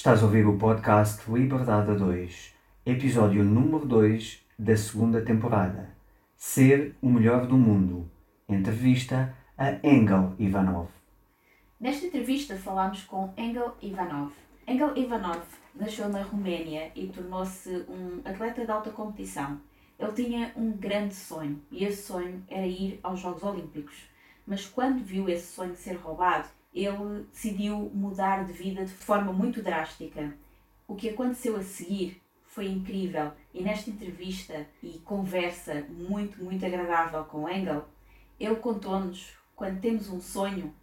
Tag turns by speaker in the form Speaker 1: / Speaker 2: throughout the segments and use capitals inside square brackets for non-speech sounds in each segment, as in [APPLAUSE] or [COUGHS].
Speaker 1: Estás a ouvir o podcast Liberdade a 2, episódio número 2 da segunda temporada. Ser o melhor do mundo. Entrevista a Engel Ivanov.
Speaker 2: Nesta entrevista falámos com Engel Ivanov. Engel Ivanov nasceu na Roménia e tornou-se um atleta de alta competição. Ele tinha um grande sonho e esse sonho era ir aos Jogos Olímpicos. Mas quando viu esse sonho ser roubado, ele decidiu mudar de vida de forma muito drástica. O que aconteceu a seguir foi incrível e nesta entrevista e conversa muito, muito agradável com Engel, ele contou-nos quando temos um sonho,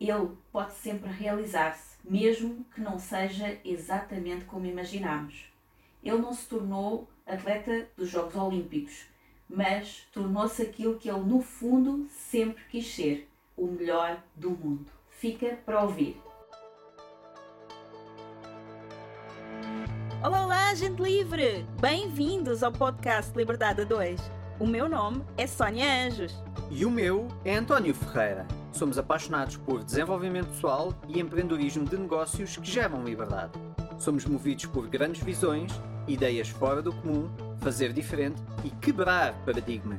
Speaker 2: ele pode sempre realizar-se, mesmo que não seja exatamente como imaginamos. Ele não se tornou atleta dos Jogos Olímpicos, mas tornou-se aquilo que ele no fundo sempre quis ser, o melhor do mundo fica para ouvir.
Speaker 3: Olá, olá, gente livre! Bem-vindos ao podcast Liberdade 2. O meu nome é Sónia Anjos.
Speaker 4: E o meu é António Ferreira. Somos apaixonados por desenvolvimento pessoal e empreendedorismo de negócios que geram liberdade. Somos movidos por grandes visões, ideias fora do comum, fazer diferente e quebrar paradigmas.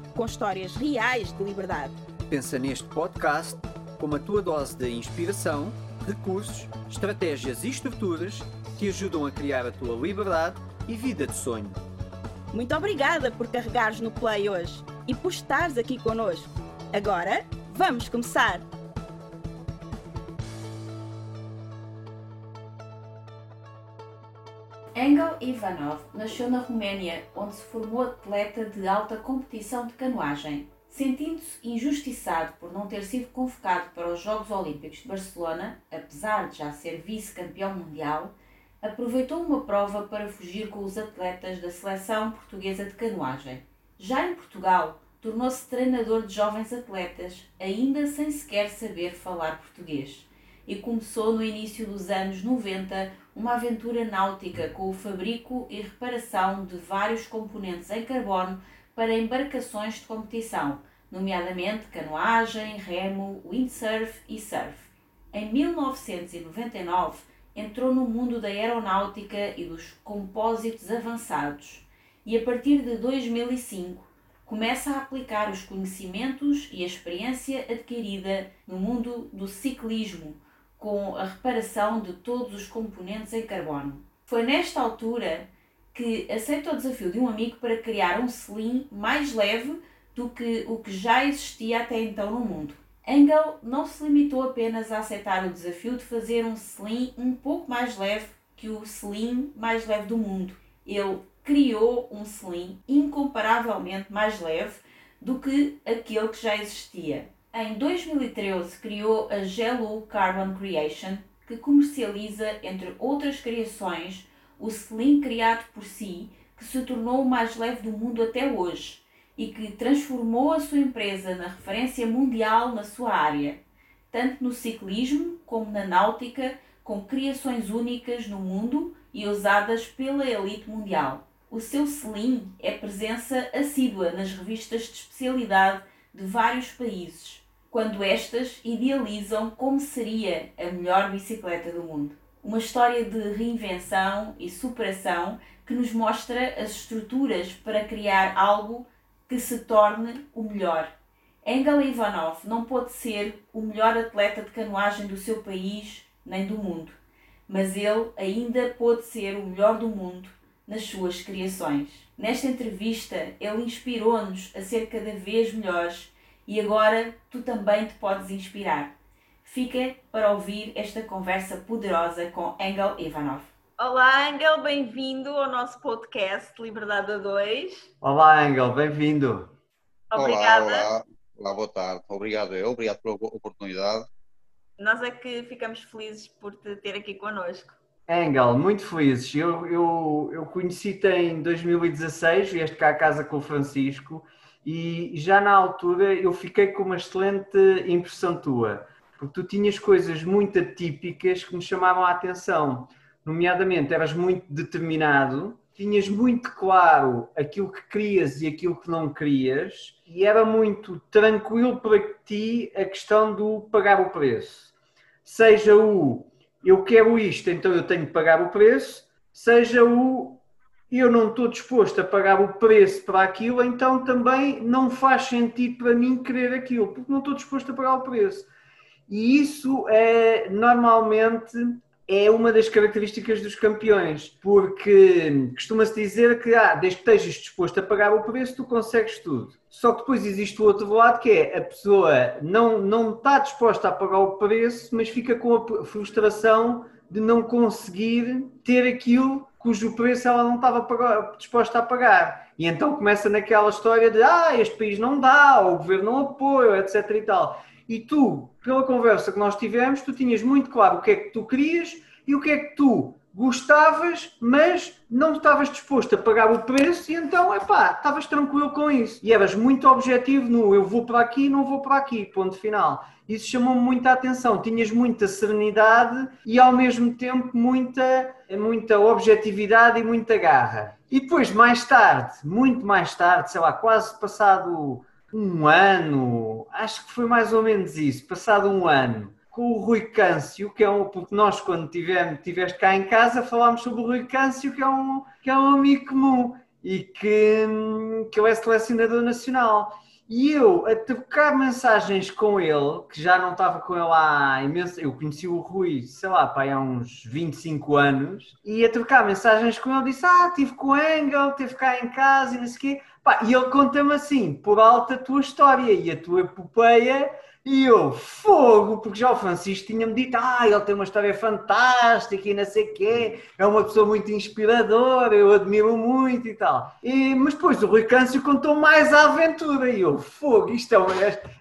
Speaker 3: com histórias reais de liberdade.
Speaker 4: Pensa neste podcast como a tua dose de inspiração, recursos, estratégias e estruturas que ajudam a criar a tua liberdade e vida de sonho.
Speaker 3: Muito obrigada por carregares no play hoje e por estares aqui connosco. Agora, vamos começar!
Speaker 2: Engel Ivanov nasceu na Roménia, onde se formou atleta de alta competição de canoagem. Sentindo-se injustiçado por não ter sido convocado para os Jogos Olímpicos de Barcelona, apesar de já ser vice-campeão mundial, aproveitou uma prova para fugir com os atletas da seleção portuguesa de canoagem. Já em Portugal, tornou-se treinador de jovens atletas, ainda sem sequer saber falar português e começou no início dos anos 90 uma aventura náutica com o fabrico e reparação de vários componentes em carbono para embarcações de competição, nomeadamente canoagem, remo, windsurf e surf. Em 1999 entrou no mundo da aeronáutica e dos compósitos avançados e a partir de 2005 começa a aplicar os conhecimentos e a experiência adquirida no mundo do ciclismo com a reparação de todos os componentes em carbono. Foi nesta altura que aceita o desafio de um amigo para criar um selim mais leve do que o que já existia até então no mundo. Engel não se limitou apenas a aceitar o desafio de fazer um selim um pouco mais leve que o selim mais leve do mundo. Ele criou um selim incomparavelmente mais leve do que aquele que já existia. Em 2013 criou a Gelu Carbon Creation, que comercializa, entre outras criações, o selim criado por si, que se tornou o mais leve do mundo até hoje e que transformou a sua empresa na referência mundial na sua área, tanto no ciclismo como na náutica, com criações únicas no mundo e usadas pela elite mundial. O seu selim é presença assídua nas revistas de especialidade de vários países quando estas idealizam como seria a melhor bicicleta do mundo. Uma história de reinvenção e superação que nos mostra as estruturas para criar algo que se torne o melhor. Engel Ivanov não pode ser o melhor atleta de canoagem do seu país nem do mundo, mas ele ainda pode ser o melhor do mundo nas suas criações. Nesta entrevista, ele inspirou-nos a ser cada vez melhores e agora tu também te podes inspirar. Fica para ouvir esta conversa poderosa com Engel Ivanov.
Speaker 3: Olá, Engel, bem-vindo ao nosso podcast Liberdade a 2.
Speaker 1: Olá, Engel, bem-vindo.
Speaker 3: Obrigada.
Speaker 5: Olá, olá. olá, boa tarde. Obrigado eu, obrigado pela oportunidade.
Speaker 3: Nós é que ficamos felizes por te ter aqui connosco.
Speaker 1: Engel, muito felizes. Eu, eu, eu conheci-te em 2016, vieste cá a casa com o Francisco e já na altura eu fiquei com uma excelente impressão tua, porque tu tinhas coisas muito atípicas que me chamavam a atenção. Nomeadamente, eras muito determinado, tinhas muito claro aquilo que querias e aquilo que não querias, e era muito tranquilo para ti a questão do pagar o preço. Seja o eu quero isto, então eu tenho que pagar o preço, seja o eu não estou disposto a pagar o preço para aquilo, então também não faz sentido para mim querer aquilo, porque não estou disposto a pagar o preço. E isso é normalmente é uma das características dos campeões, porque costuma-se dizer que ah, desde que estejas disposto a pagar o preço, tu consegues tudo. Só que depois existe o outro lado, que é a pessoa não, não está disposta a pagar o preço, mas fica com a frustração de não conseguir ter aquilo cujo preço ela não estava disposta a pagar. E então começa naquela história de ah, este país não dá, o governo não apoia, etc. e tal. E tu, pela conversa que nós tivemos, tu tinhas muito claro o que é que tu querias e o que é que tu gostavas, mas não estavas disposto a pagar o preço e então, epá, estavas tranquilo com isso. E eras muito objetivo no eu vou para aqui, não vou para aqui, ponto final. Isso chamou-me muita atenção. Tinhas muita serenidade e ao mesmo tempo muita, muita objetividade e muita garra. E depois, mais tarde, muito mais tarde, sei lá, quase passado um ano, acho que foi mais ou menos isso, passado um ano, com o Rui Câncio, que é um, porque nós quando tivemos, tiveste cá em casa falámos sobre o Rui Câncio, que é um, que é um amigo comum e que, que ele é selecionador nacional. E eu, a trocar mensagens com ele, que já não estava com ele há imenso, eu conheci o Rui, sei lá, há uns 25 anos, e a trocar mensagens com ele disse, ah, estive com o Engel, esteve cá em casa e não sei o quê. Pá, e ele conta-me assim, por alta a tua história e a tua epopeia, e eu, fogo, porque já o Francisco tinha-me dito, ah, ele tem uma história fantástica e não sei o quê, é uma pessoa muito inspiradora, eu admiro muito e tal. E, mas depois o Rui Câncio contou mais a aventura e eu, fogo, isto é uma,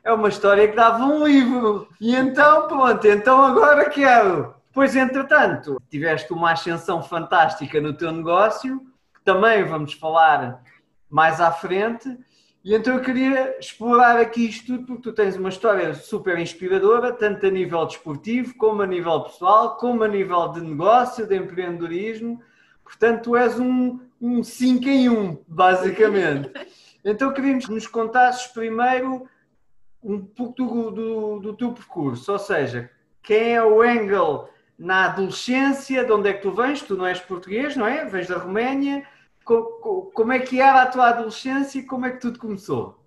Speaker 1: é uma história que dava um livro. E então, pronto, então agora quero. Pois, entretanto, tiveste uma ascensão fantástica no teu negócio, que também vamos falar mais à frente. E então eu queria explorar aqui isto tudo, porque tu tens uma história super inspiradora, tanto a nível desportivo, como a nível pessoal, como a nível de negócio, de empreendedorismo. Portanto, tu és um 5 um em 1, um, basicamente. [LAUGHS] Então queríamos que nos contasses primeiro um pouco do, do, do teu percurso, ou seja, quem é o Engel na adolescência, de onde é que tu vens? Tu não és português, não é? Vens da Roménia como é que era a tua adolescência e como é que tudo começou?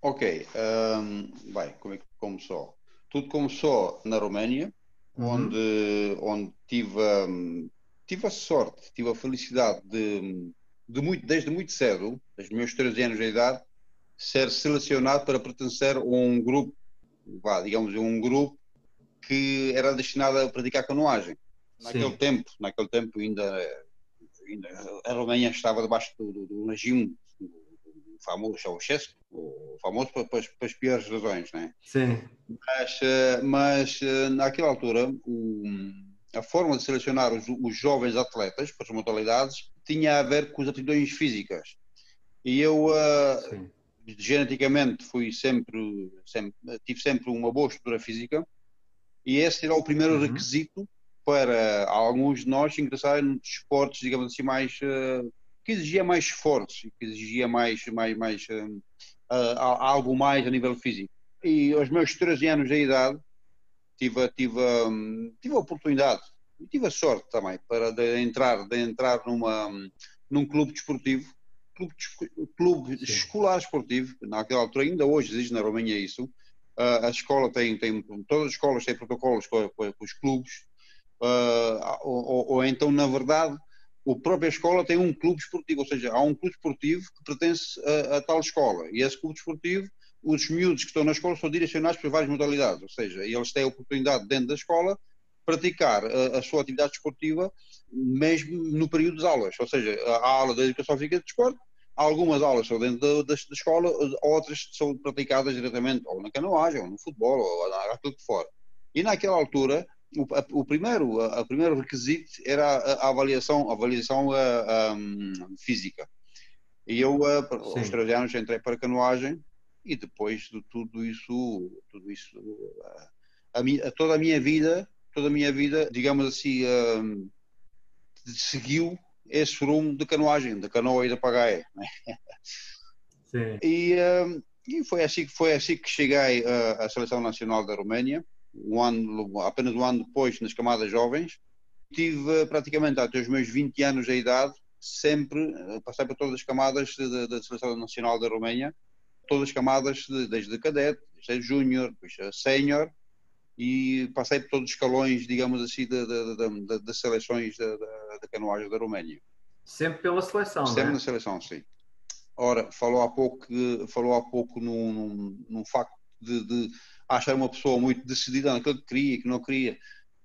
Speaker 5: Ok, um, bem, como é que começou? Tudo começou na Roménia, uhum. onde, onde tive, um, tive a sorte, tive a felicidade de, de muito, desde muito cedo, desde meus 13 anos de idade, ser selecionado para pertencer a um grupo, vá, digamos, um grupo que era destinado a praticar canoagem. Naquele Sim. tempo, naquele tempo ainda a Roménia estava debaixo do, do, do regime do, famoso Ceausescu, o famoso para, as piores razões, né?
Speaker 1: Sim.
Speaker 5: Mas, eh, mas eh, naquela altura, o, a forma de selecionar os, os, jovens atletas para as modalidades tinha a ver com as aptidões físicas. E eu, uh, geneticamente, fui sempre, sempre, tive sempre uma boa estrutura física, e esse era o primeiro uhum. requisito para alguns de nós ingressarem nos esportes, digamos assim, mais uh, que exigia mais esforço, que exigia mais, mais, mais uh, uh, algo mais a nível físico. E aos meus 13 anos de idade tive, tive, um, tive a oportunidade e tive a sorte também para de entrar, de entrar numa, num clube desportivo, clube, clube escolar esportivo, naquela altura, ainda hoje existe na Roménia isso. a escola tem, tem, todas as escolas têm protocolos com, com, com os clubes, uh, ou, ou, então, na verdade, a própria escola tem um clube esportivo, ou seja, há um clube esportivo que pertence a, a tal escola. E esse clube esportivo, os miúdos que estão na escola são direcionados para várias modalidades, ou seja, eles têm a oportunidade dentro da escola praticar a, a, sua atividade esportiva mesmo no período das aulas, ou seja, a aula da educação física de desporto, algumas aulas são dentro da, da, da, escola, outras são praticadas diretamente ou na canoagem, ou no futebol, ou naquilo que for. E naquela altura o, o, primeiro, a, a, primeiro requisito era a, a avaliação, a avaliação a, um, física. E eu, aos 13 anos, entrei para canoagem e depois de tudo isso, tudo isso, a, a, toda a minha vida, toda a minha vida, digamos assim, um, seguiu esse rumo de canoagem, de canoa e de pagaia. Né? [LAUGHS] Sim. E, um, e foi assim, foi assim que cheguei à Seleção Nacional da Roménia um ano, apenas um ano depois, nas camadas jovens. Tive praticamente até os meus 20 anos de idade, sempre, eh, passei por todas as camadas da Seleção Nacional da Roménia, todas as camadas, de, desde cadete, desde júnior, depois sénior, e passei por todos os escalões, digamos assim, das seleções da, canoagem da Roménia.
Speaker 1: Sempre pela seleção,
Speaker 5: Sempre
Speaker 1: é?
Speaker 5: na seleção, sim. Ora, falou há pouco, falou há pouco num, num, num facto de, de achar uma pessoa muito decidida naquilo que queria que não queria.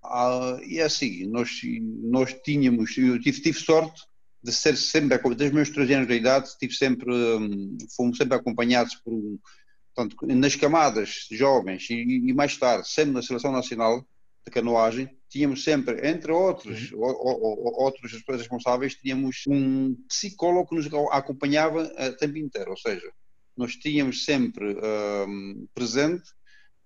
Speaker 5: Ah, e é assim, nós, nós tínhamos, eu tive, tive sorte de ser sempre, desde os meus 13 anos de idade, tive sempre, hum, fomos sempre acompanhados por um, portanto, nas camadas jovens e, e, mais tarde, sempre na Seleção Nacional de Canoagem, tínhamos sempre, entre outros, o, o, outros responsáveis, tínhamos um psicólogo que nos acompanhava o tempo inteiro, ou seja, nós tínhamos sempre um, presente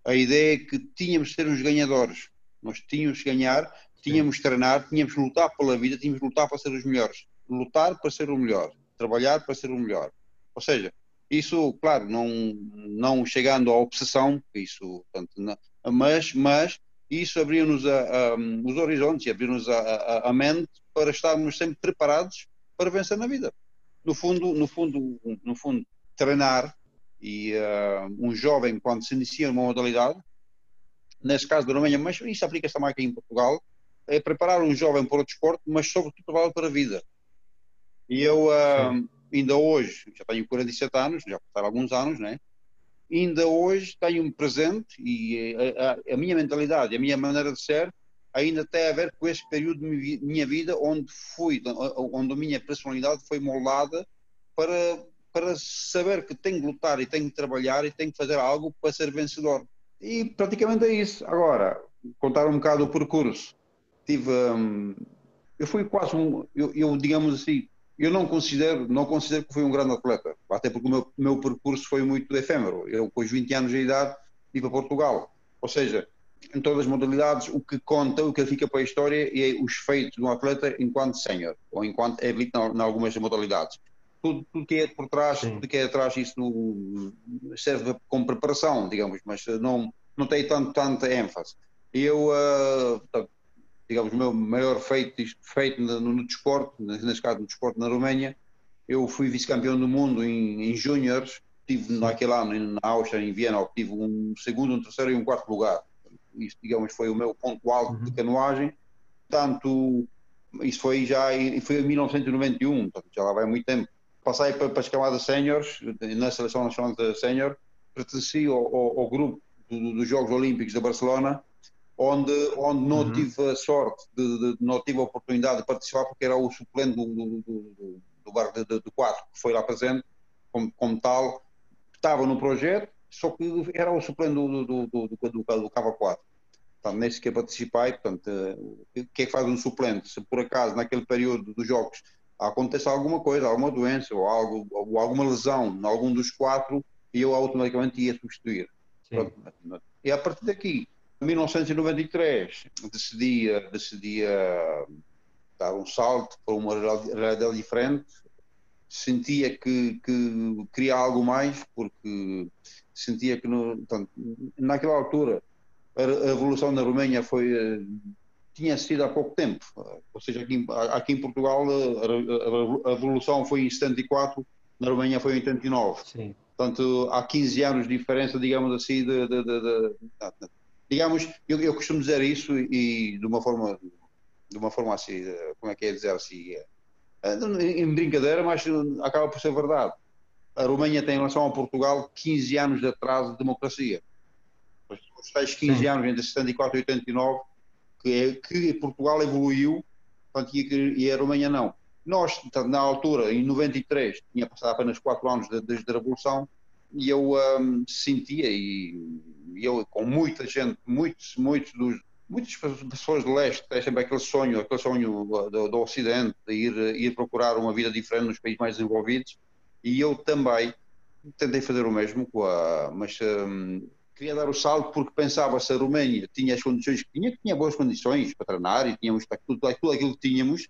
Speaker 5: a ideia é que tínhamos de ser os ganhadores. Nós tínhamos que ganhar, tínhamos de treinar, tínhamos de lutar pela vida, tínhamos de lutar para ser os melhores. Lutar para ser o melhor, trabalhar para ser o melhor. Ou seja, isso, claro, não, não chegando à obsessão, isso, portanto, não, mas, mas isso abriu-nos os horizontes, abriu-nos a, a, a, mente para estarmos sempre preparados para vencer na vida. No fundo, no fundo, no fundo, treinar e uh, um jovem, quando se inicia numa modalidade, nesse caso da Roménia, mas isso aplica-se também aqui em Portugal, é preparar um jovem para o desporto, mas sobretudo para a vida. E eu uh, ainda hoje, já tenho 47 anos, já passaram alguns anos, né? ainda hoje tenho-me presente e a, a, a, minha mentalidade, a minha maneira de ser, ainda tem a ver com esse período de minha vida onde fui, onde a minha personalidade foi moldada para para saber que tenho que lutar e tenho que trabalhar e tenho que fazer algo para ser vencedor. E praticamente é isso. Agora, contar um bocado o percurso. Tive, hum, eu fui quase um, eu, eu, digamos assim, eu não considero, não considero que fui um grande atleta, até porque o meu, meu percurso foi muito efêmero. Eu, com os 20 anos de idade, fui para Portugal. Ou seja, em todas as modalidades, o que conta, o que fica para a história é os feitos de um atleta enquanto sénior, ou enquanto elite em algumas modalidades tudo, tudo que é por trás, Sim. tudo que é atrás, isso no, serve como preparação, digamos, mas não, não tem tanto, tanta ênfase. Eu, uh, digamos, o meu maior feito, feito no, no desporto, neste caso no desporto na Roménia, eu fui vice-campeão do mundo em, em júniores, tive naquele ano na Áustria, em Viena, obtive um segundo, um terceiro e um quarto lugar. Isso, digamos, foi o meu ponto alto uhum. de canoagem. Tanto, isso foi já foi em 1991, já lá vai muito tempo passei para, para as camadas séniores, na Seleção Nacional de Sénior, pertenci ao, ao, ao grupo do, dos Jogos Olímpicos de Barcelona, onde, onde não uhum. tive a sorte, de, de, não tive a oportunidade de participar, porque era o suplente do, do, do, do bar de, de, de quatro, que foi lá presente, como, como tal, estava no projeto, só que era o suplente do, do, do, do, do, Cava 4. Portanto, nem sequer participei. Portanto, eh, o que é que faz um suplente? Se por acaso, naquele período dos Jogos, acontece alguma coisa, alguma doença ou, algo, ou alguma lesão em algum dos quatro, e eu automaticamente ia substituir. E a partir daqui, em 1993, decidi, decidi dar um salto para uma realidade diferente. Sentia que, que queria algo mais, porque sentia que no, portanto, naquela altura a, evolução na Roménia foi eh, tinha sido há pouco tempo. Ou seja, aqui, aqui em Portugal a, a, a, Revolução foi em 74, na Alemanha foi em 89. Sim. Portanto, há 15 anos de diferença, digamos assim, de, de, de, digamos, eu, eu, costumo dizer isso e de uma forma, de uma forma assim, como é que é dizer assim, é, em brincadeira, mas acaba por ser verdade. A Roménia tem em relação a Portugal 15 anos de atraso de democracia. Os tais 15 Sim. anos entre 74 e 89 que, é, que Portugal evoluiu portanto, e, a Roménia não. Nós, na altura, em 93, tinha passado apenas 4 anos desde a Revolução, e eu um, sentia, e eu com muita gente, muitos, muitos dos, muitas pessoas do leste têm sempre aquele sonho, aquele sonho do, do Ocidente, de ir, ir procurar uma vida diferente nos países mais desenvolvidos, e eu também tentei fazer o mesmo, a, mas um, queria dar o salto porque pensava se a Roménia tinha as condições que tinha, que tinha boas condições para treinar e tínhamos tudo, tudo aquilo que tínhamos,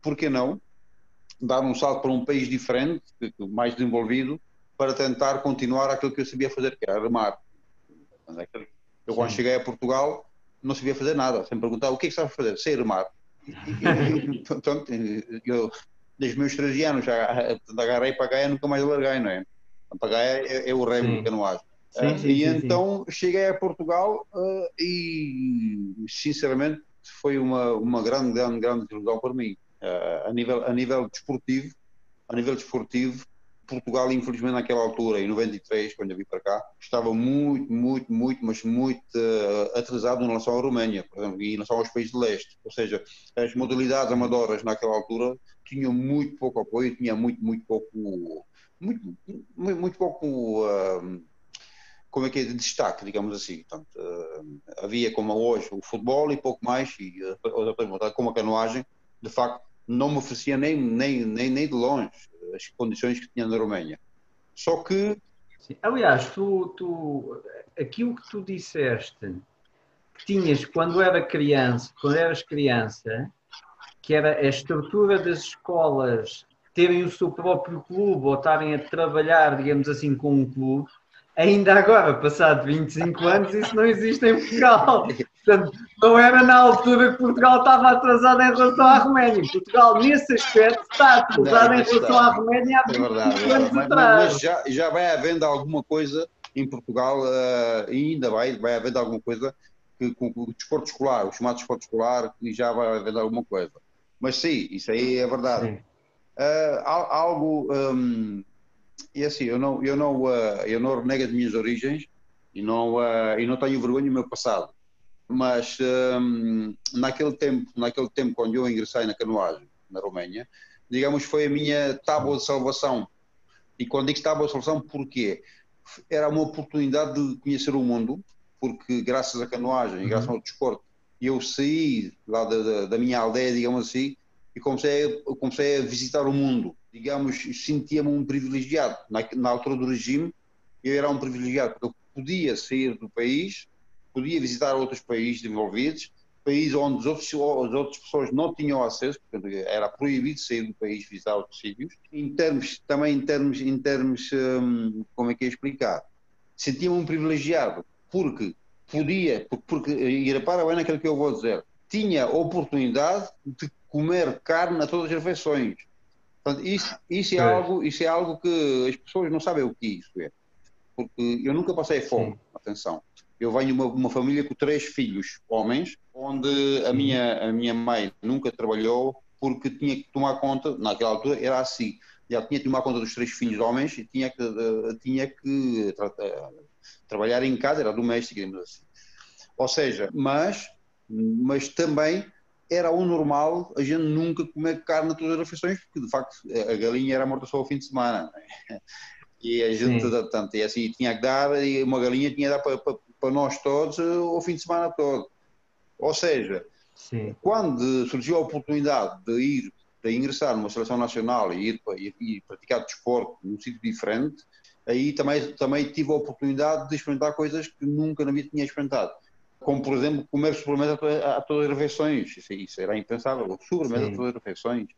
Speaker 5: por que não dar um salto para um país diferente, mais desenvolvido, para tentar continuar aquilo que eu sabia fazer, que era remar. Eu quando Sim. cheguei a Portugal não sabia fazer nada, sempre perguntava o que é que sabes fazer? Sei remar. [LAUGHS] Portanto, eu, desde os meus 13 anos, já agarrei para a Gaia nunca mais larguei, não é? Para a Gaia é, é o remo que eu não acho. Sim, uh, sim, e sim, então cheguei a Portugal uh, e sinceramente foi uma, uma grande, grande, grande desilusão para mim. Uh, a, nível, a nível desportivo, a nível desportivo, Portugal, infelizmente, naquela altura, em 93, quando eu vim para cá, estava muito, muito, muito, mas muito uh, atrasado em relação à Roménia, por exemplo, e em relação aos países de leste. Ou seja, as modalidades amadoras naquela altura tinham muito pouco apoio, tinha muito, muito pouco, muito, muito, muito pouco, uh, como é que é, de destaque, digamos assim. Portanto, uh, havia como hoje o futebol e pouco mais, e como a canoagem, de facto, não me oferecia nem, nem, nem, nem de longe as condições que tinha na Roménia. Só que.
Speaker 1: Sim. Aliás, tu, tu, aquilo que tu disseste que tinhas quando era criança, quando eras criança, que era a estrutura das escolas terem o seu próprio clube ou estarem a trabalhar, digamos assim, com um clube, ainda agora, passado 25 anos, isso não existe em Portugal. Portanto, não era na altura que Portugal estava atrasado em relação à Roménia. Portugal, nesse aspecto, está atrasado em relação à Roménia há 25 é anos
Speaker 5: mas,
Speaker 1: atrás.
Speaker 5: Mas já, já vai havendo alguma coisa em Portugal, uh, ainda vai, vai havendo alguma coisa que, com o desporto escolar, o chamado desporto escolar, que já vai havendo alguma coisa. Mas sim, isso aí é verdade. Uh, algo um, e assim, eu não, eu não, uh, eu não renego as minhas origens e não, uh, e não tenho vergonha do meu passado. Mas um, naquele tempo, naquele tempo quando eu ingressei na canoagem, na Roménia, digamos, foi a minha tábua de salvação. E quando digo tábua de salvação, porquê? Era uma oportunidade de conhecer o mundo, porque graças à canoagem, uhum. graças ao desporto, eu saí lá da, da, da minha aldeia, digamos assim, e comecei, comecei a visitar o mundo digamos, sentia-me um privilegiado. Na, na, altura do regime, eu era um privilegiado, porque eu podia sair do país, podia visitar outros países desenvolvidos, países onde as outras, as outras pessoas não tinham acesso, porque era proibido sair do país visitar outros sítios. Em termos, também em termos, em termos hum, como é que é explicar? Sentia-me um privilegiado, porque podia, porque, e repara bem naquilo que eu vou dizer, tinha oportunidade de comer carne a todas as refeições Portanto, isso, isso, é algo, isso é algo que as pessoas não sabem o que isso é. Porque eu nunca passei fome, Sim. atenção. Eu venho de uma, uma, família com três filhos homens, onde a minha, a minha mãe nunca trabalhou porque tinha que tomar conta, naquela altura era assim, ela tinha que tomar conta dos três filhos homens e tinha que, tinha que tra trabalhar em casa, era doméstica, digamos assim. Ou seja, mas, mas também era o normal a gente nunca comer carne todas as refeições, porque de facto a galinha era morta só ao fim de semana. É? E a gente, portanto, e assim, tinha que dar, e uma galinha tinha que dar para, para, para nós todos eh, o fim de semana todo. Ou seja, Sim. quando surgiu a oportunidade de ir, de ingressar numa seleção nacional e ir, ir, ir praticar desporto num sítio diferente, aí também, também tive a oportunidade de experimentar coisas que nunca na vida tinha experimentado como por exemplo comer sobremesa a, todas as refeições, isso, isso era impensável, sobremesa Sim. a todas as refeições.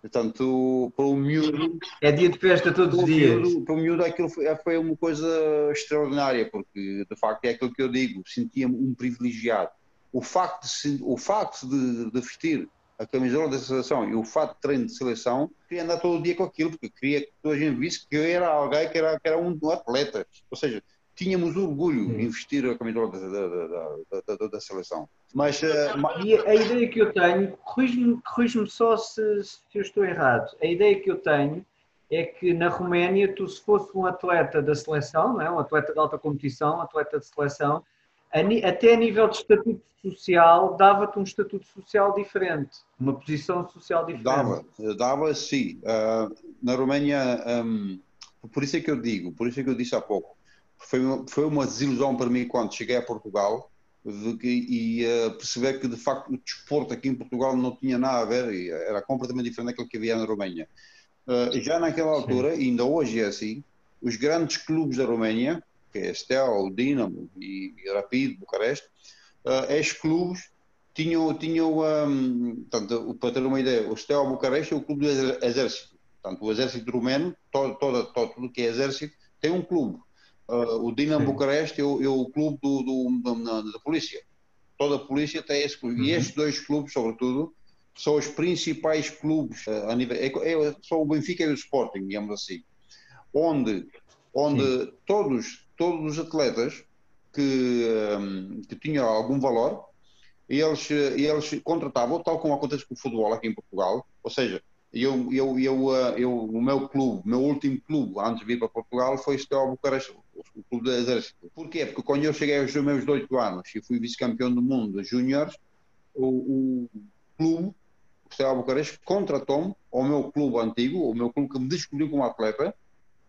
Speaker 5: Portanto, para o miúdo.
Speaker 1: É dia de festa todos os dias.
Speaker 5: Miúdo, para o miúdo aquilo foi, foi, uma coisa extraordinária, porque de facto é aquilo que eu digo, sentia-me um privilegiado. O facto de, o facto de, de vestir a camisola da seleção e o fato de treino de seleção, queria andar todo o dia com aquilo, porque queria que toda a gente visse que eu era alguém que era, que era um atleta. Ou seja, tínhamos orgulho em vestir a camisola da, da, da, da, seleção. Mas, uh,
Speaker 1: e a ideia que eu tenho, corrijo-me corrijo só se, se eu estou errado, a ideia que eu tenho é que na Roménia, tu se fosse um atleta da seleção, não é? um atleta de alta competição, um atleta de seleção, até a nível de estatuto social, dava-te um estatuto social diferente, uma posição social diferente.
Speaker 5: Dava, dava sim. Uh, na Roménia, um, por isso é que eu digo, por isso é que eu disse há pouco, foi, foi uma desilusão para mim quando cheguei a Portugal, que, e uh, perceber que de facto o desporto aqui em Portugal não tinha nada a ver, era completamente diferente daquilo que havia na Roménia. Uh, já naquela altura, e ainda hoje é assim, os grandes clubes da Roménia, que é Estel, Dinamo e, e Rapid, Bucareste, uh, estes clubes tinham, tinham um, portanto, para ter uma ideia, o Estel Bucareste é o clube do exército. Portanto, o exército romeno, todo, todo, todo, tudo que é exército, tem um clube. Uh, o Dinamo Bucareste é o, é o clube do, do, da, da, polícia. Toda a polícia tem esse clube. Uhum. E estes dois clubes, sobretudo, são os principais clubes uh, a nível. É, é, são o Benfica e o Sporting, digamos assim. Onde, onde todos, todos os atletas que, um, que tinham algum valor, eles, eles contratavam, tal como acontece com o futebol aqui em Portugal, ou seja, eu, eu, eu, eu, o meu clube, o meu último clube antes de vir para Portugal foi o Steaua Bucareste, o clube do Exército. Porquê? Porque quando eu cheguei aos meus 18 anos e fui vice-campeão do mundo júniores, o, o, clube, o Steaua Bucareste, contratou-me ao meu clube antigo, o meu clube que me descobriu como atleta,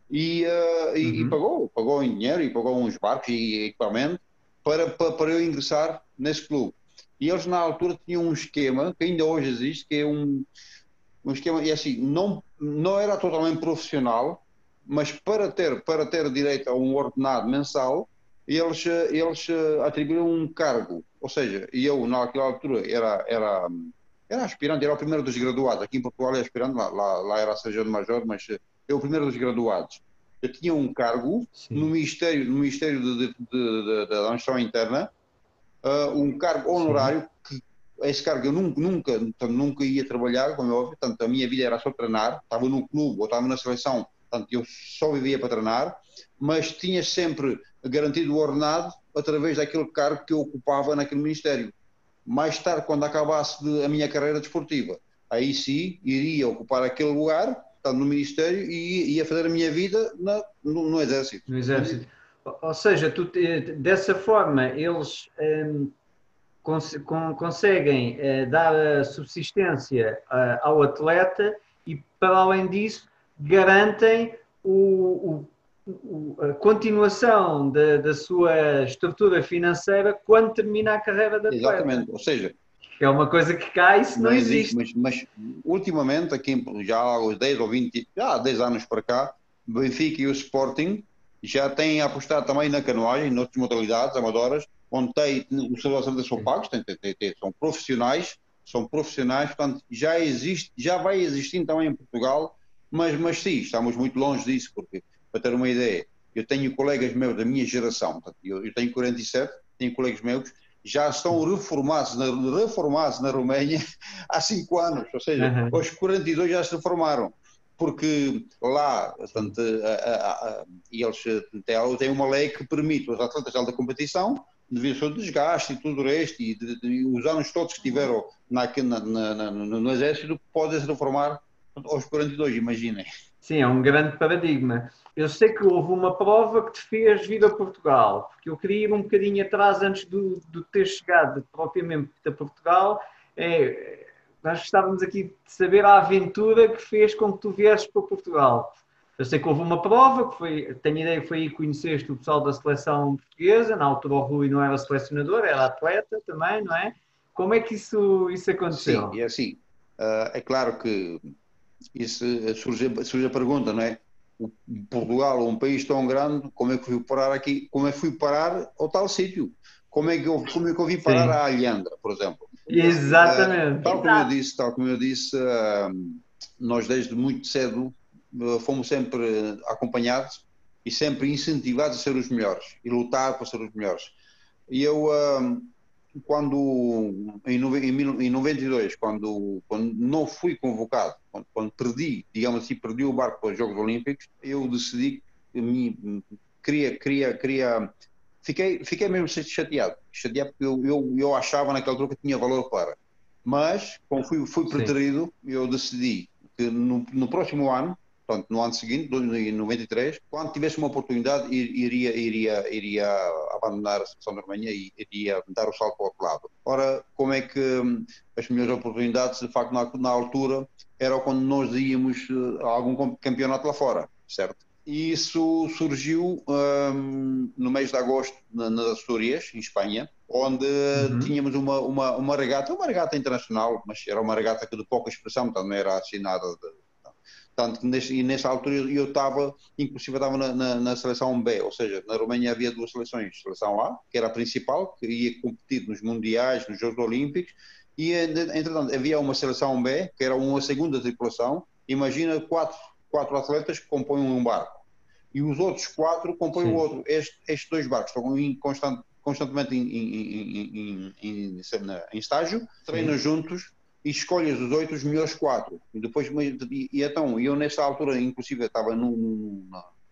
Speaker 5: e, uh, e, uhum. e, pagou, pagou em dinheiro e pagou uns barcos e equipamento para, para, para eu ingressar nesse clube. E eles na altura tinham um esquema, que ainda hoje existe, que é um, um esquema, e assim, não, não era totalmente profissional, mas para ter, para ter direito a um ordenado mensal, eles, eles atribuíram um cargo. Ou seja, eu naquela altura era, era, era aspirante, era o primeiro dos graduados. Aqui em Portugal é aspirante, lá, lá, lá era sargento major, mas eu o primeiro dos graduados. Eu tinha um cargo Sim. no Ministério, no Ministério de, de, da Administração Interna, uh, um cargo honorário Sim. que esse cargo eu nunca, nunca, nunca ia trabalhar, como é óbvio, portanto, a minha vida era só treinar, estava no clube ou estava na seleção, portanto, eu só vivia para treinar, mas tinha sempre garantido o ordenado através daquele cargo que eu ocupava naquele Ministério. Mais tarde, quando acabasse de, a minha carreira desportiva, aí sim iria ocupar aquele lugar, portanto, no Ministério, e ia fazer a minha vida na, no, no, Exército.
Speaker 1: No Exército. Ou seja, tu, dessa forma, eles. Hum cons conseguem eh, dar subsistência uh, ao atleta e, para além disso, garantem o, o, a continuação da, da, sua estrutura financeira quando termina a carreira da atleta.
Speaker 5: Exatamente, ou seja...
Speaker 1: É uma coisa que cai se não, não existe.
Speaker 5: existe. Mas, mas, ultimamente, aqui já há uns 10 ou 20, já há 10 anos para cá, o Benfica e o Sporting já têm apostado também na canoagem, noutras modalidades amadoras, onde tem, os salários são pagos, tem, tem, tem, são profissionais, são profissionais, portanto, já existe, já vai existindo também em Portugal, mas, mas sim, estamos muito longe disso, porque, para ter uma ideia, eu tenho colegas meus da minha geração, eu, eu, tenho 47, tenho colegas meus, já estão reformados na, reformados na Roménia [LAUGHS] há 5 anos, ou seja, uhum. aos 42 já se reformaram porque lá portanto, a, a, a, eles têm uma lei que permite aos atletas de alta competição devido ao seu desgaste e tudo o resto, e de, de, os anos todos que tiveram na, na, na, no exército, podem se reformar aos 42, imaginem.
Speaker 1: Sim, é um grande paradigma. Eu sei que houve uma prova que te fez vir a Portugal, porque eu queria ir um bocadinho atrás antes de, de ter chegado propriamente a Portugal. É, nós estávamos aqui de saber a aventura que fez com que tu viesses para Portugal. Eu sei que houve uma prova, que foi, tenho ideia que foi aí que conheceste o pessoal da seleção portuguesa, na altura o Rui não era selecionador, era atleta também, não é? Como é que isso, isso aconteceu?
Speaker 5: Sim, é assim, uh, é claro que isso surge, surge a pergunta, não é? O Portugal, um país tão grande, como é que fui parar aqui, como é que fui parar ao tal sítio? Como é que eu, como é que eu vim parar Sim. a Alhandra, por exemplo?
Speaker 1: Exatamente.
Speaker 5: Uh, tal como eu disse, tal como eu disse, uh, nós desde muito cedo eh, fomos sempre acompanhados e sempre incentivados a ser os melhores e lutar para ser os melhores. E eu, quando, em 92, quando, quando não fui convocado, quando, quando perdi, digamos assim, perdi o barco para os Jogos Olímpicos, eu decidi que me, queria, queria, queria, fiquei, fiquei mesmo chateado, chateado porque eu, eu, eu achava naquela altura que tinha valor para. Mas, como fui, fui preterido, eu decidi que no, no próximo ano Portanto, no ano seguinte, em 93, quando tivesse uma oportunidade, iria, iria, iria abandonar a seleção da Alemanha e iria dar o salto para o outro lado. Ora, como é que hum, as melhores oportunidades, de facto, na, na altura, era quando nós íamos eh, a algum campeonato lá fora, certo? E isso surgiu um, no mês de agosto na, nas Astúrias, em Espanha, onde uhum. tínhamos uma, uma, uma regata, uma regata internacional, mas era uma regata que de pouca expressão, portanto não era assim nada de, tanto que nesse, e nessa altura eu estava, inclusive estava na, na, na, seleção B, ou seja, na Roménia havia duas seleções, seleção A, que era a principal, que ia competir nos mundiais, nos Jogos Olímpicos, e entretanto havia uma seleção B, que era uma segunda tripulação, imagina quatro, quatro atletas que compõem um barco, e os outros quatro compõem o outro, este, estes dois barcos estão em constante, constantemente em, em, em, em, estágio, treinam juntos, e escolhas os oito, os melhores quatro. E depois, e, e então, eu nessa altura, inclusive, estava no,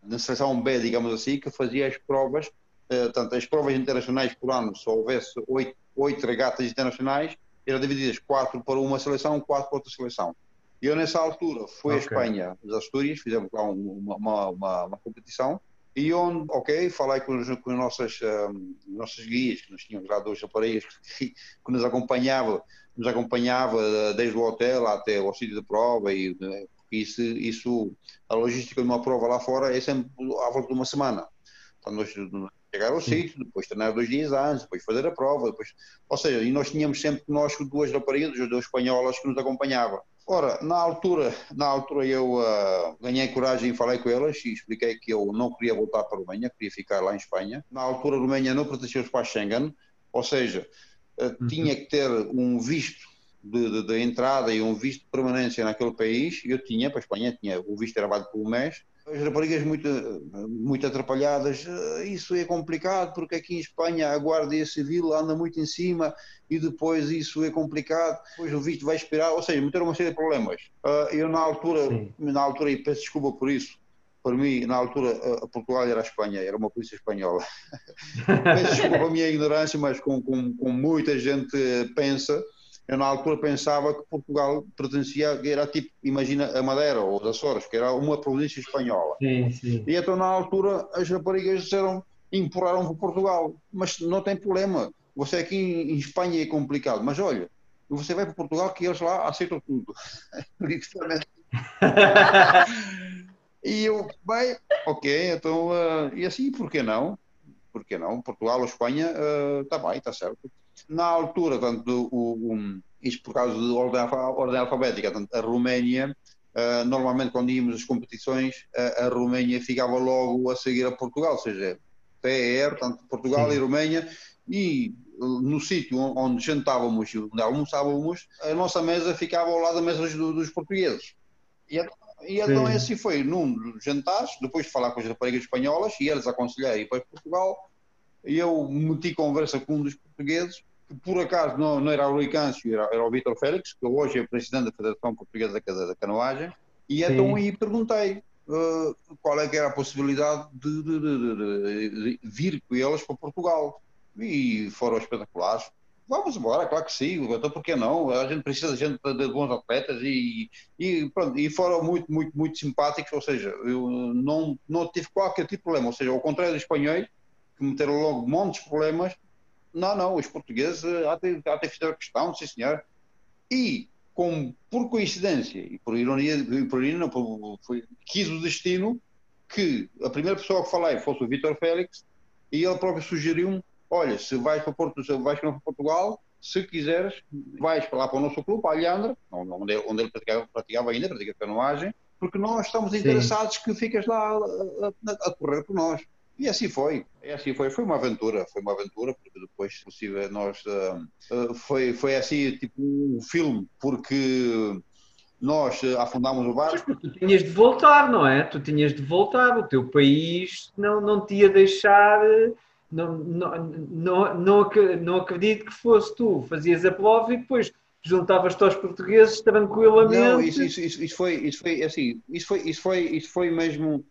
Speaker 5: na, seleção B, digamos assim, que fazia as provas, uh, tanto as provas internacionais por ano, se houvesse oito, oito regatas internacionais, eram divididas quatro para uma seleção, quatro para outra seleção. E eu nessa altura fui okay. à Espanha, as Astúrias, fizemos lá uma, uma, uma, uma competição, e onde, ok, falei com, com as nossas, um, nossas guias, que nós tínhamos lá dois raparigas que, [LAUGHS] que nos acompanhavam nos acompanhava desde o hotel até o sítio de prova e eh, isso, isso, a logística de uma prova lá fora é sempre à volta de uma semana. Então nós chegar ao sítio, depois treinar dois dias antes, depois fazer a prova, depois... ou seja, e nós tínhamos sempre conosco duas raparigas, duas espanholas que nos acompanhavam. Ora, na altura, na altura eu uh, ganhei coragem e falei com elas e expliquei que eu não queria voltar para a Roménia, queria ficar lá em Espanha. Na altura a Roménia não pertencia aos pais Schengen, ou seja, uhum. tinha que ter um visto de, de, de, entrada e um visto de permanência naquele país. Eu tinha, para a Espanha, tinha, o visto era por um mês. As raparigas muito, muito atrapalhadas, ah, isso é complicado porque aqui em Espanha a Guardia Civil anda muito em cima e depois isso é complicado, depois o visto vai esperar, ou seja, meteram uma série de problemas. Ah, eu na altura, Sim. na altura, e peço desculpa por isso, para mim, na altura, Portugal era a Espanha, era uma polícia espanhola. [LAUGHS] Peço desculpa a minha ignorância, mas como, com com muita gente pensa, eu na altura pensava que Portugal pertencia, era tipo, imagina a Madeira ou os Açores, que era uma província espanhola.
Speaker 1: Sim, sim.
Speaker 5: E então na altura as raparigas disseram, empurraram para Portugal, mas não tem problema, você aqui em Espanha é complicado, mas olha, você vai para Portugal que eles lá aceitam tudo. [LAUGHS] [LAUGHS] E eu, bem, ok, então, uh, e assim, por que não? Por que não? Portugal ou Espanha, está uh, bem, está certo. Na altura, tanto, o, o, isto por causa de ordem, ordem alfabética, tanto, a Roménia, uh, normalmente quando íamos às competições, a, a Roménia ficava logo a seguir a Portugal, ou seja, PER, tanto Portugal Sim. e Roménia, e no sítio onde jantávamos e onde almoçávamos, a nossa mesa ficava ao lado da mesa dos, dos portugueses. E e então Sim. assim foi, num dos jantares, depois de falar com as raparigas espanholas e eles aconselhar ir para Portugal, e eu meti conversa com um dos portugueses, que por acaso não, não era o Rui Câncio, era, era o Vítor Félix, que hoje é presidente da Federação Portuguesa da, da Canoagem, e Sim. então aí perguntei uh, qual é que era a possibilidade de, de, de, de, vir com eles para Portugal. E foram espetaculares. Vamos embora, claro que sim, então por que não? A gente precisa de gente de bons atletas e, e, pronto, e foram muito, muito, muito simpáticos, ou seja, eu não, não tive qualquer tipo de problema, ou seja, ao contrário dos espanhóis, que meteram logo montes de problemas, não, não, os portugueses até, até fizeram questão, sim senhor, e como por coincidência e por ironia, por ironia por, foi, quis o destino que a primeira pessoa que falei fosse o Vitor Félix e ele próprio sugeriu-me olha, se vais para, Porto, se vais para Portugal, se quiseres, vais para lá para o nosso clube, para a Alhandra, onde, onde ele praticava, praticava ainda, pratica canoagem, porque nós estamos interessados Sim. que ficas lá a, a, a, correr por nós. E assim foi, e assim foi, foi uma aventura, foi uma aventura, porque depois, possível, nós, uh, uh, foi, foi assim, tipo um filme, porque nós uh, afundámos o barco.
Speaker 1: Tu tinhas de voltar, não é? Tu tinhas de voltar, o teu país não, não te ia deixar não, não, não, não, não acredito que fosse tu, fazias a prova e depois juntavas-te aos portugueses tranquilamente.
Speaker 5: Não, isso, isso, isso, isso, foi, isso foi assim, isso foi, isso foi, isso foi mesmo,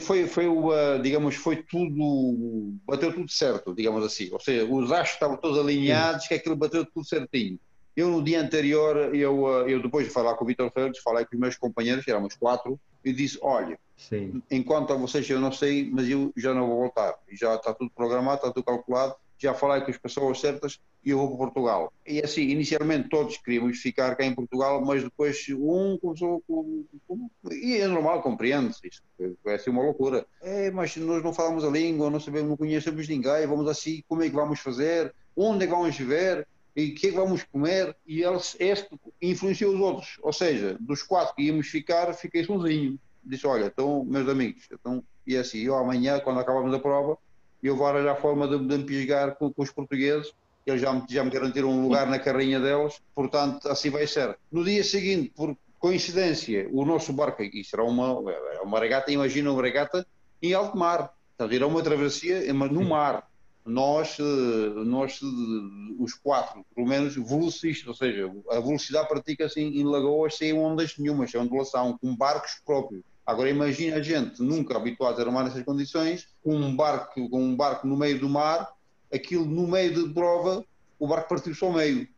Speaker 5: foi, foi o, digamos, foi tudo, bateu tudo certo, digamos assim, ou seja, os astros estavam todos alinhados, Sim. que aquilo bateu tudo certinho. Eu no dia anterior, eu, eu depois de falar com o Vitor Félix, falei com os meus companheiros, éramos quatro, e disse, olha, Sim. Enquanto a vocês eu não sei, mas eu já não vou voltar. Já está tudo programado, está tudo calculado. já falei com as pessoas certas e eu vou para Portugal. E assim, inicialmente todos queríamos ficar cá em Portugal, mas depois um começou com. com e é normal, compreende isso. É assim uma loucura. É, mas nós não falamos a língua, não sabemos, não conhecemos ninguém, vamos assim, como é que vamos fazer? Onde é que vamos viver? E o que é que vamos comer? E eles, este influenciou os outros. Ou seja, dos quatro que íamos ficar, fiquei sozinho. Disse: Olha, então, meus amigos, então, e assim, eu amanhã, quando acabamos a prova, eu vou arranjar a forma de, de me pisgar com, com os portugueses eles já me, já me garantiram um lugar na carrinha deles, portanto, assim vai ser. No dia seguinte, por coincidência, o nosso barco, isto era uma, era uma regata, imagina uma regata em alto mar, portanto, era uma travessia no mar. Nós, eh, nós, eh, os quatro, pelo menos velocistas, ou seja, a velocidade pratica-se em, em lagoas sem ondas nenhumas, sem ondulação, com barcos próprios. Agora imagina a gente, nunca habituado a armar nessas condições, com um barco, com um barco no meio do mar, aquilo no meio de prova, o barco partiu-se ao meio.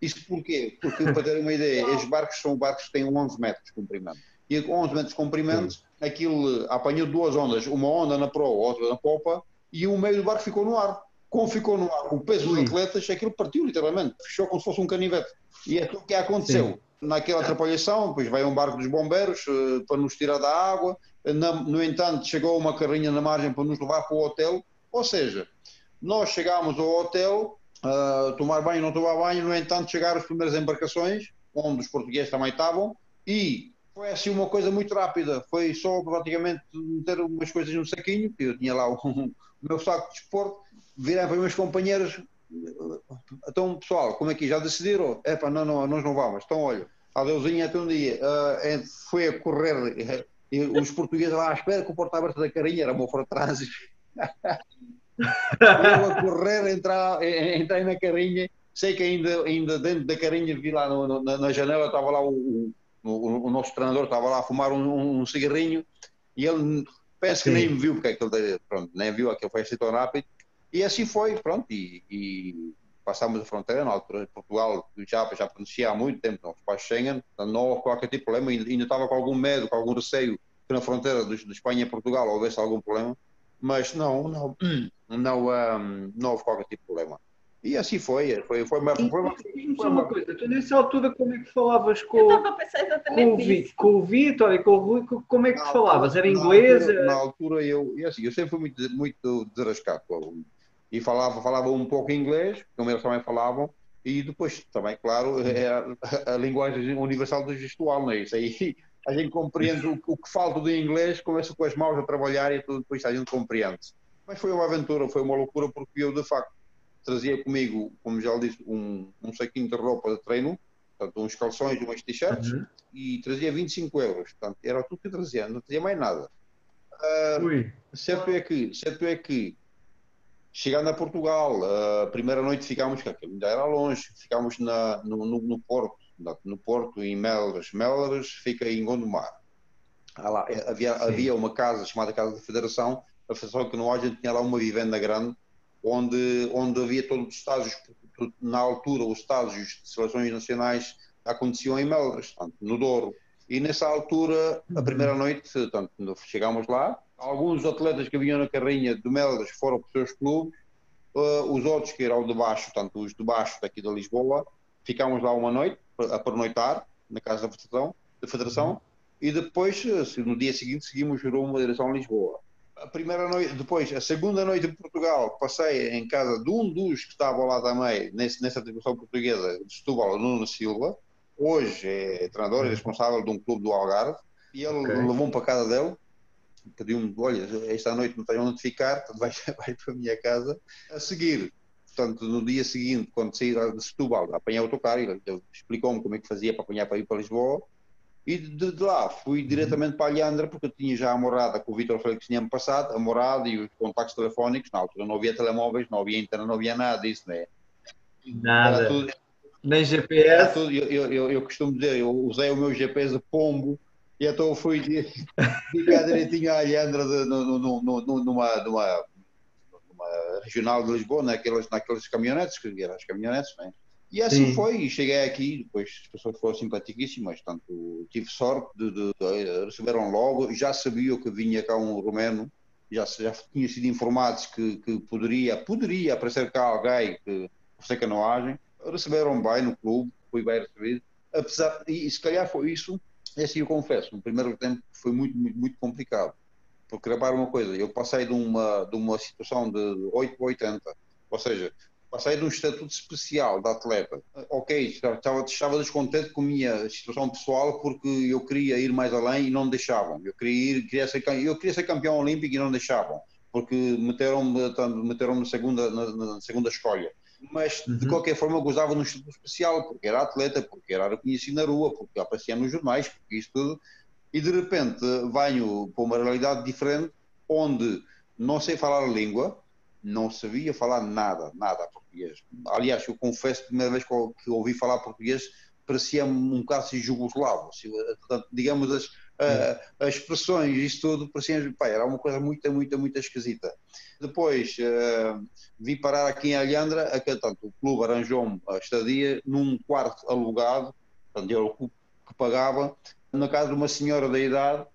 Speaker 5: Isto porquê? Porque, para terem uma ideia, estes barcos são barcos que têm 11 metros de comprimento. E com 11 metros de comprimento, aquilo apanhou duas ondas, uma onda na proa, outra na popa, e o meio do barco ficou no ar. Como ficou no ar, o peso dos atletas, aquilo partiu literalmente, fechou como se fosse um canivete. E é tudo o que aconteceu. Sim. Naquela atrapalhação, depois veio um barco dos bombeiros uh, para nos tirar da água, na, no entanto, chegou uma carrinha na margem para nos levar para o hotel. Ou seja, nós chegámos ao hotel, uh, tomar banho, não tomar banho, no entanto chegaram as primeiras embarcações, onde os portugueses também estavam, e foi assim uma coisa muito rápida. Foi só praticamente meter umas coisas no saquinho, que eu tinha lá o meu saco de desporto, virar para os meus companheiros. Então, pessoal, como é que já decidiram? É pá, não, não, nós não vamos. Então, olha, adeusinho até um dia. Uh, foi a correr, e os portugueses lá à espera com o porta aberto da carinha, era uma fora trânsito. [LAUGHS] eu a correr, entrar, entrei na carrinha, sei que ainda, ainda dentro da carrinha vi lá no, no, na janela, estava lá o, o, o, nosso treinador, estava lá a fumar um, um cigarrinho e ele penso que nem viu, porque aquele, pronto, nem viu aquele foi assim tão rápido. E assim foi, pronto, e, e passámos a fronteira, na altura Portugal já, já conhecia há muito tempo, não, os Schengen, não houve qualquer tipo de problema, ainda, ainda estava com algum medo, com algum receio que na fronteira de, de Espanha e Portugal houvesse algum problema, mas não, não, não, um, não houve qualquer tipo de problema. E assim foi, foi, foi uma. Foi uma,
Speaker 1: foi uma coisa, tu nessa altura como é que falavas com, com, o, com o Vitor e com o Rui, como é que falavas? Era inglês?
Speaker 5: Na altura, na altura eu, e assim, eu sempre fui muito, muito desarascado e falava, falava um pouco inglês, como eles também falavam, e depois também, claro, é a, a linguagem universal do gestual, não é isso? Aí [LAUGHS] a gente compreende o, o que falta do inglês, começa com as mãos a trabalhar e tudo, depois a gente compreende. Mas foi uma aventura, foi uma loucura, porque eu de facto trazia comigo, como já disse, um, um saquinho de roupa de treino, portanto, uns calções e umas t-shirts, uhum. e trazia 25 euros. Portanto, era tudo que trazia, não trazia mais nada. Uh, certo, é que, certo é que, chegando a Portugal, a primeira noite ficámos, que ainda era longe, ficámos na, no, no, no Porto, no Porto, em Melras. Melras fica em Gondomar. Lá, eh, havia, havia uma casa chamada Casa da Federação, a Federação que não tinha lá uma vivenda grande, onde, onde havia todos os estágios, na altura os estágios de seleções nacionais aconteciam em Melras, no Douro. E nessa altura, a primeira noite, portanto, chegámos lá, alguns atletas que vinham na carrinha de Melras foram para os seus clubes, uh, os outros que eram de baixo, portanto, os de baixo daqui da Lisboa, ficámos lá uma noite, a pernoitar na casa da Federação, da Federação e depois, no dia seguinte, seguimos rumo à direção a Lisboa. A primeira noite, depois, a segunda noite em Portugal, passei em casa de um dos que estava lá também, nesse, nessa tripulação portuguesa, de Setúbal, Nuno Silva. Hoje é treinador e uhum. responsável de um clube do Algarve. E ele okay. levou-me para a casa dele, pediu-me: Olha, esta noite não tenho onde ficar, [LAUGHS] vai, vai para a minha casa. A seguir, portanto, no dia seguinte, quando saí de Setúbal, apanhei o autocarro, ele explicou-me como é que fazia para apanhar para ir para Lisboa, e de, de lá fui uhum. diretamente para a Alhandra, porque eu tinha já a morada que o Vitor Félix tinha-me passado, a morada e os contactos telefónicos, na altura não havia telemóveis, não havia internet, não havia nada disso, né?
Speaker 1: Nada. Tudo, Nem GPS.
Speaker 5: Tudo, eu, eu, eu, eu, costumo dizer, eu usei o meu GPS de pombo, e então fui ficar direitinho à Alhandra de, no, no, no, numa, numa regional de Lisboa, naquelas, naquelas caminhonetes, que eram as caminhonetes, né? E assim Sim. foi, e cheguei aqui, depois as pessoas foram simpaticíssimas, tanto tive sorte de, de, de, receberam logo, já sabia que vinha cá um romeno, já, já tinha sido informados que, que poderia, poderia aparecer cá alguém que fazer canoagem. Receberam bem no clube, fui bem recebido. Apesar, e, e se calhar foi isso, é assim eu confesso, no primeiro tempo foi muito, muito, muito complicado. Porque repara uma coisa, eu passei de uma, de uma situação de 8 para 80, ou seja, passei de um estatuto especial de atleta. Ok, estava, estava descontente com a minha situação pessoal porque eu queria ir mais além e não deixavam. Eu queria, ir, queria ser, eu queria ser campeão olímpico e não deixavam, porque meteram-me meteram na, segunda, na, na segunda escolha. Mas, uhum. de qualquer forma, eu gozava num estatuto especial, porque era atleta, porque era reconhecido na rua, porque aparecia nos jornais, porque isso tudo. E, de repente, venho para uma realidade diferente, onde não sei falar a língua, não sabia falar nada, nada português. Aliás, eu confesso, a primeira vez que ouvi falar português, parecia um bocado assim jugoslavo. digamos, as, as expressões, isso tudo, parecia, pá, era uma coisa muito, muito, muito esquisita. Depois uh, vim parar aqui em Alhandra, a que, tanto, o clube arranjou-me a estadia num quarto alugado, portanto, eu que pagava, na casa de uma senhora da idade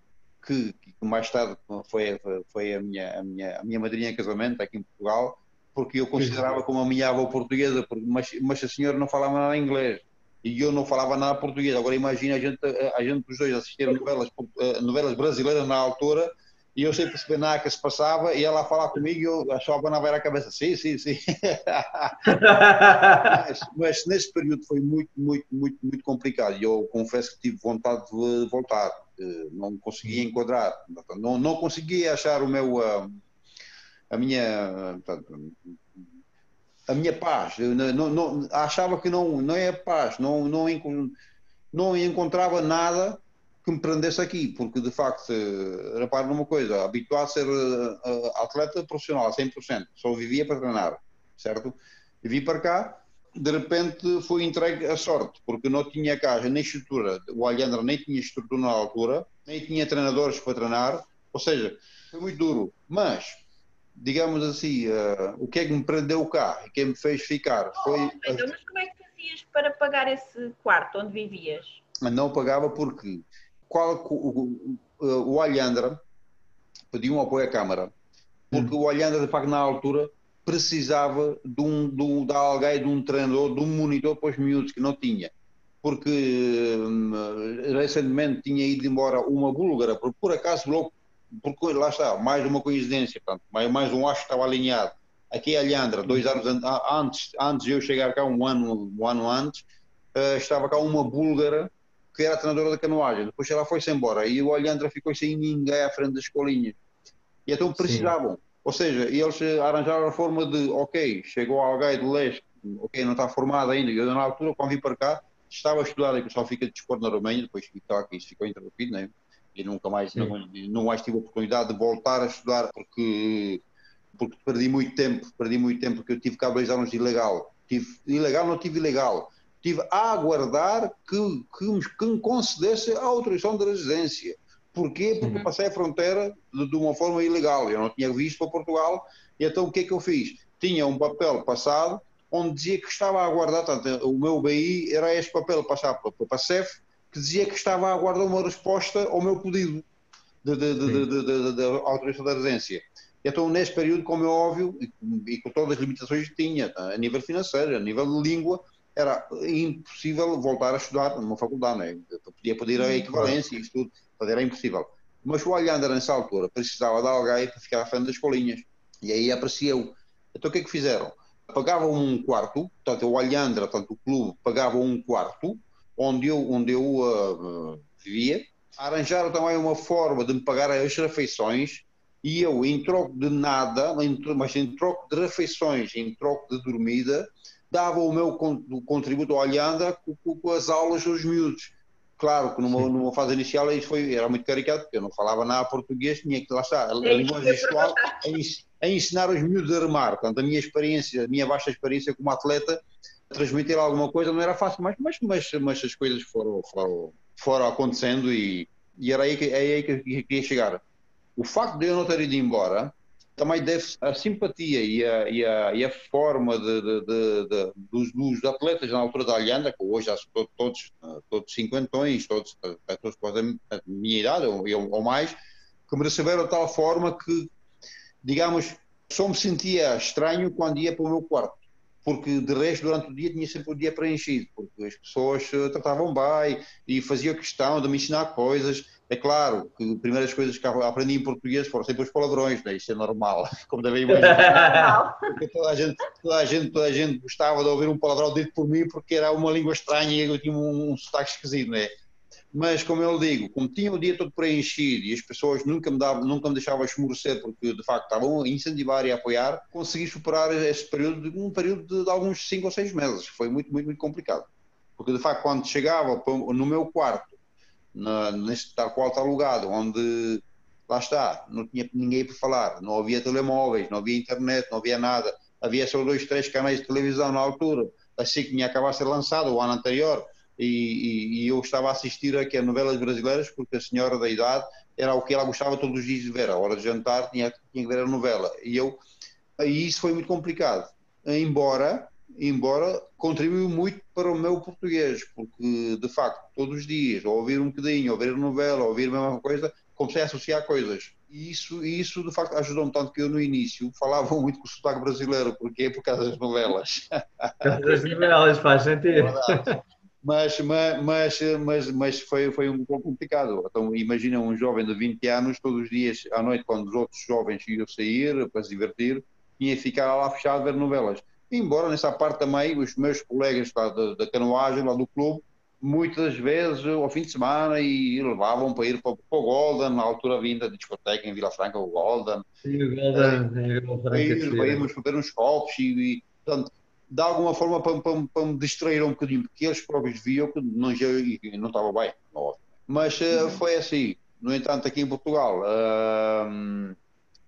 Speaker 5: que, que mais tarde foi, foi a, minha, a, minha, a minha madrinha em casamento aqui em Portugal, porque eu considerava como a minha avó portuguesa, mas, mas a senhora não falava nada inglês e eu não falava nada português. Agora imagina a gente, a gente os dois assistir novelas, eh, novelas brasileiras na altura e eu sem perceber nada que se passava e ela a falar comigo e eu só abanava a cabeça, sim, sim, sim. [LAUGHS] mas, mas, nesse período foi muito, muito, muito, muito complicado e eu confesso que tive vontade de voltar não conseguia enquadrar, não, não conseguia achar o meu, a, a minha, a minha paz, não, não, achava que não, não é paz, não, não, não encontrava nada que me prendesse aqui, porque de facto, repare numa coisa, habituado a ser uh, atleta profissional a 100%, só vivia para treinar, certo? E vim para cá de repente foi entregue a sorte, porque não tinha casa nem estrutura. O Alhandra nem tinha estrutura na altura, nem tinha treinadores para treinar, ou seja, foi muito duro. Mas, digamos assim, uh, o que é que me prendeu cá e quem me fez ficar foi. Oh,
Speaker 6: então, mas como é que fazias para pagar esse quarto onde vivias?
Speaker 5: Não pagava porque qual, o, o, o Alhandra pediu um apoio à Câmara, porque hum. o Alhandra, de facto, na altura precisava de, um, de, de alguém, de um treinador, de um monitor para os miúdos, que não tinha. Porque hum, recentemente tinha ido embora uma búlgara, por, por acaso, logo, porque lá está, mais uma coincidência, mais, mais um acho que estava alinhado. Aqui a Alhandra, dois anos antes, antes de eu chegar cá, um ano, um ano antes, uh, estava cá uma búlgara que era treinadora da canoagem. Depois ela foi-se embora e o Alhandra ficou sem ninguém à frente da escolinha. E então precisavam. Sim ou seja, eles arranjaram a forma de, ok, chegou alguém de leste, ok, não está formado ainda. Eu, na altura, quando vim para cá, estava a estudar a física de desporto na Roménia, depois ficou aqui, isso ficou interrompido, né? e nunca mais, não, não, mais tive a oportunidade de voltar a estudar porque, porque perdi muito tempo, perdi muito tempo, porque eu tive cá dois anos de ilegal. Tive ilegal, não tive ilegal. Tive a aguardar que, que, que me concedesse a autorização de residência. Porquê? Porque uhum. passei a fronteira de, de, uma forma ilegal. Eu não tinha visto para Portugal. E então o que é que eu fiz? Tinha um papel passado onde dizia que estava a aguardar, portanto, o meu BI era este papel passado para, para a CEF, que dizia que estava a aguardar uma resposta ao meu pedido de, de, de, de autorização da residência. Então, nesse período, como é óbvio, e, e, com todas as limitações que tinha, a nível financeiro, a nível de língua, era impossível voltar a estudar numa faculdade. Né? Eu podia pedir a equivalência e isso tudo era impossível. Mas o Alhandra, nessa altura, precisava de alguém para ficar à frente das escolinhas. E aí apareceu. Então o que é que fizeram? Pagavam um quarto, portanto, o Alhandra, tanto o clube, pagava um quarto, onde eu, onde eu uh, vivia. Arranjaram também uma forma de me pagar as refeições e eu, em troco de nada, mas em troco de refeições, em troco de dormida, dava o meu contributo ao Alhandra com, com as aulas dos miúdos. Claro que numa, numa fase inicial isso foi, era muito caricato, porque eu não falava nada português, tinha que lá estar, a língua gestual, a, ensinar os miúdos a remar. Portanto, a minha experiência, a minha vasta experiência como atleta, transmitir alguma coisa não era fácil, mas, mas, mas, mas as coisas foram, foram, foram acontecendo e, e era aí que, é aí que eu queria chegar. O facto de eu não ter ido embora também deve-se à simpatia e a, e a, e a forma de, de, de, dos, dos, atletas na altura da Alhandra, que hoje são todos, todos cinquentões, todos, todos a minha idade ou, ou mais, que me receberam de tal forma que digamos, só me sentia estranho quando ia para o meu quarto, porque de resto, durante o dia, tinha sempre o dia preenchido, porque as pessoas eh, tratavam bem e faziam questão de me ensinar coisas. É claro que as primeiras coisas que aprendi em português foram sempre os palavrões, né? isso é normal, [LAUGHS] como devem imaginar. toda, a gente, toda, a gente, toda a gente gostava de ouvir um palavrão dito por mim porque era uma língua estranha e eu tinha um, um sotaque esquisito, né? mas como eu digo, como tinha o dia todo preenchido e as pessoas nunca me, davam, nunca me deixavam esmorecer porque de facto estavam a incentivar e a apoiar, consegui superar esse período, um período de, de alguns 5 ou 6 meses, foi muito, muito, muito complicado. Porque de facto quando chegava no meu quarto, na, neste tal qual está alugado, onde lá está, não tinha ninguém para falar, não havia telemóveis, não havia internet, não havia nada, havia só dois, três canais de televisão na altura, assim que tinha acabado de ser lançado o ano anterior, e, e, e, eu estava a assistir aqui a novelas brasileiras porque a senhora da idade era o que ela gostava todos os dias de ver, a hora de jantar tinha, tinha que ver a novela. E eu e isso foi muito complicado. Embora embora contribuiu muito para o meu português porque de facto todos os dias ao ouvir um bocadinho, ouvir novela ouvir a mesma coisa, comecei a associar coisas. E isso, isso de facto ajudou-me tanto que eu no início falava [LAUGHS] muito com o sotaque brasileiro. Porque por causa das novelas.
Speaker 1: Por causa das novelas faz sentido.
Speaker 5: É mas, mas, mas, mas foi, foi um pouco complicado. Então, imagina um jovem de 20 anos, todos os dias à noite, quando os outros jovens iam sair para se divertir, tinha que ficar lá fechado a ver novelas. Embora nessa parte também, os meus colegas lá da, da canoagem, lá do clube, muitas vezes ao fim de semana e levavam para ir para, para o Golden, na altura vinda de discoteca em Vila Franca, o Golden.
Speaker 1: Sim, o Golden, é,
Speaker 5: Franca. Para irmos beber uns copos e, e portanto, de alguma forma para, para, para, me distrair um bocadinho, porque eles próprios viam que não, não estava bem, mas uh, foi assim. No entanto, aqui em Portugal uh,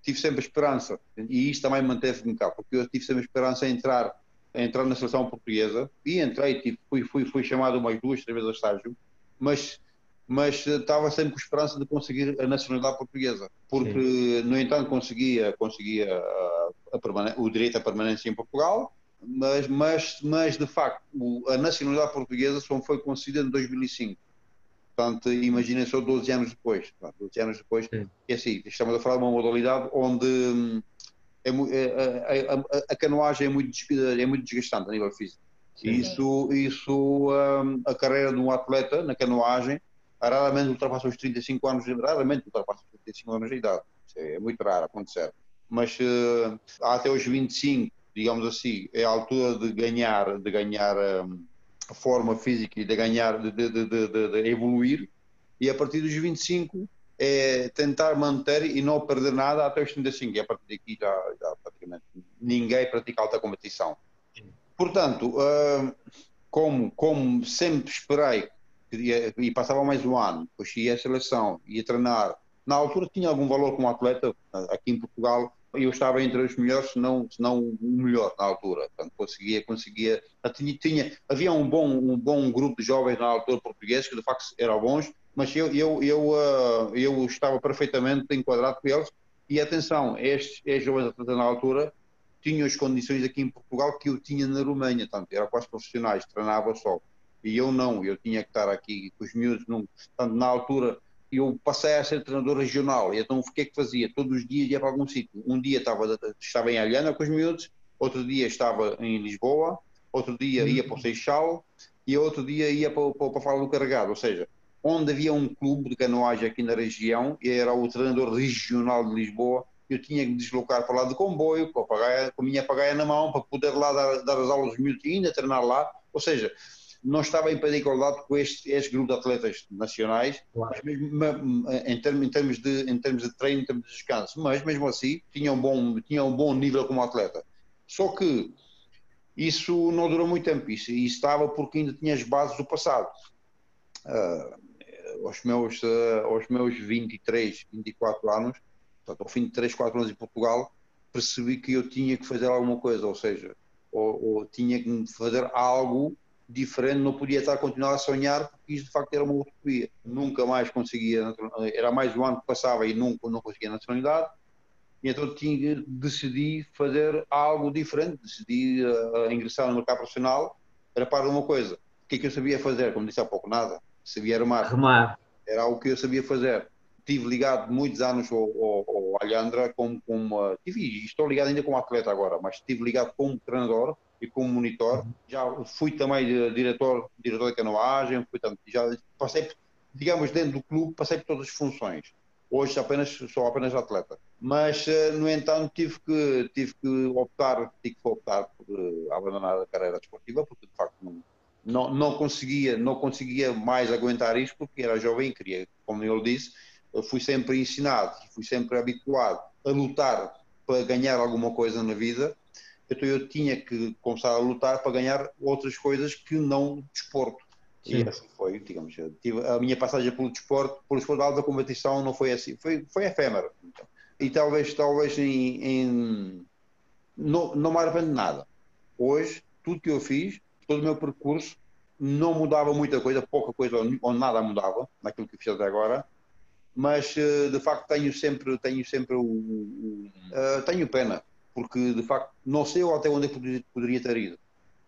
Speaker 5: tive sempre esperança, e isto também manteve-me cá, porque eu tive sempre esperança em entrar, em entrar na seleção portuguesa, e entrei, tive, fui, fui, fui chamado umas duas, três vezes a estágio, mas mas estava sempre com esperança de conseguir a nacionalidade portuguesa, porque, Sim. no entanto, conseguia, conseguia a, a o direito à permanência em Portugal, mas, mas, mas de facto a nacionalidade portuguesa só foi concedida em 2005. Portanto, imaginem só 12 anos depois. 12 anos depois, Sim. é assim, estamos a falar de uma modalidade onde hum, é, é, a, a, a, canoagem é muito, é muito desgastante a nível físico. Sim. Isso, isso um, a carreira de um atleta na canoagem raramente ultrapassa os 35 anos, raramente ultrapassa os 35 anos de idade. É muito raro acontecer. Mas uh, até os 25 digamos assim, é a altura de ganhar, de ganhar um, forma física e de ganhar, de, de, de, de, evoluir, e a partir dos 25 é tentar manter e não perder nada até os 35, e a partir daqui já, já praticamente ninguém pratica alta competição. Portanto, uh, como, como sempre esperei, e passava mais um ano, depois ia à seleção, ia treinar, na altura tinha algum valor como atleta, aqui em Portugal, eu estava entre os melhores, se não, se não o melhor na altura. Portanto, conseguia, conseguia. Tinha, tinha, havia um bom, um bom grupo de jovens na altura portugueses que de facto eram bons, mas eu, eu, eu, uh, eu estava perfeitamente enquadrado com eles. E atenção, estes, estes jovens atletas na altura tinham as condições aqui em Portugal que eu tinha na Roménia, tanto era quase profissionais, treinava só. E eu não, eu tinha que estar aqui com os miúdos, não, tanto na altura eu passei a ser treinador regional, e então o que é que fazia? Todos os dias ia para algum sítio. Um dia estava, estava em Alhana com os miúdos, outro dia estava em Lisboa, outro dia ia para o Seixal e outro dia ia para, para, para Fala do Carregado. Ou seja, onde havia um clube de canoagem aqui na região, e era o treinador regional de Lisboa, eu tinha que me deslocar para lá de comboio, com a, pagaia, com a minha pagaia na mão, para poder lá dar, dar as aulas dos miúdos e ainda treinar lá. Ou seja, não estava em pé de igualdade com este, este grupo de atletas nacionais, claro. mesmo, em, termos, em, termos de, em termos de treino, em termos de descanso, mas mesmo assim tinha um bom, tinha um bom nível como atleta. Só que isso não durou muito tempo, isso, isso estava porque ainda tinha as bases do passado. Uh, aos, meus, uh, aos meus 23, 24 anos, portanto, ao fim de 3, 4 anos em Portugal, percebi que eu tinha que fazer alguma coisa, ou seja, ou, ou tinha que fazer algo diferente, não podia estar a continuar a sonhar, porque isso de facto era uma utopia. Nunca mais conseguia, era mais um ano que passava e nunca não conseguia nacionalidade, e então tinha, decidi fazer algo diferente, decidi uh, ingressar no mercado profissional, era para uma coisa. O que é que eu sabia fazer? Como disse há pouco, nada. Sabia armar.
Speaker 1: Armar.
Speaker 5: Era algo que eu sabia fazer. tive ligado muitos anos ao, ao, ao Alhandra como, como tive, estou ligado ainda como atleta agora, mas estive ligado como treinador e como monitor. Já fui também diretor, diretor de canoagem, fui, já passei, digamos, dentro do clube, passei por todas as funções. Hoje apenas, sou apenas atleta. Mas, eh, no entanto, tive que, tive que optar, tive que optar por uh, abandonar a carreira desportiva, porque de facto não, não, não, conseguia, não conseguia mais aguentar isto, porque era jovem, queria, como ele disse, eu fui sempre ensinado, fui sempre habituado a lutar para ganhar alguma coisa na vida, então eu tinha que começar a lutar para ganhar outras coisas que não desporto. Sim. E assim foi, digamos, tive, a minha passagem pelo desporto, pelo desporto de alta competição não foi assim, foi, foi efêmera. Então. E talvez, talvez em, em, não, não me arrependo de nada. Hoje, tudo que eu fiz, todo o meu percurso, não mudava muita coisa, pouca coisa ou nada mudava naquilo que fiz até agora, mas eh, de facto tenho sempre, tenho sempre o, o uh, tenho pena, porque de facto não sei até onde eu poderia, ter ido.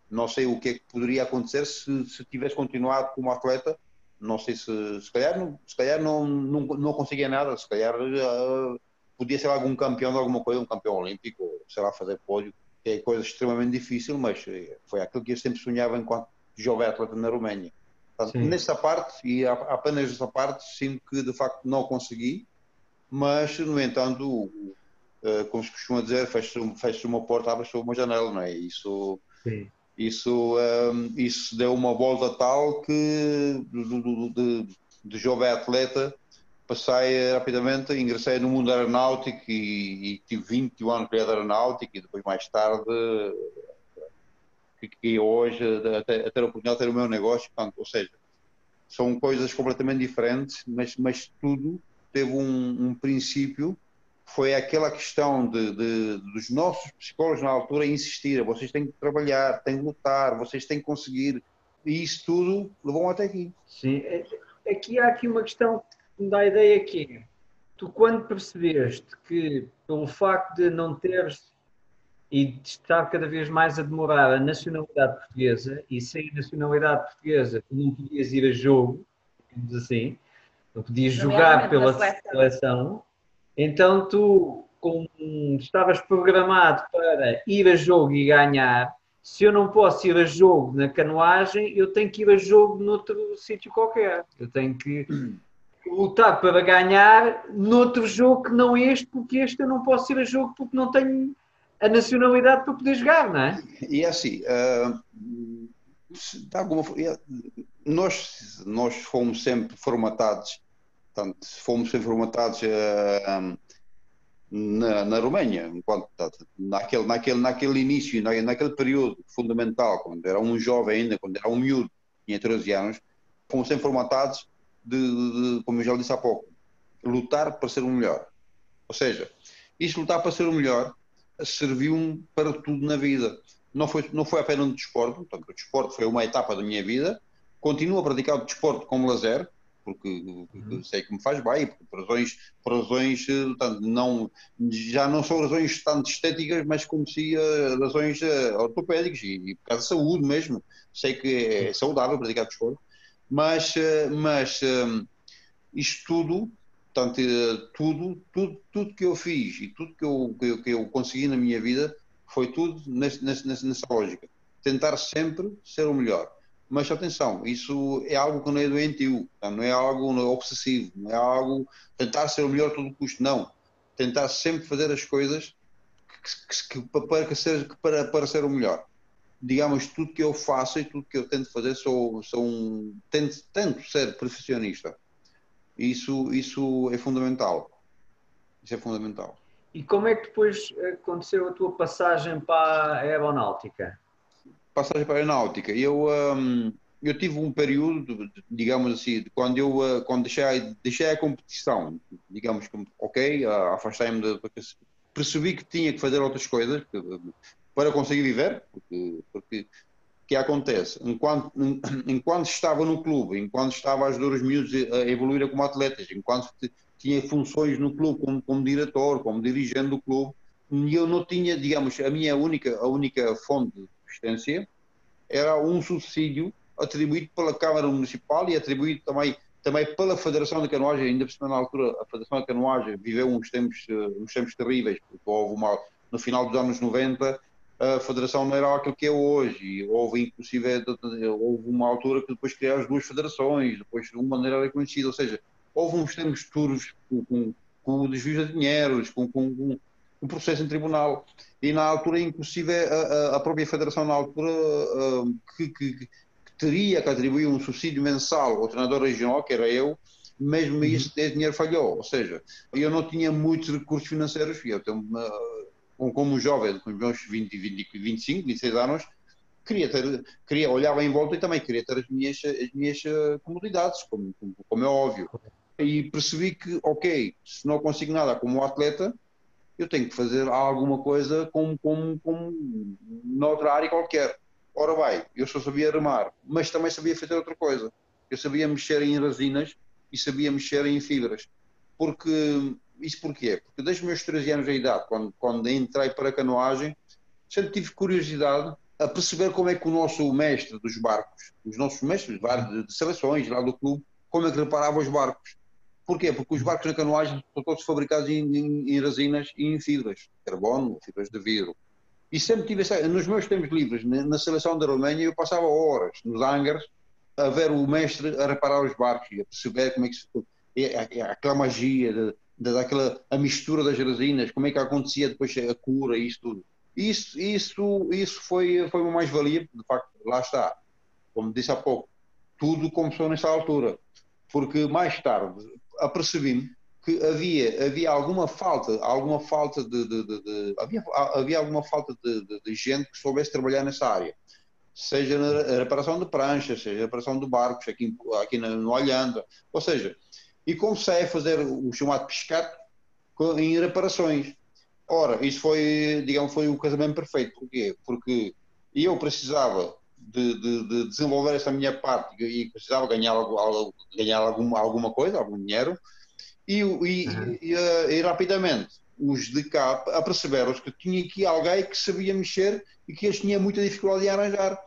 Speaker 5: Não sei o que é que poderia acontecer se, se tivesse continuado como atleta. Não sei se, se calhar, não, se calhar não, não, não conseguia nada. Se calhar uh, podia ser algum campeão de alguma coisa, um campeão olímpico, ou sei lá, fazer pódio, que é coisa extremamente difícil, mas eh, foi aquilo que eu sempre sonhava enquanto jovem atleta na Roménia. Nessa parte, e apenas nessa parte, sinto que de facto não consegui, mas, no entanto, como se costuma dizer, fecha uma porta, abre-se uma janela, não é? Isso. Sim isso, um, isso deu uma volta tal que de, de, de jovem atleta passei rapidamente, ingressei no mundo aeronáutico e, e tive 21 anos de aeronáutica e depois mais tarde fiquei hoje até, a ter a oportunidade de ter o meu negócio, portanto, ou seja, são coisas completamente diferentes, mas, mas tudo teve um, um princípio foi aquela questão de, de, dos nossos psicólogos na altura insistir, vocês têm que trabalhar, têm que lutar, vocês têm que conseguir, e isso tudo levou até aqui.
Speaker 1: Sim, aqui há aqui uma questão que me dá a ideia que é, tu quando percebeste que pelo facto de não teres e de estar cada vez mais a demorar a nacionalidade portuguesa e sem a nacionalidade portuguesa não podias ir a jogo, digamos assim, não podias jogar pela seleção então tu, como estavas programado para ir a jogo e ganhar, se eu não posso ir a jogo na canoagem, eu tenho que ir a jogo noutro sítio qualquer. Eu tenho que [CLEARS THROAT] lutar para ganhar noutro jogo que não este, porque este eu não posso ir a jogo porque não tenho a nacionalidade para poder jogar, não é?
Speaker 5: E é assim, uh, alguma, nós, nós fomos sempre formatados Portanto, fomos formatados uh, na, na Roménia, enquanto, naquele, naquele, naquele início, naquele período fundamental, quando era um jovem ainda, quando era um miúdo, tinha 13 anos, fomos sempre formatados de, de, de, como eu já disse há pouco, lutar para ser o melhor. Ou seja, isto lutar para ser o melhor serviu-me para tudo na vida. Não foi, não foi apenas no desporto, portanto, o desporto foi uma etapa da minha vida, continuo a praticar o desporto como lazer, porque uhum. sei que me faz bem, por razões, por razões tanto, não, já não são razões tanto estéticas, mas como se uh, razões uh, ortopédicas e, e por causa da saúde mesmo. Sei que é saudável praticar desporto, mas, uh, mas isto tudo, tanto, tudo, tudo, tudo que eu fiz e tudo que eu, que eu, que eu consegui na minha vida foi tudo nessa, nessa, nessa lógica. Tentar sempre ser o melhor mas atenção, isso é algo que não é doentio, não é algo obsessivo, não é algo tentar ser o melhor a todo custo, não. Tentar sempre fazer as coisas que, que, para, ser, para, para ser o melhor. Digamos, tudo que eu faço e tudo que eu tento fazer, sou, sou um, tento, tento ser perfeccionista. Isso, isso é fundamental. Isso é fundamental.
Speaker 1: E como é que depois aconteceu a tua passagem para a aeronáutica?
Speaker 5: Passagem para a aeronáutica, eu, um, eu tive um período, digamos assim, quando eu uh, quando deixei, deixei a competição, digamos que, ok, afastei-me, de, percebi que tinha que fazer outras coisas para conseguir viver, porque, porque que acontece, enquanto, [COUGHS] enquanto estava no clube, enquanto estava a ajudar os miúdos a evoluir como atletas, enquanto tinha funções no clube como, como diretor, como dirigente do clube, eu não tinha, digamos, a minha única, a única fonte existência era um subsídio atribuído pela Câmara Municipal e atribuído também também pela Federação de Canoagem, ainda por cima na altura, a Federação de Canoagem viveu uns tempos, uns tempos terríveis, porque houve uma, no final dos anos 90 a federação não era aquilo que é hoje. Houve, inclusive, houve uma altura que depois criaram as duas federações, depois de uma maneira reconhecida. Ou seja, houve uns tempos turvos com, com, com desvio de dinheiros, com, com, com um processo em tribunal. E na altura, inclusive, a, a própria federação, na altura, que, que, que, teria que atribuir um subsídio mensal ao treinador regional, que era eu, mesmo uhum. isso, esse dinheiro falhou. Ou seja, eu não tinha muitos recursos financeiros, eu tenho uma, como jovem, com os meus 20, 20, 25, 26 anos, queria ter, queria, olhava em volta e também queria ter as minhas, as minhas eh, comodidades, como, como, como é óbvio. E percebi que, ok, se não consigo nada como atleta, eu tenho que fazer alguma coisa como, como, como noutra área qualquer. Ora vai, eu só sabia remar, mas também sabia fazer outra coisa. Eu sabia mexer em resinas e sabia mexer em fibras. Porque isso porquê? Porque desde os meus 13 anos de idade, quando, quando entrei para a canoagem, sempre tive curiosidade a perceber como é que o nosso mestre dos barcos, os nossos mestres de seleções lá do clube, como é que reparava os barcos. Porquê? Porque os barcos na canoagem são todos fabricados em, em, em resinas e em fibras, carbono, fibras de vidro. E sempre tive essa, nos meus tempos livres, na seleção da Alemanha, eu passava horas nos hangars a ver o mestre a reparar os barcos e a perceber como é que se. É, é, aquela magia de, daquela a mistura das resinas, como é que acontecia depois a cura e isso tudo. Isso, isso, isso foi, foi uma mais-valia, de facto, lá está. Como disse há pouco, tudo começou nessa altura. Porque mais tarde apercebi-me que havia, havia alguma falta, alguma falta de, de, de, de havia, havia alguma falta de, gente que soubesse trabalhar nessa área. Seja na reparação de pranchas, seja na reparação de barcos aqui, aqui no Olhanda. Ou seja, e comecei a fazer o chamado pescado em reparações. Ora, isso foi, digamos, foi o casamento perfeito. Porquê? Porque eu precisava de, de, de desenvolver essa minha parte e precisava ganhar, ganhar alguma, alguma coisa, algum dinheiro, e, e, uhum. e, eh, e, rapidamente os de cá aperceberam-se que tinha aqui alguém que sabia mexer e que eles tinham muita dificuldade em arranjar.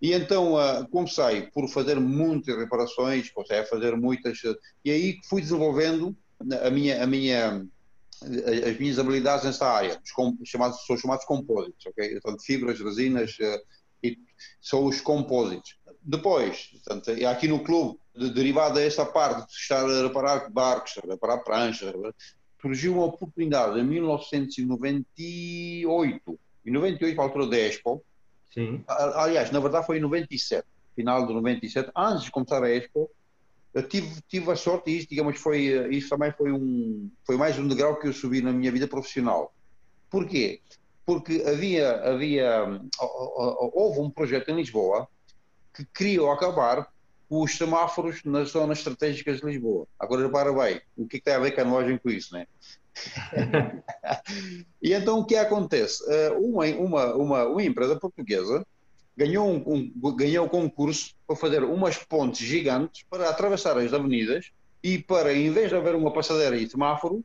Speaker 5: E então uh, comecei por fazer muitas reparações, comecei a fazer muitas, uh, e aí fui desenvolvendo a minha, a minha, as minhas habilidades nessa área, os chamados, são chamados compósitos, ok? Portanto, fibras, resinas, e são os compósitos. Depois, portanto, aqui no clube, de, derivado desta parte de estar a reparar barcos, a reparar pranchas, surgiu uma oportunidade em 1998, em 98, para a altura da Expo, Sim. Aliás, na verdade foi em 97, final de 97, antes de começar a Expo, eu tive, tive a sorte, e isso, digamos, foi, isso também foi, um, foi mais um degrau que eu subi na minha vida profissional. Porquê? Porque havia, havia, houve um projeto em Lisboa que queria acabar com os semáforos nas zonas estratégicas de Lisboa. Agora, repara bem, o que, é que tem a ver canoagem com isso, né? [LAUGHS] e então o que acontece? Eh, uma, uma, uma, uma empresa portuguesa ganhou um, um, ganhou um concurso para fazer umas pontes gigantes para atravessar as avenidas e para, em vez de haver uma passadeira e semáforo,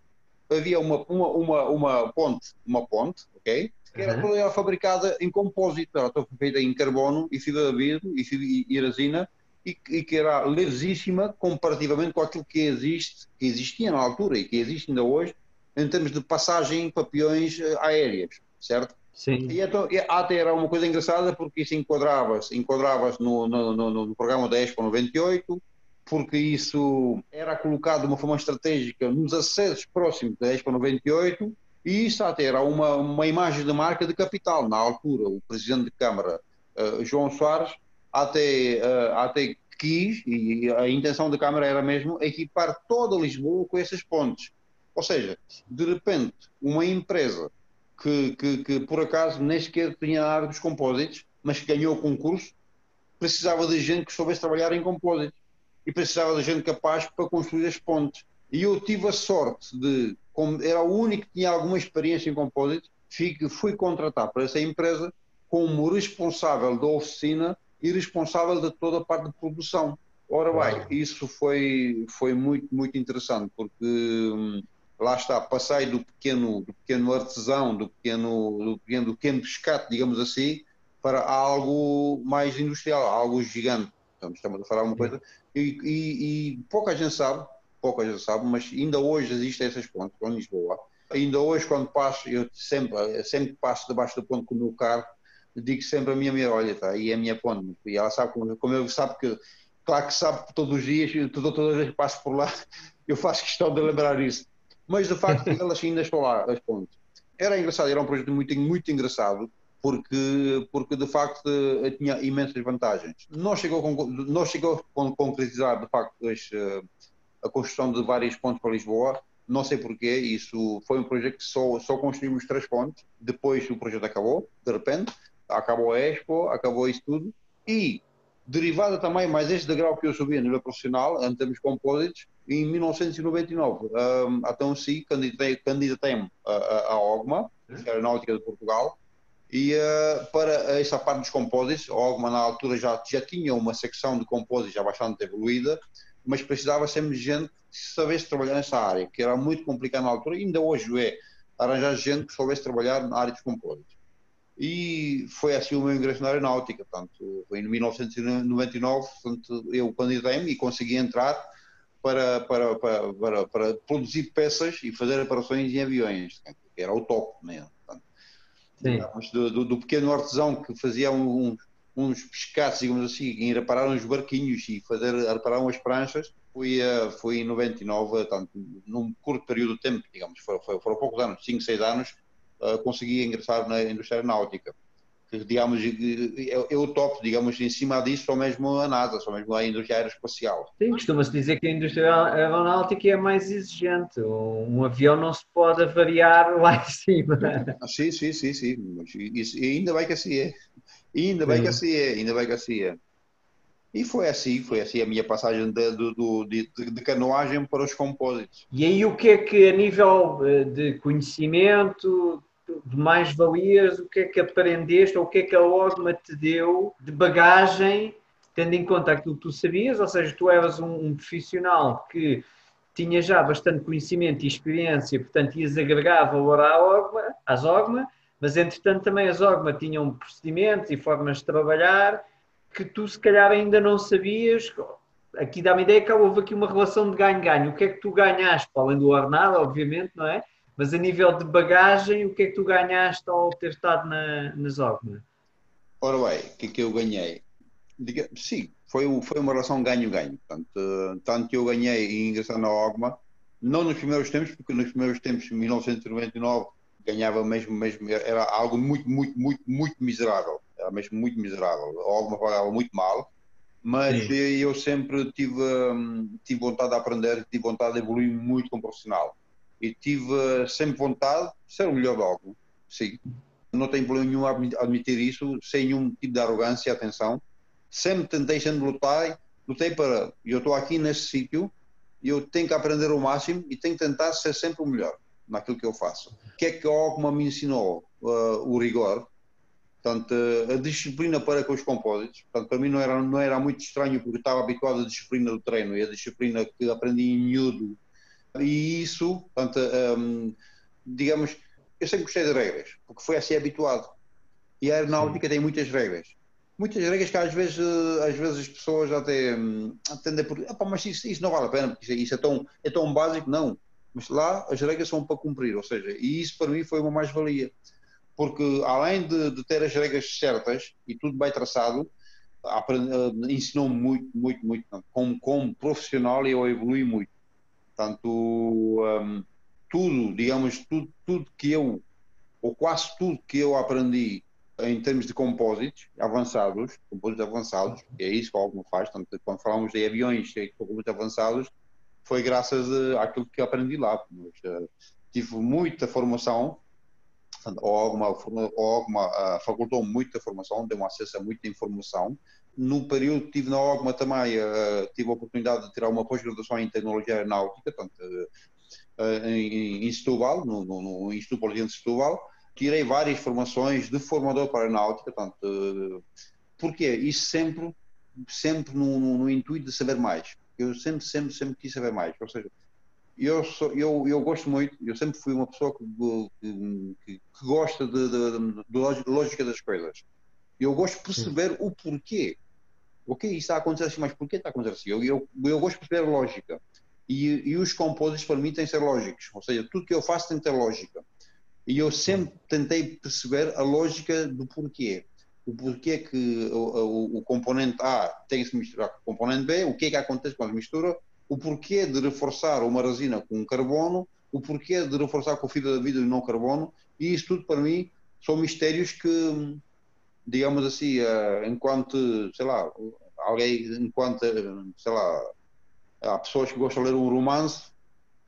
Speaker 5: havia uma, uma, uma, uma ponte, uma ponte, ok? Que era toda ela fabricada em compósito, ela estava feita em carbono e fibra de vidro e, e, e resina e, e, que era levíssima comparativamente com aquilo que existe, que existia na altura e que existe ainda hoje, em termos de passagem em papiões eh, aéreas, certo?
Speaker 1: Sim.
Speaker 5: E então, até era uma coisa engraçada porque isso enquadravas, enquadravas no, no, no, no programa da Expo 98, porque isso era colocado de uma forma estratégica nos acessos próximos da Expo 98 e isso até era uma, uma imagem de marca de capital. Na altura, o presidente de Câmara, uh, João Soares, até, uh, até quis, e a intenção da Câmara era mesmo equipar toda Lisboa com esses pontos. Ou seja, de repente, uma empresa que, que, que por acaso nem sequer tinha a área dos compósitos, mas que ganhou o concurso, precisava de gente que soubesse trabalhar em compósitos e precisava de gente capaz para construir as pontes. E eu tive a sorte de, como era o único que tinha alguma experiência em compósitos, fui contratar para essa empresa como responsável da oficina e responsável de toda a parte de produção. Ora bem, isso foi, foi muito, muito interessante, porque hum, lá está, passei do pequeno, do pequeno artesão, do pequeno, do pequeno, do pequeno pescado, digamos assim, para algo mais industrial, algo gigante. Então, estamos a falar uma coisa E, e, e, pouca gente sabe, pouca gente sabe, mas ainda hoje existem essas pontes em Lisboa. Ainda hoje, quando passo, eu sempre, sempre passo debaixo do ponto com o meu carro, digo sempre a minha mulher, olha, tá, aí é a minha ponte. E ela sabe, como, como eu sabe que, claro que sabe todos os dias, todas, todas as vezes que passo por lá, [LAUGHS] eu faço questão de lembrar isso. Mas de facto, [LAUGHS] elas ainda estão lá, as pontes. Era engraçado, era um projeto muito, muito engraçado, porque, porque de facto tinha imensas vantagens. Não chegou, não chegou a concretizar de facto eh, a construção de várias pontes para Lisboa, não sei porquê, isso foi um projeto que só, só construímos três pontes, depois o projeto acabou, de repente, acabou a Expo, acabou isso tudo, e derivada também mais este degrau que eu subi a nível profissional, em termos compósitos, em 1999, um, até um si, candidatei-me à OGMA, Aeronáutica de Portugal, e uh, para essa parte dos compósitos, a OGMA na altura já, já tinha uma secção de compósitos já bastante evoluída, mas precisava sempre de gente que soubesse trabalhar nessa área, que era muito complicado na altura, e ainda hoje é, arranjar gente que soubesse trabalhar na área dos compósitos. E foi assim o meu ingresso na aeronáutica, portanto, foi em 1999, portanto, eu candidatei-me e consegui entrar para, para, para, para, para produzir peças e fazer operações em aviões, que era o top mesmo. Do, do, do, pequeno artesão que fazia um, uns pescados, digamos assim, ir reparar uns barquinhos e fazer reparar umas pranchas, fui, uh, fui em 99, tanto, num curto período de tempo, digamos, foram, foram poucos anos, 5, 6 anos, uh, consegui ingressar na indústria aeronáutica. Que, digamos, é o top, digamos, em cima disso, só mesmo a NASA, só mesmo a indústria aeroespacial.
Speaker 1: Sim, costuma-se dizer que a indústria aeronáutica é mais exigente. Um avião não se pode variar [LAUGHS] lá em cima.
Speaker 5: Sim, sim, sim, sim. Mas isso, ainda bem que assim é. Ainda bem Sim. que assim é, ainda bem que assim é. E foi assim, foi assim a minha passagem de, de, de, de, canoagem para os compósitos.
Speaker 1: E aí o que é que a nível eh, de conhecimento, de mais-valias, o que é que aprendeste ou o que é que a OSMA te deu de bagagem, tendo em conta aquilo que tu sabias, ou seja, tu eras um, um profissional que tinha já bastante conhecimento e experiência, portanto ias agregar valor à OGMA, às OGMA, mas entretanto também as OGMA tinham procedimentos e formas de trabalhar que tu se calhar ainda não sabias. Aqui dá-me ideia que houve aqui uma relação de ganho-ganho. O que é que tu ganhaste, além do ordenado, obviamente, não é? Mas a nível de bagagem, o que é que tu ganhaste ao ter estado na, nas OGMA?
Speaker 5: Ora bem, o que é que eu ganhei? Diga, sim, foi, foi uma relação ganho-ganho. Tanto, tanto que eu ganhei em ingressar na OGMA, não nos primeiros tempos, porque nos primeiros tempos, em 1999, ganhava mesmo, mesmo, era algo muito, muito, muito, muito miserável. Era mesmo muito miserável. A Ogma pagava muito mal, mas Sim. eu sempre tive, hum, tive vontade de aprender, tive vontade de evoluir muito como profissional. E tive sempre vontade de ser o melhor de algo. Sim. Não tenho problema nenhum a admitir isso, sem nenhum tipo de arrogância e atenção. Sempre tentei sempre lutar, lutei para. Eu estou aqui neste sítio, eu tenho que aprender o máximo e tenho que tentar ser sempre o melhor naquilo que eu faço. O que é que a OGMA me ensinou? Uh, o rigor, portanto, a disciplina para com os compósitos. Portanto, para mim não era, não era muito estranho porque estava habituado à disciplina do treino e a disciplina que aprendi em miúdo. E isso, portanto, um, digamos, eu sempre gostei de regras, porque foi assim habituado. E a aeronáutica tem muitas regras. Muitas regras que às vezes, às vezes as pessoas até hum, tendem por. Mas isso, isso não vale a pena, porque isso é tão, é tão básico. Não mas lá as regras são para cumprir, ou seja, e isso para mim foi uma mais-valia, porque além de, de, ter as regras certas e tudo bem traçado, eh, ensinou-me muito, muito, muito, como, como profissional eu evolui muito, portanto, um, tudo, digamos, tudo, tudo que eu, ou quase tudo que eu aprendi em termos de compósitos avançados, compósitos avançados, é isso que o Alguma faz, portanto, quando falamos de aviões com compósitos avançados, foi graças àquilo que aprendi lá. Mas, uh, tive muita formação, ou alguma, ou alguma uh, facultou muita formação, deu acesso a muita informação. No período tive na OGMA também uh, tive a oportunidade de tirar uma pós-graduação em tecnologia aeronáutica, portanto, uh, em, em Setúbal, no, no, no Instituto Politécnico de Setúbal. Tirei várias formações de formador para aeronáutica, portanto, uh, porque isso sempre, sempre no, no, no intuito de saber mais eu sempre, sempre, sempre quis saber mais. Ou seja, eu, sou, eu, eu gosto muito, eu sempre fui uma pessoa que, que, que, gosta de, lógica das coisas. Eu gosto de perceber Sim. o porquê. ok, isso está a acontecer assim, mas porquê está a acontecer assim? Eu, eu, eu gosto de perceber lógica. E, e os compositores para mim têm que ser lógicos, ou seja, tudo que eu faço tem que ter lógica. E eu sempre tentei perceber a lógica do porquê. O porquê que o, o, o componente A tem que se misturar com o componente B, o que é que acontece quando mistura, o porquê de reforçar uma resina com carbono, o porquê de reforçar com fibra de vidro e não carbono, e isso tudo para mim são mistérios que, digamos assim, eh, enquanto, sei lá, alguém, enquanto, sei lá, há pessoas que gostam de ler um romance,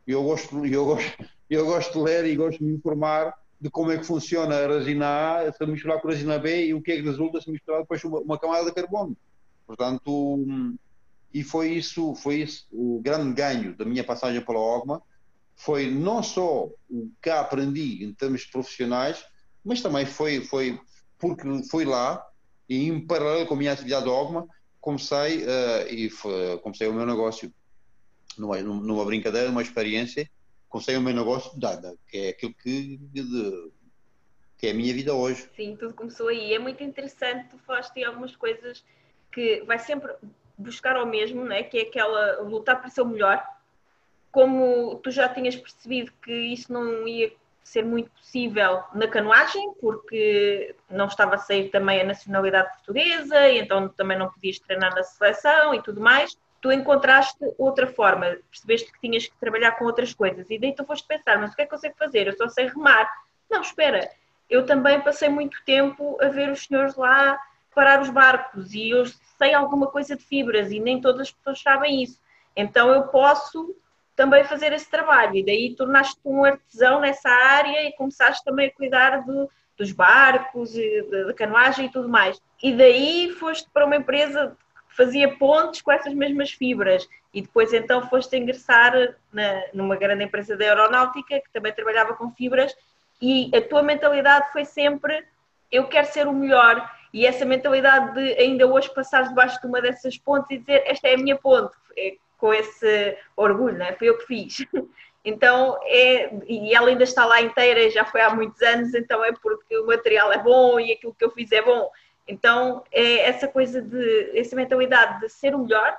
Speaker 5: eu gosto, eu gosto, eu gosto de ler e gosto de me informar de como é que funciona a resina A se misturar com a resina B e o que é que resulta se misturar depois uma, uma camada de carbono. Portanto, e foi isso, foi isso o grande ganho da minha passagem pela OGMA, foi não só o que aprendi em termos profissionais, mas também foi, foi porque fui lá e em paralelo com a minha atividade de OGMA, comecei, uh, e foi, comecei o meu negócio numa, numa brincadeira, numa experiência, comecei o meu negócio, dada, que é aquilo que, de, que é a minha vida hoje.
Speaker 3: Sim, tudo começou aí. É muito interessante, tu falaste em algumas coisas que vai sempre buscar ao mesmo, né? que é aquela lutar para ser o melhor. Como tu já tinhas percebido que isso não ia ser muito possível na canoagem, porque não estava a sair também a nacionalidade portuguesa, e então também não podias treinar na seleção e tudo mais. Tu encontraste outra forma, percebeste que tinhas que trabalhar com outras coisas, e daí tu foste pensar: mas o que é que eu sei fazer? Eu só sei remar. Não, espera, eu também passei muito tempo a ver os senhores lá parar os barcos, e eu sei alguma coisa de fibras, e nem todas as pessoas sabem isso. Então eu posso também fazer esse trabalho. E daí tornaste-te um artesão nessa área e começaste também a cuidar do, dos barcos, da canoagem e tudo mais. E daí foste para uma empresa fazia pontes com essas mesmas fibras. E depois então foste ingressar na, numa grande empresa da aeronáutica que também trabalhava com fibras. E a tua mentalidade foi sempre: eu quero ser o melhor. E essa mentalidade de ainda hoje passares debaixo de uma dessas pontes e dizer esta é a minha ponte, é com esse orgulho, né? foi eu que fiz. [LAUGHS] Então, é, e ela ainda está lá inteira, já foi há muitos anos, então é porque o material é bom e aquilo que eu fiz é bom. Então, é essa coisa de, essa mentalidade de ser o melhor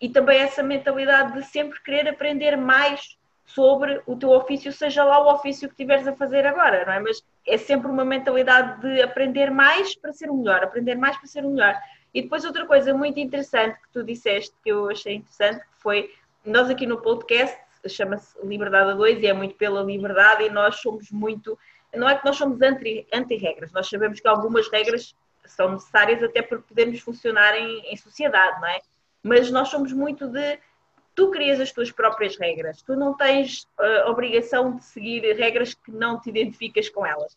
Speaker 3: e também essa mentalidade de sempre querer aprender mais sobre o teu ofício, seja lá o ofício que estiveres a fazer agora, não é? Mas é sempre uma mentalidade de aprender mais para ser o melhor, aprender mais para ser o melhor. E depois outra coisa muito interessante que tu disseste, que eu achei interessante, foi, nós aqui no podcast, chama-se Liberdade a Dois, e é muito pela liberdade, e nós somos muito, não é que nós somos anti-regras, nós sabemos que algumas regras são necessárias até para podermos funcionar em, em sociedade, não é? Mas nós somos muito de tu crias as tuas próprias regras, tu não tens uh, obrigação de seguir regras que não te identificas com elas.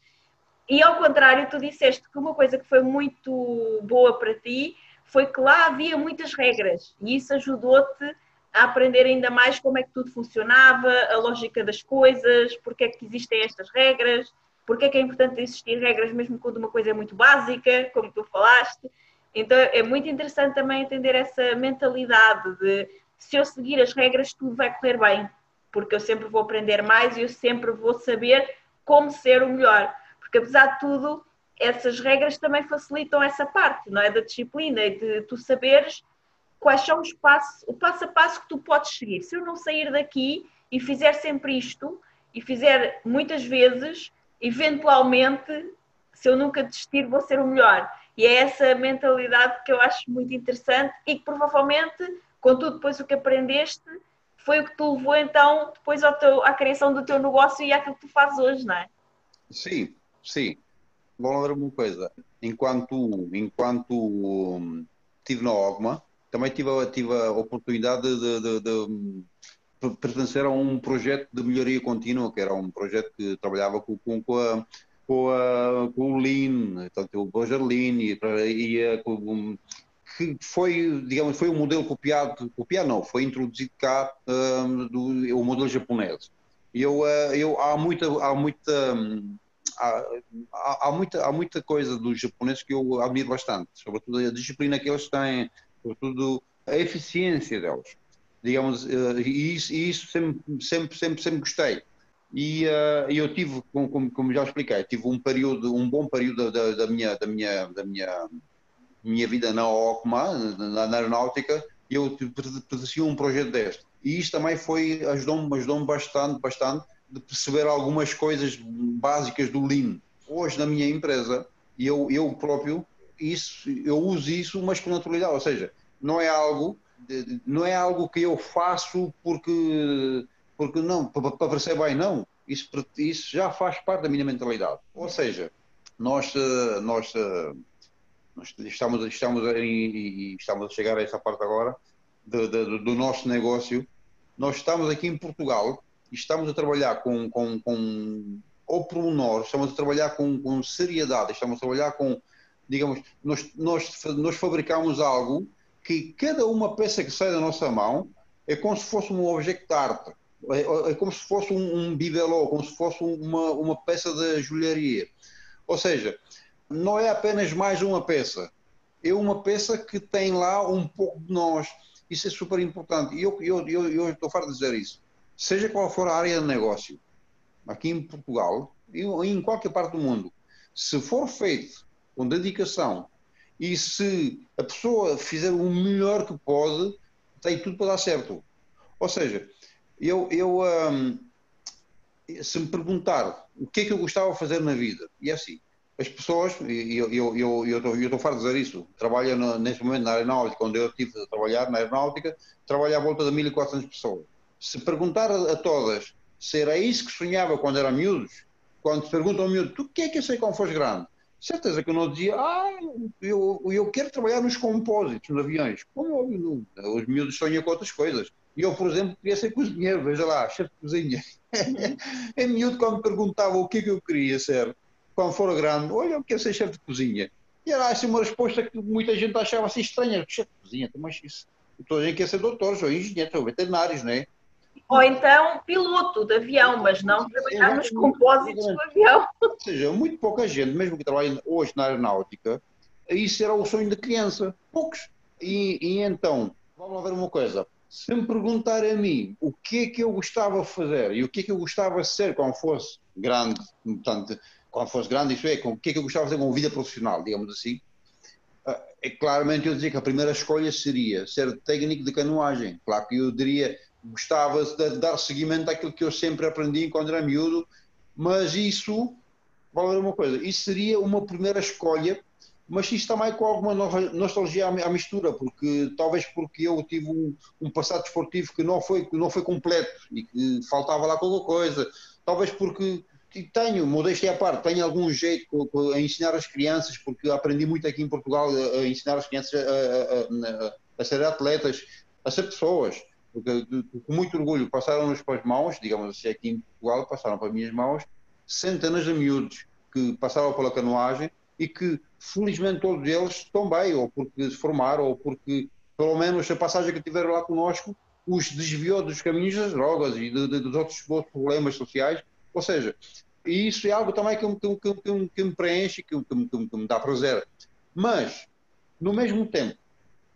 Speaker 3: E ao contrário, tu disseste que uma coisa que foi muito boa para ti foi que lá havia muitas regras e isso ajudou-te a aprender ainda mais como é que tudo funcionava, a lógica das coisas, porque é que existem estas regras, porque é que é importante existir regras mesmo quando uma coisa é muito básica, como tu falaste. Então é muito interessante também entender essa mentalidade de se eu seguir as regras tudo vai correr bem, porque eu sempre vou aprender mais e eu sempre vou saber como ser o melhor. Porque apesar de tudo, essas regras também facilitam essa parte, não é? Da disciplina e de tu saberes quais são os passos, o passo a passo que tu podes seguir. Se eu não sair daqui e fizer sempre isto, e fizer muitas vezes, eventualmente, se eu nunca desistir, vou ser o melhor. E é essa mentalidade que eu acho muito interessante e que provavelmente, com tudo depois o que aprendeste, foi o que te levou então depois ao teu, à criação do teu negócio e àquilo que tu fazes hoje, não é?
Speaker 5: Sim, sim. Vou lembrar uma coisa. Enquanto, enquanto estive na OGMA, também tive, tive a oportunidade de, de, de, de, pertencer a um projeto de melhoria contínua, que era um projeto que trabalhava com, com, com, a, com, a, com o Lean, portanto, o Roger Lean, e, e com, que foi, digamos, foi um modelo copiado, copiado não, foi introduzido cá um, do o modelo japonês. Eu, uh, eu há muita, há muita, há, há, muita, há muita coisa dos japoneses que eu admiro bastante, sobretudo a disciplina que eles têm, sobretudo a eficiência deles, digamos, uh, e isso, e isso sempre, sempre, sempre, sempre gostei. E uh, eu tive, como, como, já expliquei, tive um período, um bom período da, da minha, da minha, da minha minha vida na OCMA, na, na aeronáutica, eu pertencia a um projeto deste. E isto também foi, ajudou-me ajudou bastante, bastante, de perceber algumas coisas básicas do Lean. Hoje, na minha empresa, eu, eu próprio, isso, eu uso isso, mas com naturalidade, ou seja, não é algo, não é algo que eu faço porque, porque não, para, parecer bem, não. Isso, isso já faz parte da minha mentalidade. Ou seja, nós, nós, nós estamos, estamos, em, estamos a chegar a essa parte agora do, do, do nosso negócio. Nós estamos aqui em Portugal e estamos a trabalhar com, com, com ou nós estamos a trabalhar com, com seriedade, estamos a trabalhar com, digamos, nós, nós, nós fabricamos algo que cada uma peça que sai da nossa mão é como se fosse um objeto de arte, é, é como se fosse um, um bibelô, como se fosse uma, uma peça de joalharia. Ou seja, não é apenas mais uma peça, é uma peça que tem lá um pouco de nós. Isso é super importante. E eu, eu, eu, eu estou farto de dizer isso. Seja qual for a área de negócio, aqui em Portugal e em qualquer parte do mundo, se for feito com dedicação e se a pessoa fizer o melhor que pode, tem tudo para dar certo. Ou seja, eu, eu um, se me perguntar o que é que eu gostava de fazer na vida, e é assim, as pessoas, e eu, eu, eu, eu, estou, eu estou farto de dizer isso, trabalho no, neste momento na aeronáutica, quando eu estive a trabalhar na aeronáutica, trabalho à volta de 1400 pessoas. Se perguntar a, todas se era isso que sonhava quando era miúdos, quando te perguntam ao miúdo, tu o que é que eu sei quando fores grande? Certeza que eu não dizia, ah, eu, eu quero trabalhar nos compósitos, nos aviões. Como óbvio, os miúdos sonham com outras coisas. E eu, por exemplo, queria ser cozinheiro, veja lá, chefe de cozinha. [LAUGHS] é miúdo quando me perguntava o que é que eu queria ser, quando for grande, olha, eu quero ser chefe de cozinha. E era assim uma resposta que muita gente achava assim estranha, chefe de cozinha, mas isso, toda a gente quer ser doutores, ou engenheiros, ou veterinários, não é?
Speaker 3: Ou então piloto de avião, mas não trabalhar nos compósitos do avião.
Speaker 5: Ou seja, muito pouca gente, mesmo que trabalhe hoje na aeronáutica, isso era o sonho da criança. Poucos. E, e então, vamos lá ver uma coisa. Se me perguntar a mim o que é que eu gostava de fazer e o que é que eu gostava de ser quando fosse grande, portanto, quando fosse grande, isso é, o que é que eu gostava de fazer com vida profissional, digamos assim, ah, é claramente eu dizia que a primeira escolha seria ser técnico de canoagem. Claro que eu diria gostava de dar seguimento àquilo que eu sempre aprendi quando era miúdo, mas isso, vale uma coisa, isso seria uma primeira escolha, mas isso também com alguma nostalgia à mistura, porque talvez porque eu tive um, um passado desportivo que não foi, não foi completo e que faltava lá qualquer coisa, talvez porque tenho, modéstia à parte, tenho algum jeito a ensinar as crianças, porque aprendi muito aqui em Portugal a ensinar as crianças a, a, a, a ser atletas, a ser pessoas com muito orgulho passaram-nos para as mãos, digamos assim, aqui em Portugal, passaram para as minhas mãos, centenas de miúdos que passaram pela canoagem e que, felizmente, todos eles estão bem, ou porque se formaram, ou porque, pelo menos, a passagem que tiveram lá conosco os desviou dos caminhos das drogas e de, de, dos outros, problemas sociais. Ou seja, isso é algo também que, que, que, que me preenche, que me dá prazer. Mas, no mesmo tempo,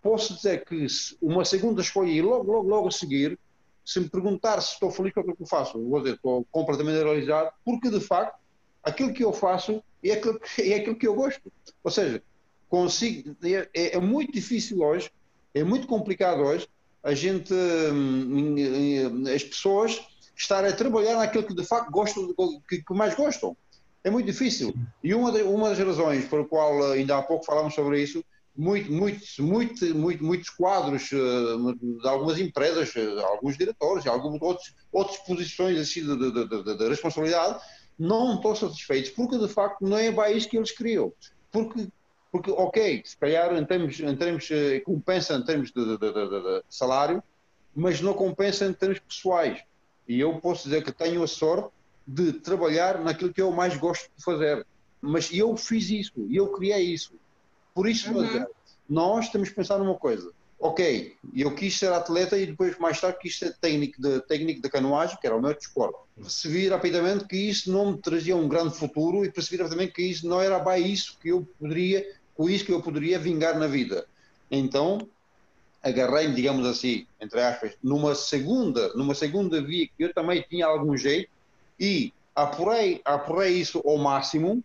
Speaker 5: posso dizer que uma segunda escolha e logo, logo, logo a seguir, se me perguntar se estou feliz com aquilo que eu faço, vou dizer, estou completamente realizado, porque de facto, aquilo que eu faço é aquilo que, é aquilo que eu gosto. Ou seja, consigo, é, é, é muito difícil hoje, é muito complicado hoje, a gente, hum, hum, as pessoas estarem a trabalhar naquilo que de facto gostam, que, que mais gostam. É muito difícil. E uma, uma das razões por qual ainda há pouco falámos sobre isso muito, muitos, muito, muito, muitos quadros uh, de algumas empresas, uh, alguns diretores, algumas outros, outras posições assim, de, de, de, de, responsabilidade, não estão satisfeitos, porque de facto não é bem isso que eles queriam. Porque, porque ok, se calhar em termos, em termos uh, compensa em termos de, salário, mas não compensa em termos pessoais. E eu posso dizer que tenho a sorte de trabalhar naquilo que eu mais gosto de fazer. Mas eu fiz isso, eu criei isso por isso, uhum. nós temos que pensar numa coisa. Ok, eu quis ser atleta e depois mais tarde quis ser técnico de, técnico de canoagem, que era o meu desporto. Percebi rapidamente que isso não me trazia um grande futuro e percebi rapidamente que isso não era bem isso que eu poderia, com isso que eu poderia vingar na vida. Então, agarrei-me, digamos assim, entre aspas, numa segunda, numa segunda via que eu também tinha algum jeito e apurei, apurei isso ao máximo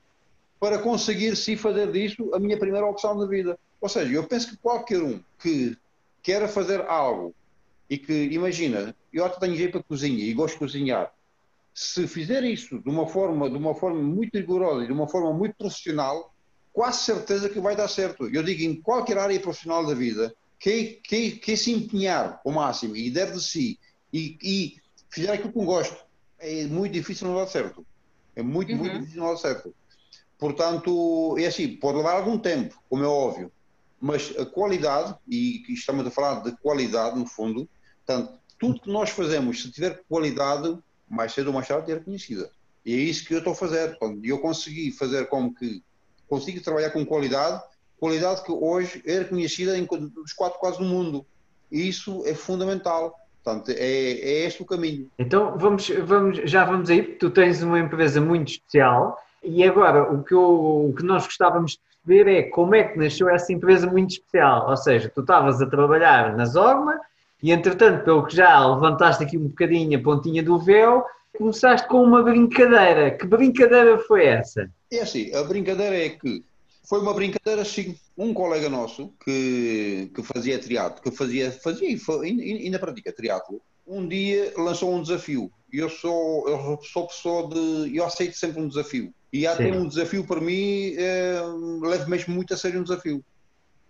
Speaker 5: para conseguir sim fazer disso a minha primeira opção de vida. Ou seja, eu penso que qualquer um que queira fazer algo e que, imagina, eu até tenho jeito para cozinhar e gosto de cozinhar, se fizer isso de uma forma, de uma forma muito rigorosa e de uma forma muito profissional, quase certeza que vai dar certo. Eu digo em qualquer área profissional da vida, que, que, que se empenhar ao máximo e der de si e, e fizer aquilo com gosto, é muito difícil não dar certo. É muito, uhum. muito difícil não dar certo. Portanto, é assim, pode levar algum tempo, como é óbvio, mas a qualidade, e estamos a falar de qualidade no fundo, portanto, tudo que nós fazemos, se tiver qualidade, mais cedo ou mais tarde é reconhecida. E é isso que eu estou a fazer. E eu consegui fazer como que consigo trabalhar com qualidade, qualidade que hoje é reconhecida em, nos quatro quadros do mundo. E isso é fundamental. Portanto, é, é este o caminho.
Speaker 1: Então, vamos, vamos, já vamos aí, tu tens uma empresa muito especial. E agora, o que, eu, o que nós gostávamos de perceber é como é que nasceu essa empresa muito especial. Ou seja, tu estavas a trabalhar na Zogma e, entretanto, pelo que já levantaste aqui um bocadinho a pontinha do véu, começaste com uma brincadeira. Que brincadeira foi essa?
Speaker 5: É assim, a brincadeira é que foi uma brincadeira assim. Um colega nosso que, que fazia triatlo, que fazia, fazia e ainda pratica triatlo, um dia lançou um desafio. Eu sou, eu sou pessoa de. Eu aceito sempre um desafio. E até um desafio para mim, é, levo mesmo muito a sério um desafio.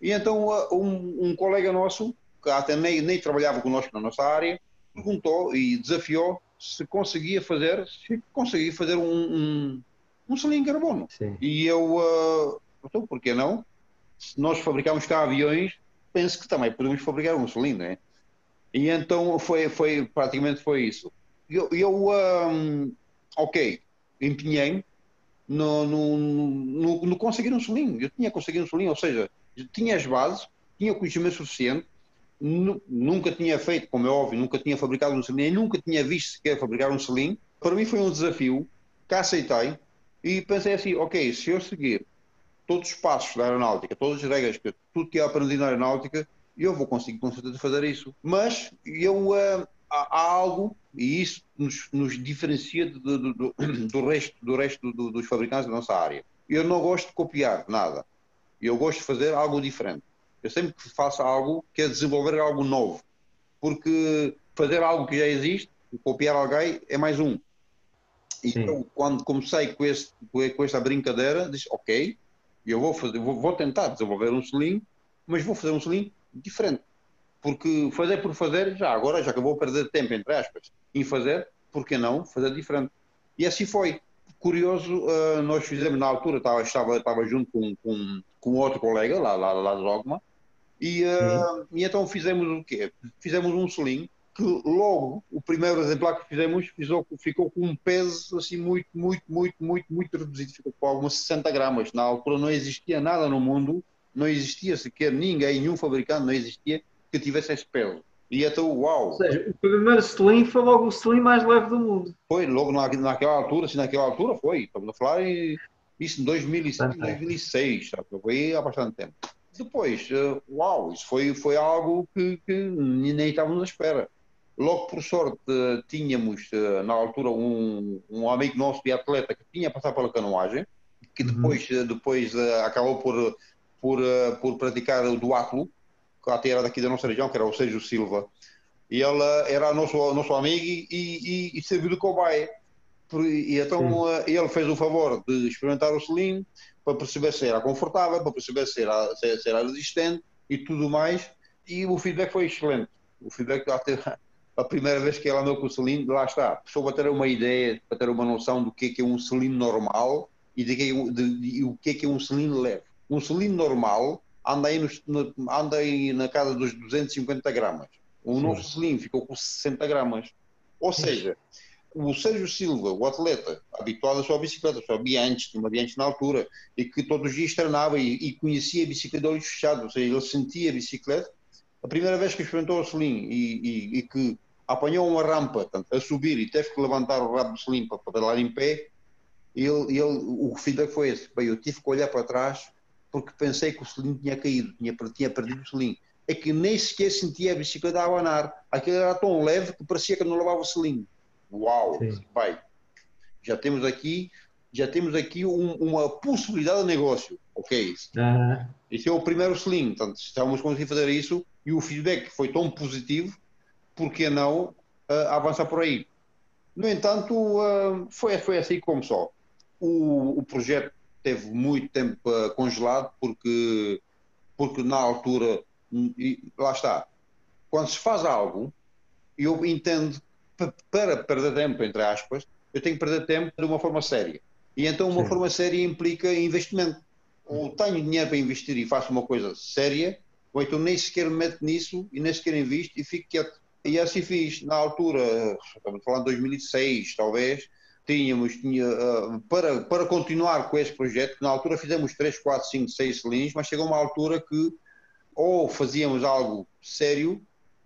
Speaker 5: E então um, um colega nosso, que até nem, nem trabalhava connosco na nossa área, perguntou e desafiou se conseguia fazer, se conseguia fazer um, um, um selim carbono. Sim. E eu, uh, então, por que não? Se nós fabricamos cá aviões, penso que também podemos fabricar um selim, né? E então foi, foi, praticamente foi isso. Eu, eu um, ok, empenhei no, conseguir um selim. Eu tinha conseguido um selim, ou seja, tinha as bases, tinha o conhecimento suficiente, nunca tinha feito, como é óbvio, nunca tinha fabricado um selim, nunca tinha visto sequer fabricar um selim. Para mim foi um desafio que aceitei e pensei assim, ok, se eu seguir todos os passos da aeronáutica, todas as regras, tudo que eu aprendi na aeronáutica, eu vou conseguir com certeza fazer isso. Mas eu, uh, há, algo, e isso nos, nos diferencia do, do, do, do, resto, do resto dos fabricantes da nossa área. Eu não gosto de copiar nada. Eu gosto de fazer algo diferente. Eu sempre que faço algo, quero desenvolver algo novo. Porque fazer algo que já existe, copiar alguém, é mais um. Então, quando comecei com, esse, com esta brincadeira, disse: Ok, eu vou, fazer, vou, vou tentar desenvolver um selim, mas vou fazer um selim diferente. Porque fazer por fazer, já agora, já eu vou perder tempo, entre aspas, em fazer, por que não fazer diferente? E assim foi. Curioso, uh, nós fizemos na altura, estava, estava, estava junto com, com, com outro colega lá, lá, lá de Dogma, e, uh, e então fizemos o quê? Fizemos um selim que logo o primeiro exemplar que fizemos ficou, ficou com um peso assim muito, muito, muito, muito, muito reduzido, ficou com algumas 60 gramas. Na altura não existia nada no mundo, não existia sequer ninguém, nenhum fabricante não existia que tivesse esse peso. E então, uau!
Speaker 1: Ou seja, o primeiro selim foi logo o selim mais leve do mundo.
Speaker 5: Foi, logo na, naquela altura, assim, naquela altura foi. Estamos a falar em, isso em 2005, 2006, sabe? foi há bastante tempo. Depois, uh, uau, isso foi, foi algo que, que nem estávamos à espera. Logo, por sorte, tínhamos uh, na altura um, um amigo nosso de atleta que tinha passado pela canoagem, que depois, uhum. depois uh, acabou por, por, por praticar o duatlo, que até era daqui da nossa região, que era o Sérgio Silva. E ele era nosso, nosso amigo e, e, e serviu de cobaia. E então ele fez o favor de experimentar o selim, para perceber se era confortável, para perceber se era, se, era resistente e tudo mais. E o feedback foi excelente. O feedback até a primeira vez que ela andou com o cilindro, lá está, só para ter uma ideia, para ter uma noção do que é, que é um cilindro normal e de, que, é de, de, de, o que é, que é um cilindro leve. Um cilindro normal anda aí, nos, no, anda aí na casa dos 250 gramas. O Sim. nosso cilindro ficou com 60 gramas. Ou seja, o Sérgio Silva, o atleta, habituado à sua bicicleta, a sua Bianchi, uma Bianchi na altura, e que todos os dias treinava e, e conhecia a bicicleta de olhos fechados, ou seja, ele sentia a bicicleta, a primeira vez que experimentou o selim e, e, e, que apanhou uma rampa a subir e teve que levantar o rabo do selim para pedalar em pé, ele, ele, o feedback foi esse, bem, eu tive que olhar para trás porque pensei que o selim tinha caído, tinha, tinha perdido o selim. É que nem sequer sentia a bicicleta a abanar. Aquilo era tão leve que parecia que não levava o selim. Uau, Sim. vai. Já temos aqui já temos aqui um, uma possibilidade de negócio. Ok,
Speaker 1: Aham.
Speaker 5: esse é o primeiro selim. Portanto, estamos conseguindo fazer isso e o feedback foi tão positivo, por que não ah, avançar por aí? No entanto, ah, foi, foi assim que começou. O, o projeto teve muito tempo ah, congelado porque, porque na altura, hum, lá está, quando se faz algo, eu entendo pa- para perder tempo, entre aspas, eu tenho que perder tempo de uma forma séria. E então uma
Speaker 1: Sim.
Speaker 5: forma séria implica investimento. Ou tenho dinheiro para investir e faço uma coisa séria, ou então nem sequer me meto nisso e nem sequer invisto e fico quieto. E assim fiz. Na altura, estamos falando de 2006, talvez, tínhamos, tinha, ah, para, para continuar com esse projeto, que na altura fizemos 3, 4, 5, 6 cilindros, mas chegou uma altura que ou fazíamos algo sério,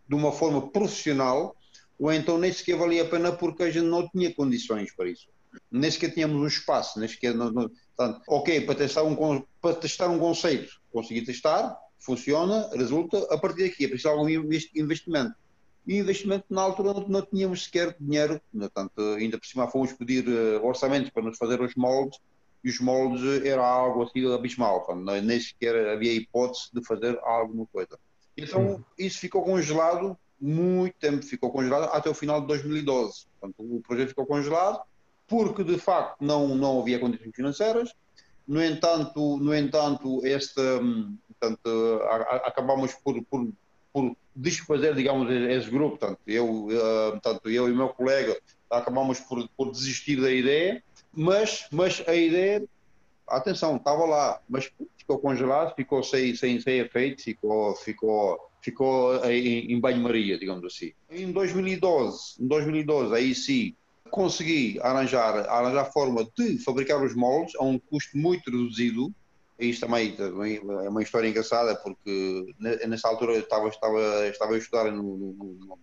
Speaker 5: de uma forma profissional, ou então nem sequer valia a pena porque a gente não tinha condições para isso. Nem sequer tínhamos um espaço, nem sequer. Não, não, portanto, ok, para testar, um, para testar um conceito, consegui testar, funciona, resulta, a partir daqui é preciso algum investi- investimento. E investimento na altura não, não tínhamos sequer dinheiro, portanto, ainda por cima fomos pedir eh, orçamentos para nos fazer os moldes, e os moldes era algo assim abismal, portanto, nem- sequer havia hipótese de fazer alguma coisa. Então, isso ficou congelado muito tempo, ficou congelado até o final de 2012. Portanto, o projeto ficou congelado porque, de facto, não, não havia condições financeiras. No entanto, no entanto este, hum, portanto, acabamos por, por, por desfazer, digamos, esse grupo. Portanto, eu, eh, portanto, eu e o meu colega acabamos por, por desistir da ideia, mas, mas a ideia atenção, estava lá, mas ficou congelado, ficou sem, sem, sem efeito, ficou, ficou, ficou em, em banho-maria, digamos assim. Em 2012, em 2012, aí sim, consegui arranjar, arranjar forma de fabricar os moldes a um custo muito reduzido. Isto também, também é uma história engraçada, porque ne- nessa altura eu estava, estava, estava a estudar no, no,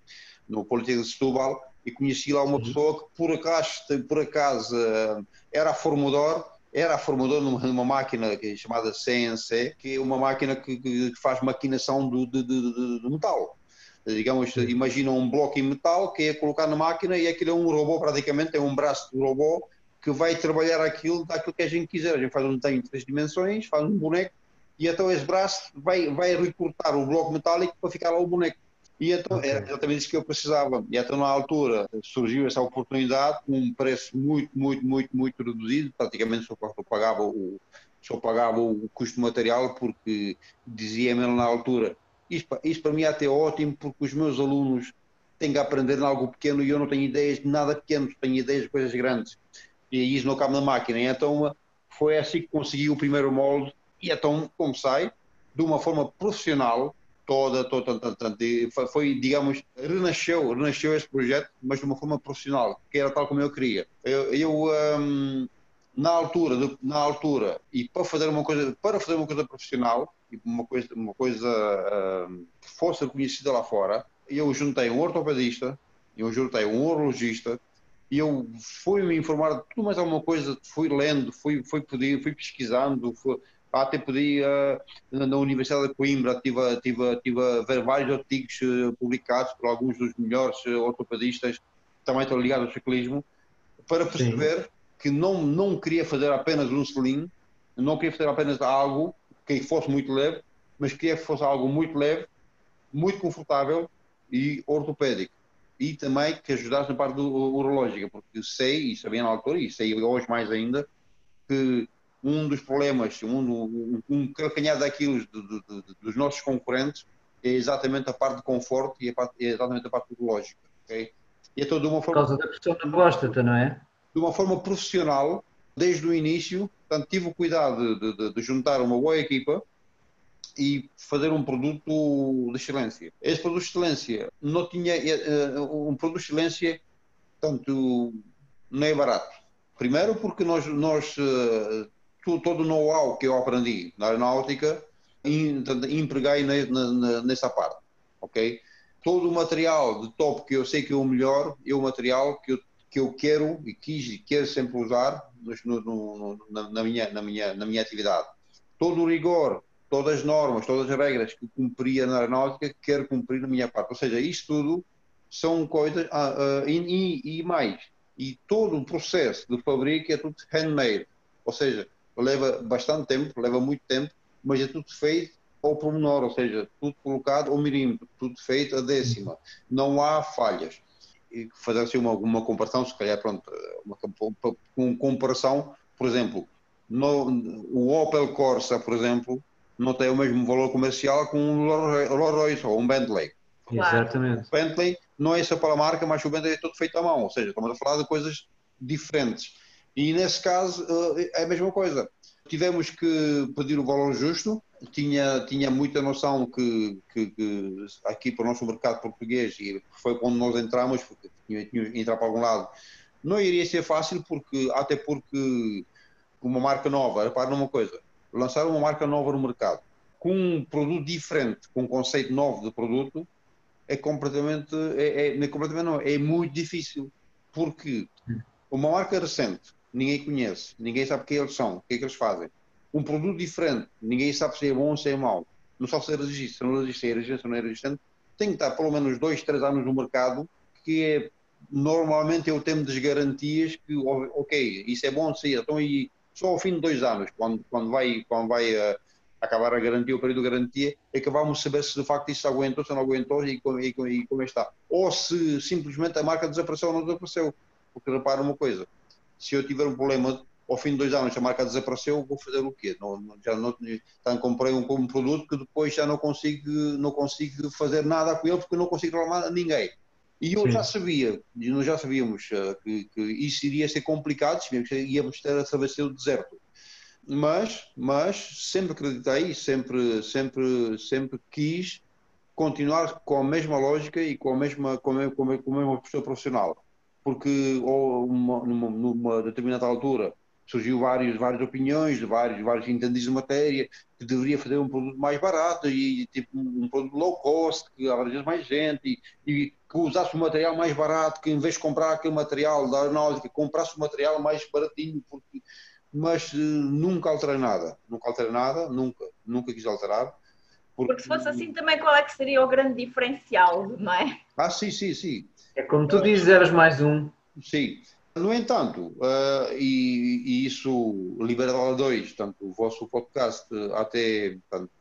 Speaker 5: no, Politécnico de Setúbal e conheci lá uma pessoa que por acaso, por acaso eh, era formador era formador numa, numa máquina é chamada CNC, que é uma máquina que, que- faz maquinação do, de, de- de- metal. Digamos, imagina um bloco em metal que é colocar na máquina e aquilo é um robô praticamente, é um braço de robô que vai trabalhar aquilo daquilo que a gente quiser. A gente faz um desenho em três dimensões, faz um boneco e então esse braço vai, vai recortar o bloco metálico para ficar lá o boneco. E então
Speaker 1: Ok.
Speaker 5: era exatamente isso que eu precisava. E então na altura surgiu essa oportunidade com um preço muito, muito, muito, muito reduzido. Praticamente só, pagava o só pagava o custo material porque dizia-me na altura isto, pa- isto para mim é até ótimo porque os meus alunos têm que aprender em algo pequeno e eu não tenho ideias de nada pequeno, tenho ideias de coisas grandes. E isso não cabe na máquina. Então foi assim que consegui o primeiro molde e então comecei de uma forma profissional toda, toda, toda, toda foi- digamos, renasceu, renasceu esse projeto, mas de uma forma profissional, que era tal como eu queria. Eu, eu, hum, na altura, de- na altura, e para fazer uma coisa, para fazer uma coisa profissional, uma coisa, uma coisa hum, que fosse reconhecida lá fora, eu juntei um ortopedista, eu juntei um urologista, eu fui me informar de tudo mais alguma coisa, fui lendo, fui, fui, pedir, fui pesquisando, fui, até pedi ah, na Universidade de Coimbra, estive, a- estive, a- ver vários artigos eh, publicados por alguns dos melhores eh, ortopedistas também estão ligados ao ciclismo, para perceber que não, não queria fazer apenas um selim, não queria fazer apenas algo que fosse muito leve, mas queria que fosse algo muito leve, muito confortável e ortopédico. E também que ajudasse na parte do, urológica, porque sei, e sabia na altura, e sei hoje mais ainda, que um dos problemas, um, um, um calcanhar daquilo de- de- de- dos nossos concorrentes é exatamente a parte de conforto e a parte, é exatamente a parte urológica. ok? E então, de uma
Speaker 1: Por
Speaker 5: forma
Speaker 1: causa da pressão da próstata, não é?
Speaker 5: de uma forma profissional, desde o início. Portanto, tive o cuidado de, de- de juntar uma boa equipa e fazer um produto de excelência. Esse produto de excelência não tinha eh, eh, um produto de excelência, tanto não é barato. Primeiro porque nós, nós eh, todo o know-how que eu aprendi na aeronáutica empreguei nessa parte, ok? Todo o material de top que eu sei que é o melhor é o material que eu que eu quero e quis e quero sempre usar no- no- na, na minha, na, minha, na minha atividade. Todo o rigor, todas as normas, todas as regras que cumpria na aeronáutica, quero cumprir na minha parte. Ou seja, isto tudo são coisas, ah, e, e- e mais, e todo o processo de fabrico é tudo handmade, ou seja, leva bastante tempo, leva muito tempo, mas é tudo feito ao pormenor, ou seja, tudo colocado ao milímetro, tudo feito a décima, não há falhas. E fazer assim uma, uma comparação, se calhar, pronto, uma, uma comparação, por exemplo, no, o Opel Corsa, por exemplo, não tem o mesmo valor comercial que um Rolls Royce ou um Bentley.
Speaker 1: Exatamente.
Speaker 5: O Bentley não é só para a marca, mas o Bentley é todo feito à mão, ou seja, estamos a falar de coisas diferentes. E nesse caso eh, é a mesma coisa. Tivemos que pedir o valor justo, tinha, tinha muita noção que, que, que aqui para o nosso mercado português, e foi quando nós entramos, porque tinha, tinha entrar para algum lado, não iria ser fácil, porque até porque uma marca nova, repare numa coisa, lançar uma marca nova no mercado com um produto diferente, com um conceito novo de produto, é completamente, é, é, é completamente não, é muito difícil. Porque uma marca recente, ninguém conhece, ninguém sabe quem eles são, o que é que eles fazem. Um produto diferente, ninguém sabe se é bom ou se é mau. Não sabe se é resistente, se não é resistente, é resistente, não é resistente. Tem que estar pelo menos dois, três anos no mercado, que é normalmente é o tempo das garantias que, ok, isso é bom, sim, então e só ao fim de dois anos, quando, quando vai, quando vai uh, acabar a garantia, o período de garantia, é que vamos saber se de facto isso aguentou, se não aguentou e, e, e como está. Ou se simplesmente a marca desapareceu ou não desapareceu. Porque repara uma coisa, se eu tiver um problema ao fim de dois anos a marca desapareceu, vou fazer o quê? Não, já não, então comprei um, um, produto que depois já não consigo, não consigo fazer nada com ele porque não consigo reclamar a ninguém. E eu Sim. já sabia, nós já sabíamos uh, que, que, isso iria ser complicado, sabíamos que íamos ter a atravessar o deserto. Mas, mas sempre acreditei, sempre, sempre, sempre quis continuar com a mesma lógica e com a mesma, com a, com a, com a mesma postura profissional. Porque ou uma, numa, numa determinada altura surgiu várias, várias opiniões vários, vários entendidos de matéria que deveria fazer um produto mais barato e tipo um produto low cost que abrange mais gente e, e, que usasse um material mais barato que em vez de comprar aquele material da aeronáutica comprasse um material mais baratinho porque mas uh, nunca alterei nada. Nunca alterei nada nunca. Nunca quis alterar
Speaker 3: porque... porque se fosse assim também qual é que seria o grande diferencial não é?
Speaker 5: Ah sim sim sim.
Speaker 1: É como tu dizes eras mais um.
Speaker 5: Sim no entanto, uh, e, e, isso Liberal 2, tanto o vosso podcast até portanto,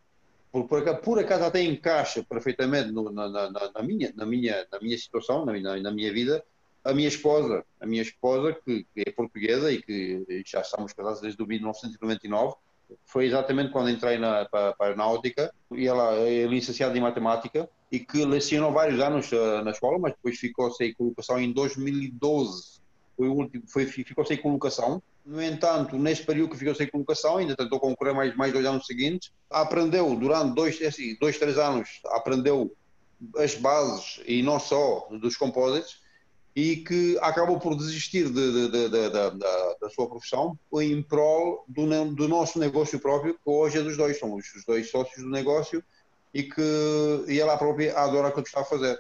Speaker 5: por, por, acaso, por acaso até encaixa perfeitamente no, na, na, na, minha, na, minha, na minha situação, na, minha, na minha vida, a minha esposa, a minha esposa que, que, é portuguesa e que já estamos casados desde 1999, foi exatamente quando entrei na, para, para a aeronáutica e ela é licenciada em matemática e que lecionou vários anos uh, na escola, mas depois ficou sem colocação em 2012 foi o último, foi, ficou sem colocação. No entanto, nesse período que ficou sem colocação, ainda tentou concorrer mais, mais dois anos seguintes, aprendeu durante dois, é assim, dois, três anos, aprendeu as bases e não só dos composites e que acabou por desistir de, de, de, da sua profissão em prol do, do, nosso negócio próprio, que hoje é dos dois, somos os dois sócios do negócio e que e ela própria adora o que está a fazer,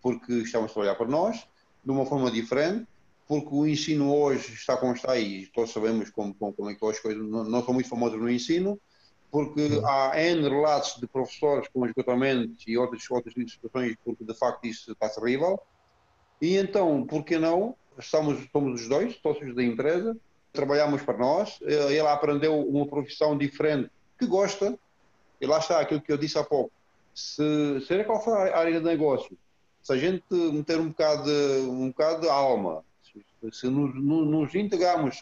Speaker 5: porque estamos a trabalhar para nós de uma forma diferente porque o ensino hoje está como está e todos sabemos como, como, como é que as coisas não, não, são muito famosas no ensino, porque há N relatos de professores com esgotamento e outras, outras situações, porque de facto isso está terrível. E então, por que não? Estamos, somos os dois, sócios da empresa, trabalhamos para nós, ele aprendeu uma profissão diferente que gosta, e lá está aquilo que eu disse há pouco. Se, seja qual for a área de negócio, se a gente meter um bocado um bocado de alma, se nos, nos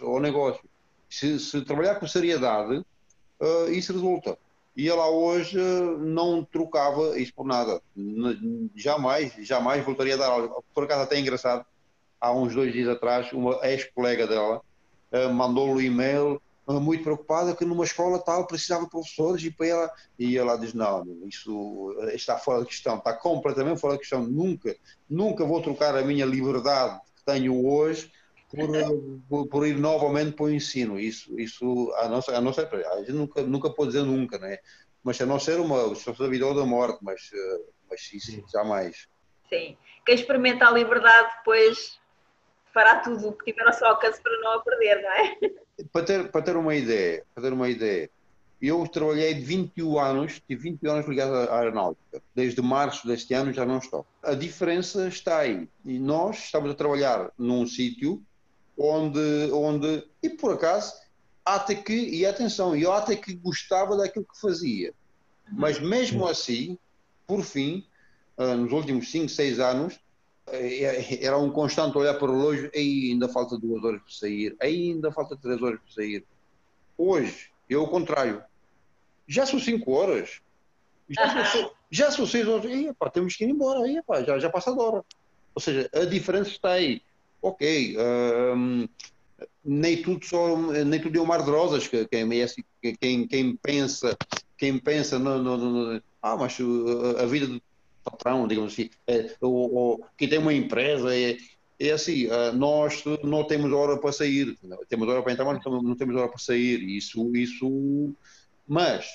Speaker 5: ao negócio, se, se trabalhar com seriedade, uh, isso resulta. E ela hoje não trocava isso por nada. Jamais, jamais voltaria a dar aula. Por acaso até é engraçado, há uns dois dias atrás, uma ex-colega dela uh, mandou-lhe um e-mail muito preocupada que numa escola tal precisava de professores e para ela e ela diz não isso está fora de questão está completamente fora de questão nunca nunca vou trocar a minha liberdade tenho hoje por, por, ir novamente para o ensino. Isso, isso a, nossa, a, nossa, a gente nunca, nunca pode dizer nunca, né? mas a não ser uma situação da vida ou da morte, mas, eh, mas isso Sim. jamais.
Speaker 3: Sim, quem experimenta a liberdade depois fará tudo o que tiver ao seu alcance para não a perder, não é?
Speaker 5: Para ter, para ter uma ideia, para ter uma ideia, eu trabalhei de 21 anos, tive 21 anos ligado à aeronáutica. Desde março deste ano já não estou. A diferença está aí. E nós estamos a trabalhar num sítio onde, onde e por acaso, até que, e atenção, eu até que gostava daquilo que fazia. Mas mesmo assim, por fim, uh, nos últimos 5, 6 anos, uh, era um constante olhar para o relógio, ainda falta duas horas para sair, ainda falta três horas para sair. Hoje, eu o contrário. Já são 5 horas. Já são, já são 6 horas. E, epá, temos que ir embora. E, epá, já, já passa a hora. Ou seja, a diferença está aí. Ok, um, nem tudo só, nem tudo é um mar de rosas. Quem, quem, quem pensa, quem pensa no, no, no, ah, mas a vida do patrão, digamos assim, é, ou, ou, quem tem uma empresa é, é assim, ah, nós não temos hora para sair, temos hora para entrar, mas não temos hora para sair. Isso, isso, mas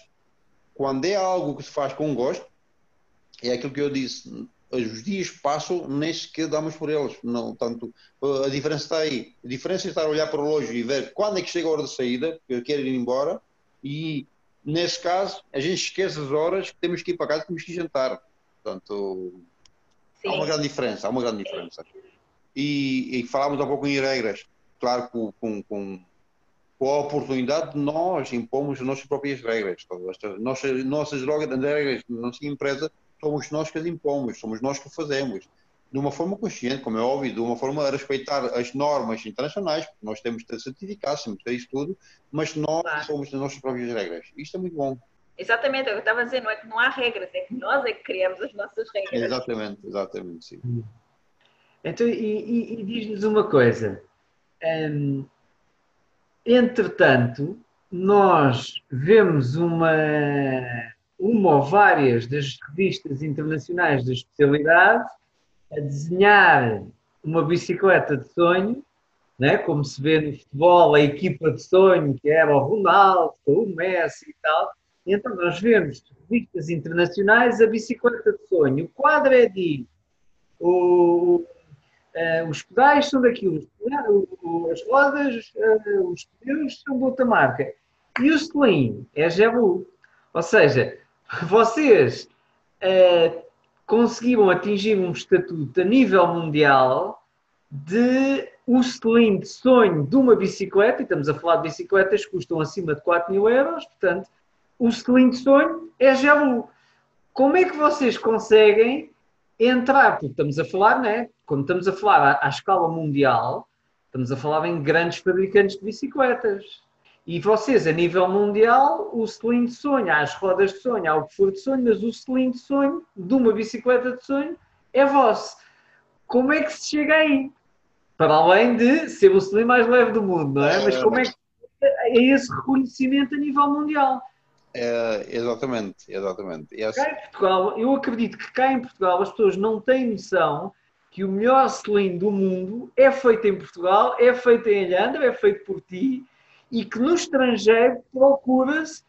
Speaker 5: quando é algo que se faz com gosto, é aquilo que eu disse os dias passam, nem sequer damos por eles. Não, tanto, a diferença está aí. A diferença é estar a olhar para o relógio e ver quando é que chega a hora de saída, porque eu quero ir embora, e nesse caso, a gente esquece as horas que temos que ir para casa, temos que jantar. Portanto, Sim. há uma grande diferença, há uma grande diferença. E, e falámos há pouco em regras. Claro, com, com, com, com a oportunidade de nós impomos as nossas próprias regras. As nossas, nossas regras da nossa empresa somos nós que as impomos, somos nós que o fazemos. De uma forma consciente, como é óbvio, de uma forma a respeitar as normas internacionais, porque nós temos de ter certificados, temos de ter isso tudo, mas nós claro. somos as nossas próprias regras. Isto é muito bom.
Speaker 3: Exatamente, é eu estava a dizer, não é que não há regras, é que nós é que criamos as nossas regras.
Speaker 5: Exatamente, exatamente, sim.
Speaker 1: Então, e, e, e diz-nos uma coisa. Hum, entretanto, nós vemos uma uma ou várias das revistas internacionais da especialidade a desenhar uma bicicleta de sonho, né? como se vê no futebol, a equipa de sonho, que era o Ronaldo, o Messi e tal. Então nós vemos revistas internacionais a bicicleta de sonho. O quadro é de o, uh, os pedais são daquilo, as rodas, uh, os pneus são de outra marca. E o sling é Jebu. Ou seja, vocês uh, conseguiram atingir um estatuto a nível mundial de o selim de sonho de uma bicicleta, e estamos a falar de bicicletas que custam acima de 4 mil euros, portanto, o selim de sonho é Jalu. Como é que vocês conseguem entrar, porque estamos a falar, né? Quando estamos a falar à, à escala mundial, estamos a falar em grandes fabricantes de bicicletas. E vocês, a nível mundial, o selim de sonho, há as rodas de sonho, há o que for de sonho, mas o selim de sonho de uma bicicleta de sonho é vosso. Como é que se chega aí? Para além de ser o selim mais leve do mundo, não é? Mas como é que é esse reconhecimento a nível mundial?
Speaker 5: É, exatamente, exatamente.
Speaker 1: Yes. Cá em Portugal, eu acredito que cá em Portugal as pessoas não têm noção que o melhor selim do mundo é feito em Portugal, é feito em Alhandra, é feito por ti e que no estrangeiro procura-se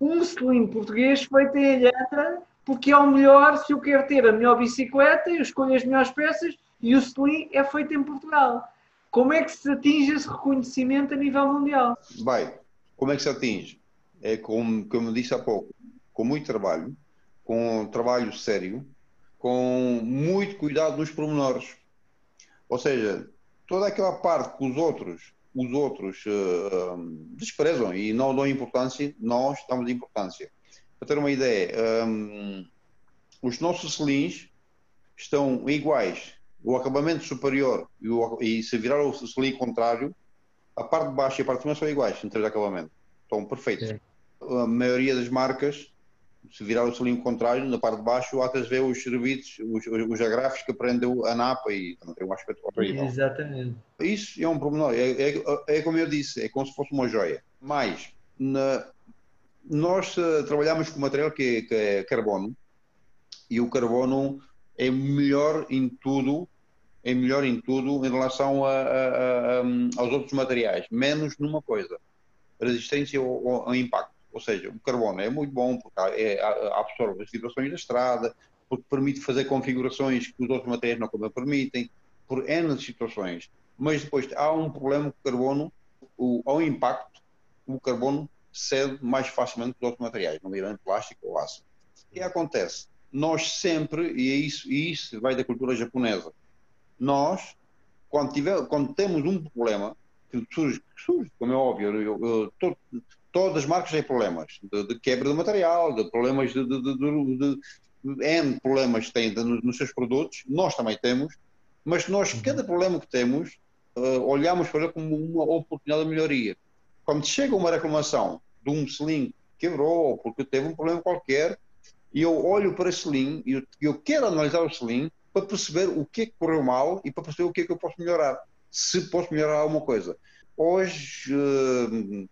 Speaker 1: um selim português feito em alheta, porque é o melhor se eu quero ter a melhor bicicleta, eu escolho as melhores peças e o selim é feito em Portugal. Como é que se atinge esse reconhecimento a nível mundial?
Speaker 5: Bem, como é que se atinge? É como, como disse há pouco, com muito trabalho, com trabalho sério, com muito cuidado nos pormenores. Ou seja, toda aquela parte que os outros os outros uh, desprezam e não dão importância, nós damos importância. Para ter uma ideia, um, eh, os nossos selins estão iguais. O acabamento superior e, o, e se virar o selim contrário, a parte de baixo e a parte de cima são iguais em termos de acabamento. Estão perfeitos. Sim. A maioria das marcas se virar o selinho contrário, na parte de baixo, atas vê os serviços, os, os agrafos que prendem a napa e tem um aspecto horrível.
Speaker 1: Exatamente.
Speaker 5: Isso é um pormenor, é, é, é, como eu disse, é como se fosse uma joia. Mas, na, nós uh, trabalhamos com material que, que, é carbono e o carbono é melhor em tudo, é melhor em tudo em relação a, a, a, aos outros materiais, menos numa coisa, resistência ao, ao impacto. Ou seja, o carbono é muito bom porque é, absorve as vibrações da estrada, porque permite fazer configurações que os outros materiais não permitem, por N situações. Mas depois há um problema com o carbono, o, ao impacto, o carbono cede mais facilmente que os outros materiais, nomeadamente plástico ou aço. O que acontece? Nós sempre, e é isso, e isso vai da cultura japonesa, nós quando, tiver, quando temos um problema, que surge, que surge como é óbvio, eu, eu, todo, todas as marcas têm problemas de, de, quebra de material, de problemas de, de, de, de N problemas que têm nos, seus produtos, nós também temos, mas nós, uhum. cada problema que temos, uh, olhamos para ele como uma oportunidade de melhoria. Quando chega uma reclamação de um sling que quebrou, porque teve um problema qualquer, e eu olho para esse sling e eu, eu quero analisar o sling para perceber o que é que correu mal e para perceber o que é que eu posso melhorar, se posso melhorar alguma coisa. Hoje, uh,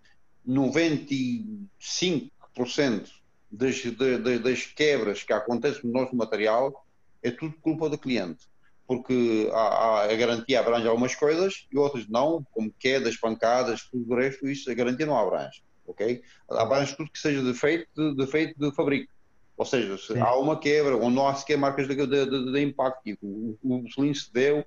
Speaker 5: 95% das, das, das quebras que acontecem no nosso material é tudo culpa do cliente porque a, a, garantia abrange algumas coisas e outras não, como quedas, pancadas, tudo o resto, isso a garantia não abrange, ok? Abrange tudo que seja defeito de, defeito de fabrico. Ou seja, se Sim. há uma quebra ou não há sequer marcas de, de, de, de impacto, tipo, o, o cilindro se deu,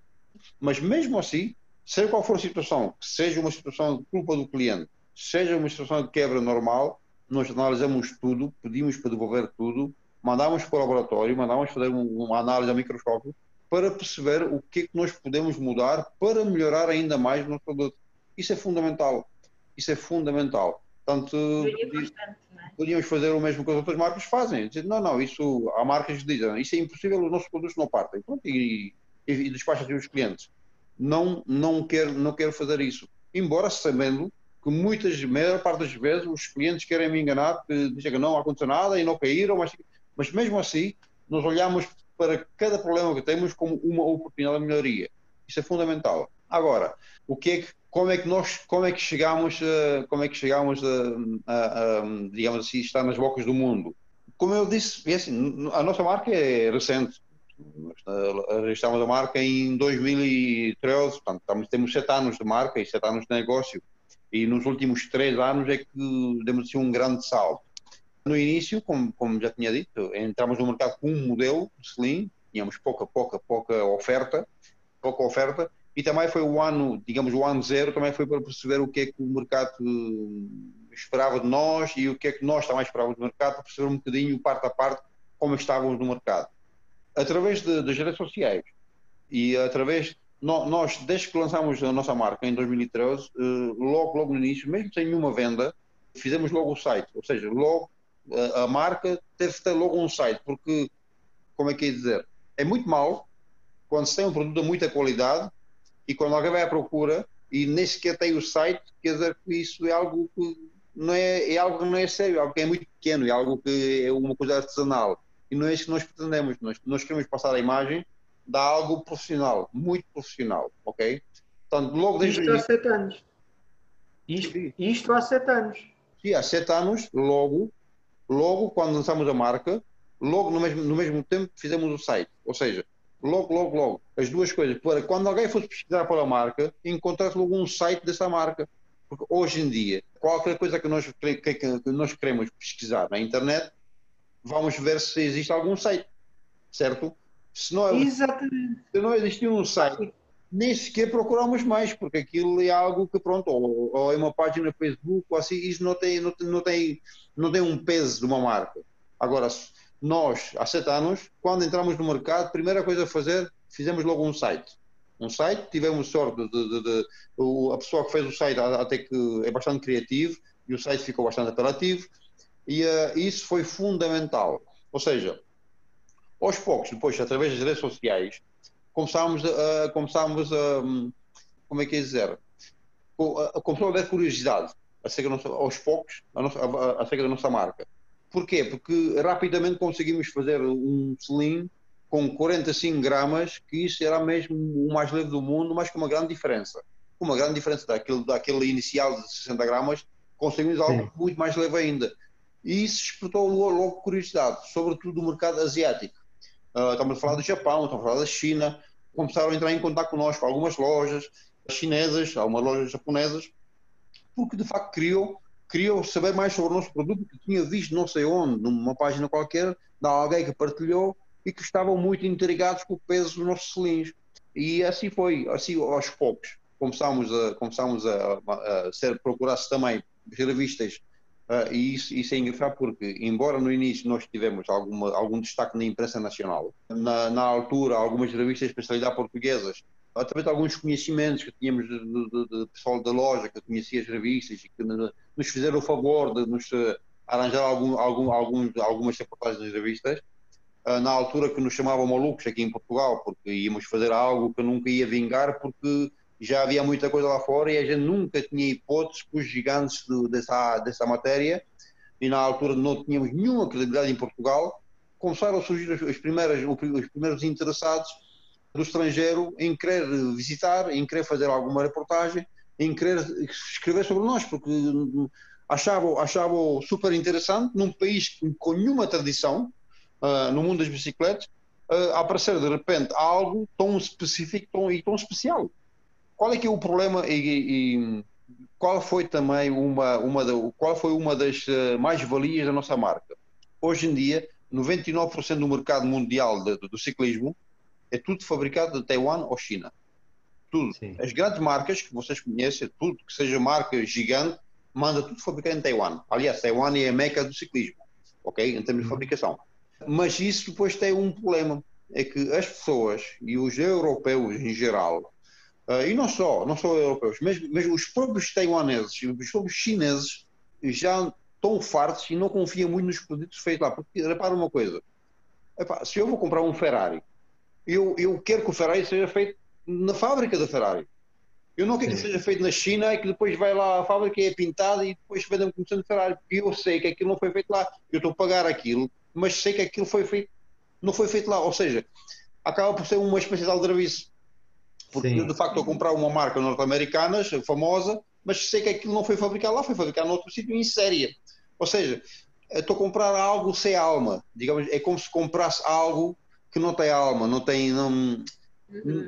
Speaker 5: mas mesmo assim, seja qual for a situação, seja uma situação de culpa do cliente, seja uma situação de quebra normal, nós analisamos tudo, pedimos para devolver tudo, mandamos para o laboratório, mandamos fazer uma análise a microscópio para perceber o que é que nós podemos mudar para melhorar ainda mais o nosso produto. Isso é fundamental. Isso é fundamental. Portanto, é? podíamos fazer o mesmo que as outras marcas fazem. Dizer, não, não, isso, há marcas que dizem, isso é impossível, os nossos produtos não partem. Pronto, e, e, e despacham os clientes. Não, não, quero, não quero fazer isso. Embora sabendo que muitas, a maior parte das vezes, os clientes querem me enganar, que dizem que não aconteceu nada e não caíram, mas, mas mesmo assim, nós olhamos para cada problema que temos como uma oportunidade de melhoria. Isso é fundamental. Agora, o que é que, como é que nós, como é que chegamos, como é que chegamos a, a, a, digamos assim, estar nas bocas do mundo? Como eu disse, é assim, a nossa marca é recente. Registramos a marca em 2013, portanto, estamos, temos sete anos de marca e sete anos de negócio. E nos últimos três anos é que demos assim, um grande salto. No início, como, como já tinha dito, entramos no mercado com um modelo de Slim, tínhamos pouca, pouca, pouca oferta, pouca oferta, e também foi o ano, digamos, o ano zero, também foi para perceber o que é que o mercado esperava de nós e o que é que nós também esperávamos do mercado, para perceber um bocadinho, parte a parte, como estávamos no mercado. Através das redes sociais. E através, nós, desde que lançámos a nossa marca em 2013, eh, logo, logo no início, mesmo sem nenhuma venda, fizemos logo o site, ou seja, logo a, a marca teve que ter logo um site, porque, como é que é dizer, é muito mal quando se tem um produto de muita qualidade e quando alguém vai à procura e nem sequer tem o site, quer dizer que isso é algo que não é, é algo que não é sério, é algo que é muito pequeno, é algo que é uma coisa artesanal. E não é isso que nós pretendemos. Nós, nós queremos passar a imagem de algo profissional, muito profissional, ok?
Speaker 1: Portanto, logo desde Isto há sete anos. Isto, isto há sete anos.
Speaker 5: Sim, há sete anos, logo, logo quando lançamos a marca, logo no mesmo, no mesmo tempo fizemos o site. Ou seja, logo, logo, logo, as duas coisas, para quando alguém fosse pesquisar pela marca, encontrasse logo um site dessa marca. Porque hoje em dia, qualquer coisa que nós, que, que nós queremos pesquisar na internet, vamos ver se existe algum site, certo?
Speaker 1: Se não, Exatamente.
Speaker 5: Se não existir um site, nem sequer procuramos mais, porque aquilo é algo que, pronto, ou, ou é uma página Facebook, ou assim, isso não tem, não, tem, não, tem, não tem um peso de uma marca. Agora, nós, há sete anos, quando entramos no mercado, a primeira coisa a fazer, fizemos logo um site. Um site, tivemos sorte de, de, de, de a pessoa que fez o site até que é bastante criativo e o site ficou bastante apelativo e uh, isso foi fundamental. Ou seja, aos poucos, depois, através das redes sociais, começámos a, começámos a, como é que é dizer, começou a haver curiosidade acerca nossa, aos poucos a nossa, a, acerca da nossa marca. Porquê? Porque rapidamente conseguimos fazer um slim com 45 gramas, que isso era mesmo o mais leve do mundo, mas com uma grande diferença. Uma grande diferença daquele, daquele inicial de 60 gramas, conseguimos algo Sim. muito mais leve ainda. E isso despertou logo curiosidade, sobretudo do mercado asiático. Uh, estamos a falar do Japão, estamos a falar da China, começaram a entrar em contato connosco, algumas lojas chinesas, algumas lojas japonesas, porque de facto queriam, queriam saber mais sobre o nosso produto, que tinha visto não sei onde, numa página qualquer, de alguém que partilhou e que estavam muito intrigados com o peso dos nossos selins. E assim foi, assim aos poucos. Começámos a, começámos a, a ser, procurar-se também revistas Uh, e isso, isso, é engraçado porque, embora no início nós tivemos alguma, algum destaque na imprensa nacional, na, na altura algumas revistas de especialidade portuguesas através de alguns conhecimentos que tínhamos de, de, de pessoal da loja que conhecia as revistas e que nos fizeram o favor de nos uh, arranjar algum, algum, algum, algumas reportagens das revistas, uh, na altura que nos chamavam malucos aqui em Portugal, porque íamos fazer algo que nunca ia vingar, porque já havia muita coisa lá fora e a gente nunca tinha hipóteses com os gigantes de, dessa, dessa matéria e na altura não tínhamos nenhuma credibilidade em Portugal, começaram a surgir os primeiros, os primeiros interessados do estrangeiro em querer visitar, em querer fazer alguma reportagem, em querer escrever sobre nós, porque achavam, achavam super interessante, num país com nenhuma tradição uh, no mundo das bicicletas, uh, aparecer de repente algo tão específico tão, e tão especial. Qual é que é o problema e, e qual foi também uma, uma, da, qual foi uma das uh, mais-valias da nossa marca? Hoje em dia, 99% do mercado mundial de, do ciclismo é tudo fabricado de Taiwan ou China. Tudo. Sim. As grandes marcas que vocês conhecem, tudo que seja marca gigante, manda tudo fabricado em Taiwan. Aliás, Taiwan é a meca do ciclismo, ok? Em termos de uhum. fabricação. Mas isso depois tem um problema, é que as pessoas e os europeus em geral, e não só, não só europeus, mas, mas os próprios taiwaneses, os próprios chineses já estão fartos e não confiam muito nos produtos feitos lá. Porque repara uma coisa, epá, se eu vou comprar um Ferrari eu, eu quero que o Ferrari seja feito na fábrica da Ferrari. Eu não quero que seja feito na China e que depois vai lá à fábrica e é pintado e depois vende como sendo Ferrari. Porque eu sei que aquilo não foi feito lá. Eu estou a pagar aquilo, mas sei que aquilo foi feito, não foi feito lá. Ou seja, acaba por ser uma espécie de aldrabice. Porque Sim. de facto estou a comprar uma marca norte-americana famosa, mas sei que aquilo não foi fabricado lá, foi fabricado noutro sítio em série. Ou seja, estou a comprar algo sem alma. Digamos, é como se comprasse algo que não tem alma, não tem. Não,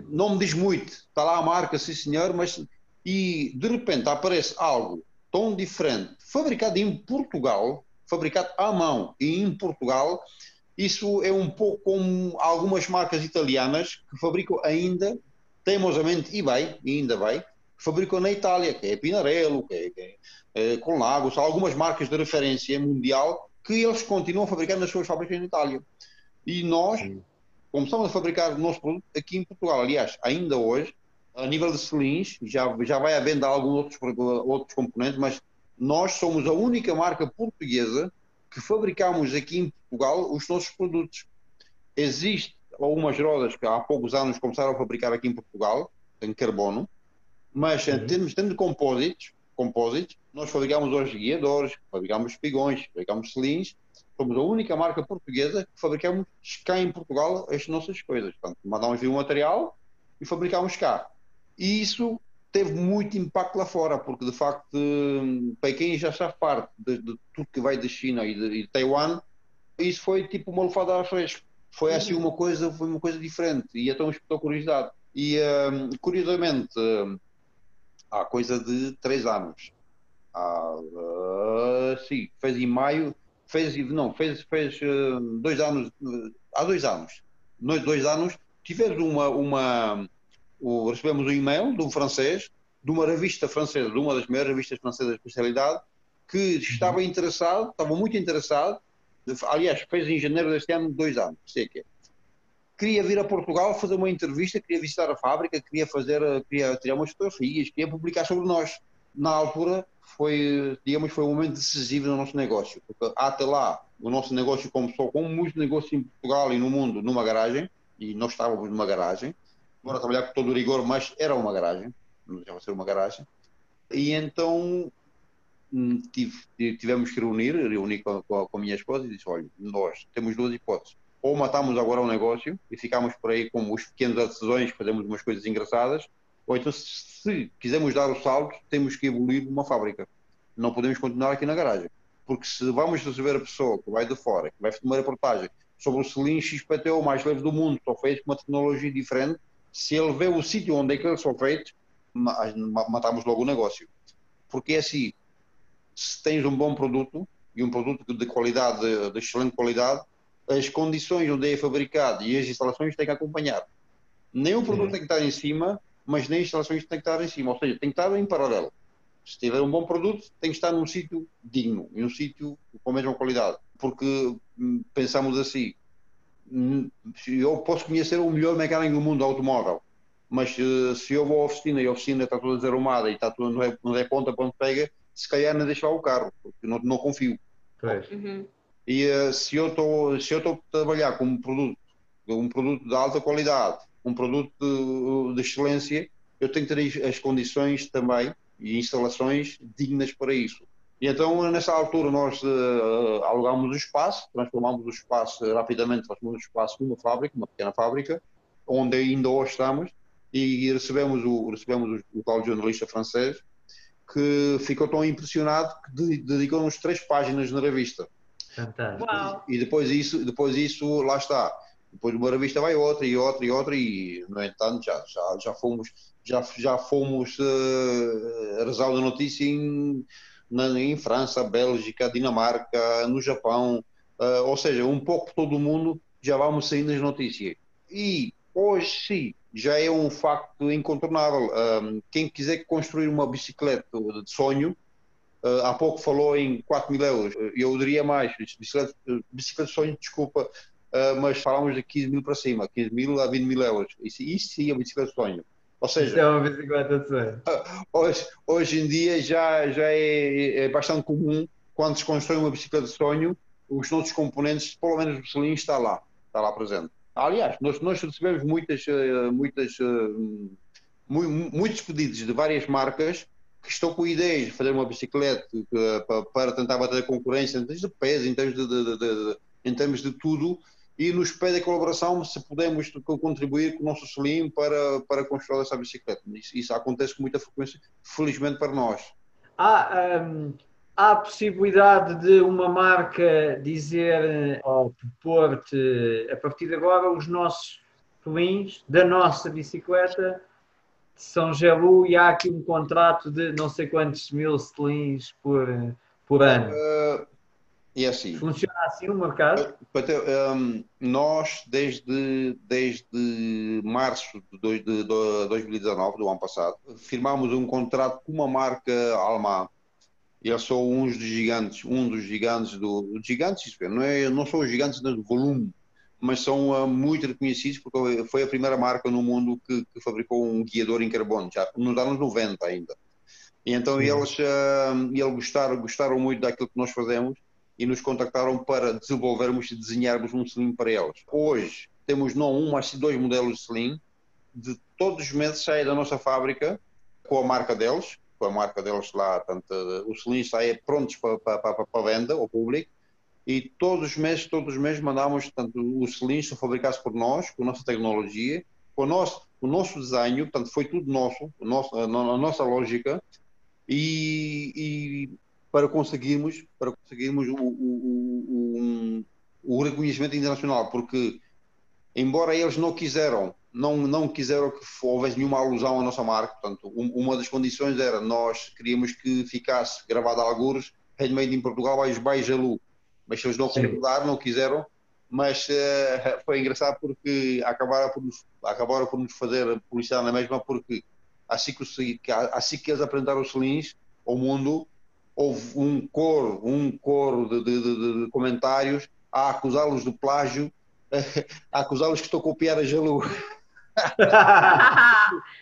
Speaker 5: não me diz muito. Está lá a marca, sim senhor, mas. E de repente aparece algo tão diferente, fabricado em Portugal, fabricado à mão e em Portugal. Isso é um pouco como algumas marcas italianas que fabricam ainda, teimosamente, e bem, e ainda bem, fabricam na Itália, que é Pinarello, que é, que é, é com Lagos, algumas marcas de referência mundial que eles continuam a fabricar nas suas fábricas na Itália. E nós, Sim começamos a fabricar o nosso produto aqui em Portugal. Aliás, ainda hoje, a nível de selins, já, já vai havendo alguns outros, outros componentes, mas nós somos a única marca portuguesa que fabricamos aqui em Portugal os nossos produtos. Existe algumas rodas que há poucos anos começaram a fabricar aqui em Portugal, em carbono, mas em uhum. termos, de compósitos, compósitos, nós fabricamos hoje guiadores, fabricamos espigões, fabricamos selins somos a única marca portuguesa que fabricamos cá em Portugal as nossas coisas. Portanto, mandamos vir o material e fabricamos cá. E isso teve muito impacto lá fora, porque de facto, para quem já está parte de, de, tudo que vai da China e de, e de Taiwan, isso foi tipo uma lufada a fresco. Foi assim uma coisa, foi uma coisa diferente e então espetou curiosidade. E um, curiosamente, um, há coisa de três anos, há, uh, sim, fez em maio, fez, não, fez, fez uh, dois anos, há dois anos, nós dois anos, tivemos uma, uma o, recebemos um e-mail de um francês, de uma revista francesa, de uma das maiores revistas francesas de especialidade, que estava uhum. interessado, estava muito interessado, aliás, fez em janeiro deste ano dois anos, sei que é. Queria vir a Portugal fazer uma entrevista, queria visitar a fábrica, queria fazer, queria tirar umas fotografias, queria publicar sobre nós. Na altura, foi, digamos, foi um momento decisivo no nosso negócio, porque até lá o nosso negócio começou com muitos negócios em Portugal e no mundo numa garagem, e nós estávamos numa garagem, agora trabalhar com todo o rigor, mas era uma garagem, não deixava ser uma garagem, e então tive, tivemos que reunir, reuni com, com, com a minha esposa e disse, olha, nós temos duas hipóteses, ou matamos agora o negócio e ficamos por aí como os pequenos artesãos, fazemos umas coisas engraçadas, ou então, se quisermos dar o salto, temos que evoluir uma fábrica. Não podemos continuar aqui na garagem. Porque se vamos receber a pessoa que vai de fora, que vai fazer uma reportagem sobre o selim XPTO mais leve do mundo, só feito com uma tecnologia diferente, se ele vê o sítio onde é que eles são feitos, matamos logo o negócio. Porque é assim, se tens um bom produto, e um produto de qualidade, de excelente qualidade, as condições onde é fabricado e as instalações têm que acompanhar. Nem o produto Sim. tem que estar em cima, mas nem instalações têm que estar em cima, ou seja, tem que estar em paralelo. Se tiver um bom produto, tem que estar num sítio digno e num sítio com a mesma qualidade. Porque hum, pensamos assim, hum, eu posso conhecer o melhor mecânico do mundo automóvel, mas uh, se eu vou à oficina e a oficina está toda desarrumada e está toda, não, é, não é ponta para onde pega, se calhar não deixar o carro, porque não, não confio.
Speaker 3: Uhum.
Speaker 5: E uh, se eu estou se eu estou a trabalhar com um produto, um produto de alta qualidade, um produto de, de excelência, eu tenho que ter as condições também e instalações dignas para isso. E então, nessa altura, nós uh, alugámos o espaço, transformámos o espaço rapidamente, transformamos o espaço numa fábrica, uma pequena fábrica, onde ainda hoje estamos, e recebemos o, recebemos o, o tal jornalista francês, que ficou tão impressionado que dedicou-nos três páginas na revista.
Speaker 1: Fantástico.
Speaker 3: Uau.
Speaker 5: E depois isso, depois isso, lá está. Depois de uma revista vai outra e outra e outra e, no entanto, já, já, já fomos, já, já fomos uh, rezar da notícia em, na, em França, Bélgica, Dinamarca, no Japão, uh, ou seja, um pouco por todo o mundo já vamos saindo nas notícias. E hoje sim, já é um facto incontornável. Um, quem quiser construir uma bicicleta de sonho, uh, há pouco falou em 4 mil euros, eu diria mais, bicicleta, bicicleta de sonho, desculpa, uh, mas falamos de 15 mil para cima, 15 mil a 20 mil euros. Isso, isso sim é uma bicicleta de sonho. Ou seja,
Speaker 1: Isso é uma bicicleta de sonho.
Speaker 5: hoje, hoje em dia já, já é, é bastante comum quando se constrói uma bicicleta de sonho, os nossos componentes, pelo menos o selim está lá, está lá presente. Aliás, nós, nós recebemos muitas, eh, muitas, eh, muitos pedidos de várias marcas que estão com ideias de fazer uma bicicleta eh, para tentar bater a concorrência em termos de peso, em termos de, de, de, em termos de tudo, e nos pede a colaboração se podemos contribuir com o nosso Slim para, para construir essa bicicleta. Isso, isso acontece com muita frequência, felizmente para nós.
Speaker 1: Há, hum, há a possibilidade de uma marca dizer ou propor-te, a partir de agora, os nossos Slims da nossa bicicleta são gelu e há aqui um contrato de não sei quantos mil Slims por, por ano.
Speaker 5: Uh, e assim.
Speaker 1: Funciona assim o mercado?
Speaker 5: Um, nós, desde, desde março de 2019, do ano passado, firmámos um contrato com uma marca alemã. Eles são uns dos gigantes, um dos gigantes do. Gigantes, não, é, não são os gigantes do volume, mas são uh, muito reconhecidos porque foi a primeira marca no mundo que, que fabricou um guiador em carbono, já nos anos 90 ainda. E então eles, uh, eles gostaram, gostaram muito daquilo que nós fazemos e nos contactaram para desenvolvermos e desenharmos um slim para eles. Hoje temos não um, mas dois modelos de slim. De todos os meses sai da nossa fábrica com a marca deles, com a marca deles lá, tanto, os slims saem prontos para, para, para, venda ao público e todos os meses, todos os meses mandamos tanto os são fabricados por nós, com a nossa tecnologia, com o nosso, o nosso desenho, portanto foi tudo nosso, a nossa lógica e, e para conseguirmos, para conseguirmos o, o, o, o, reconhecimento internacional, porque embora eles não quiseram, não, não quiseram que houvesse nenhuma alusão à nossa marca, portanto, uma das condições era nós queríamos que ficasse gravado a algures, handmade em Portugal, Baixo Lu, mas eles não concordaram, não quiseram, mas uh, [LAUGHS] foi engraçado porque acabaram por, nos, acabaram por nos fazer policiar na mesma, porque assim que, assim que eles apresentaram os selins ao mundo, houve um coro, um coro de, de, de, de comentários a acusá-los de plágio, [LAUGHS] a acusá-los que estão a copiar a Jalu. [LAUGHS]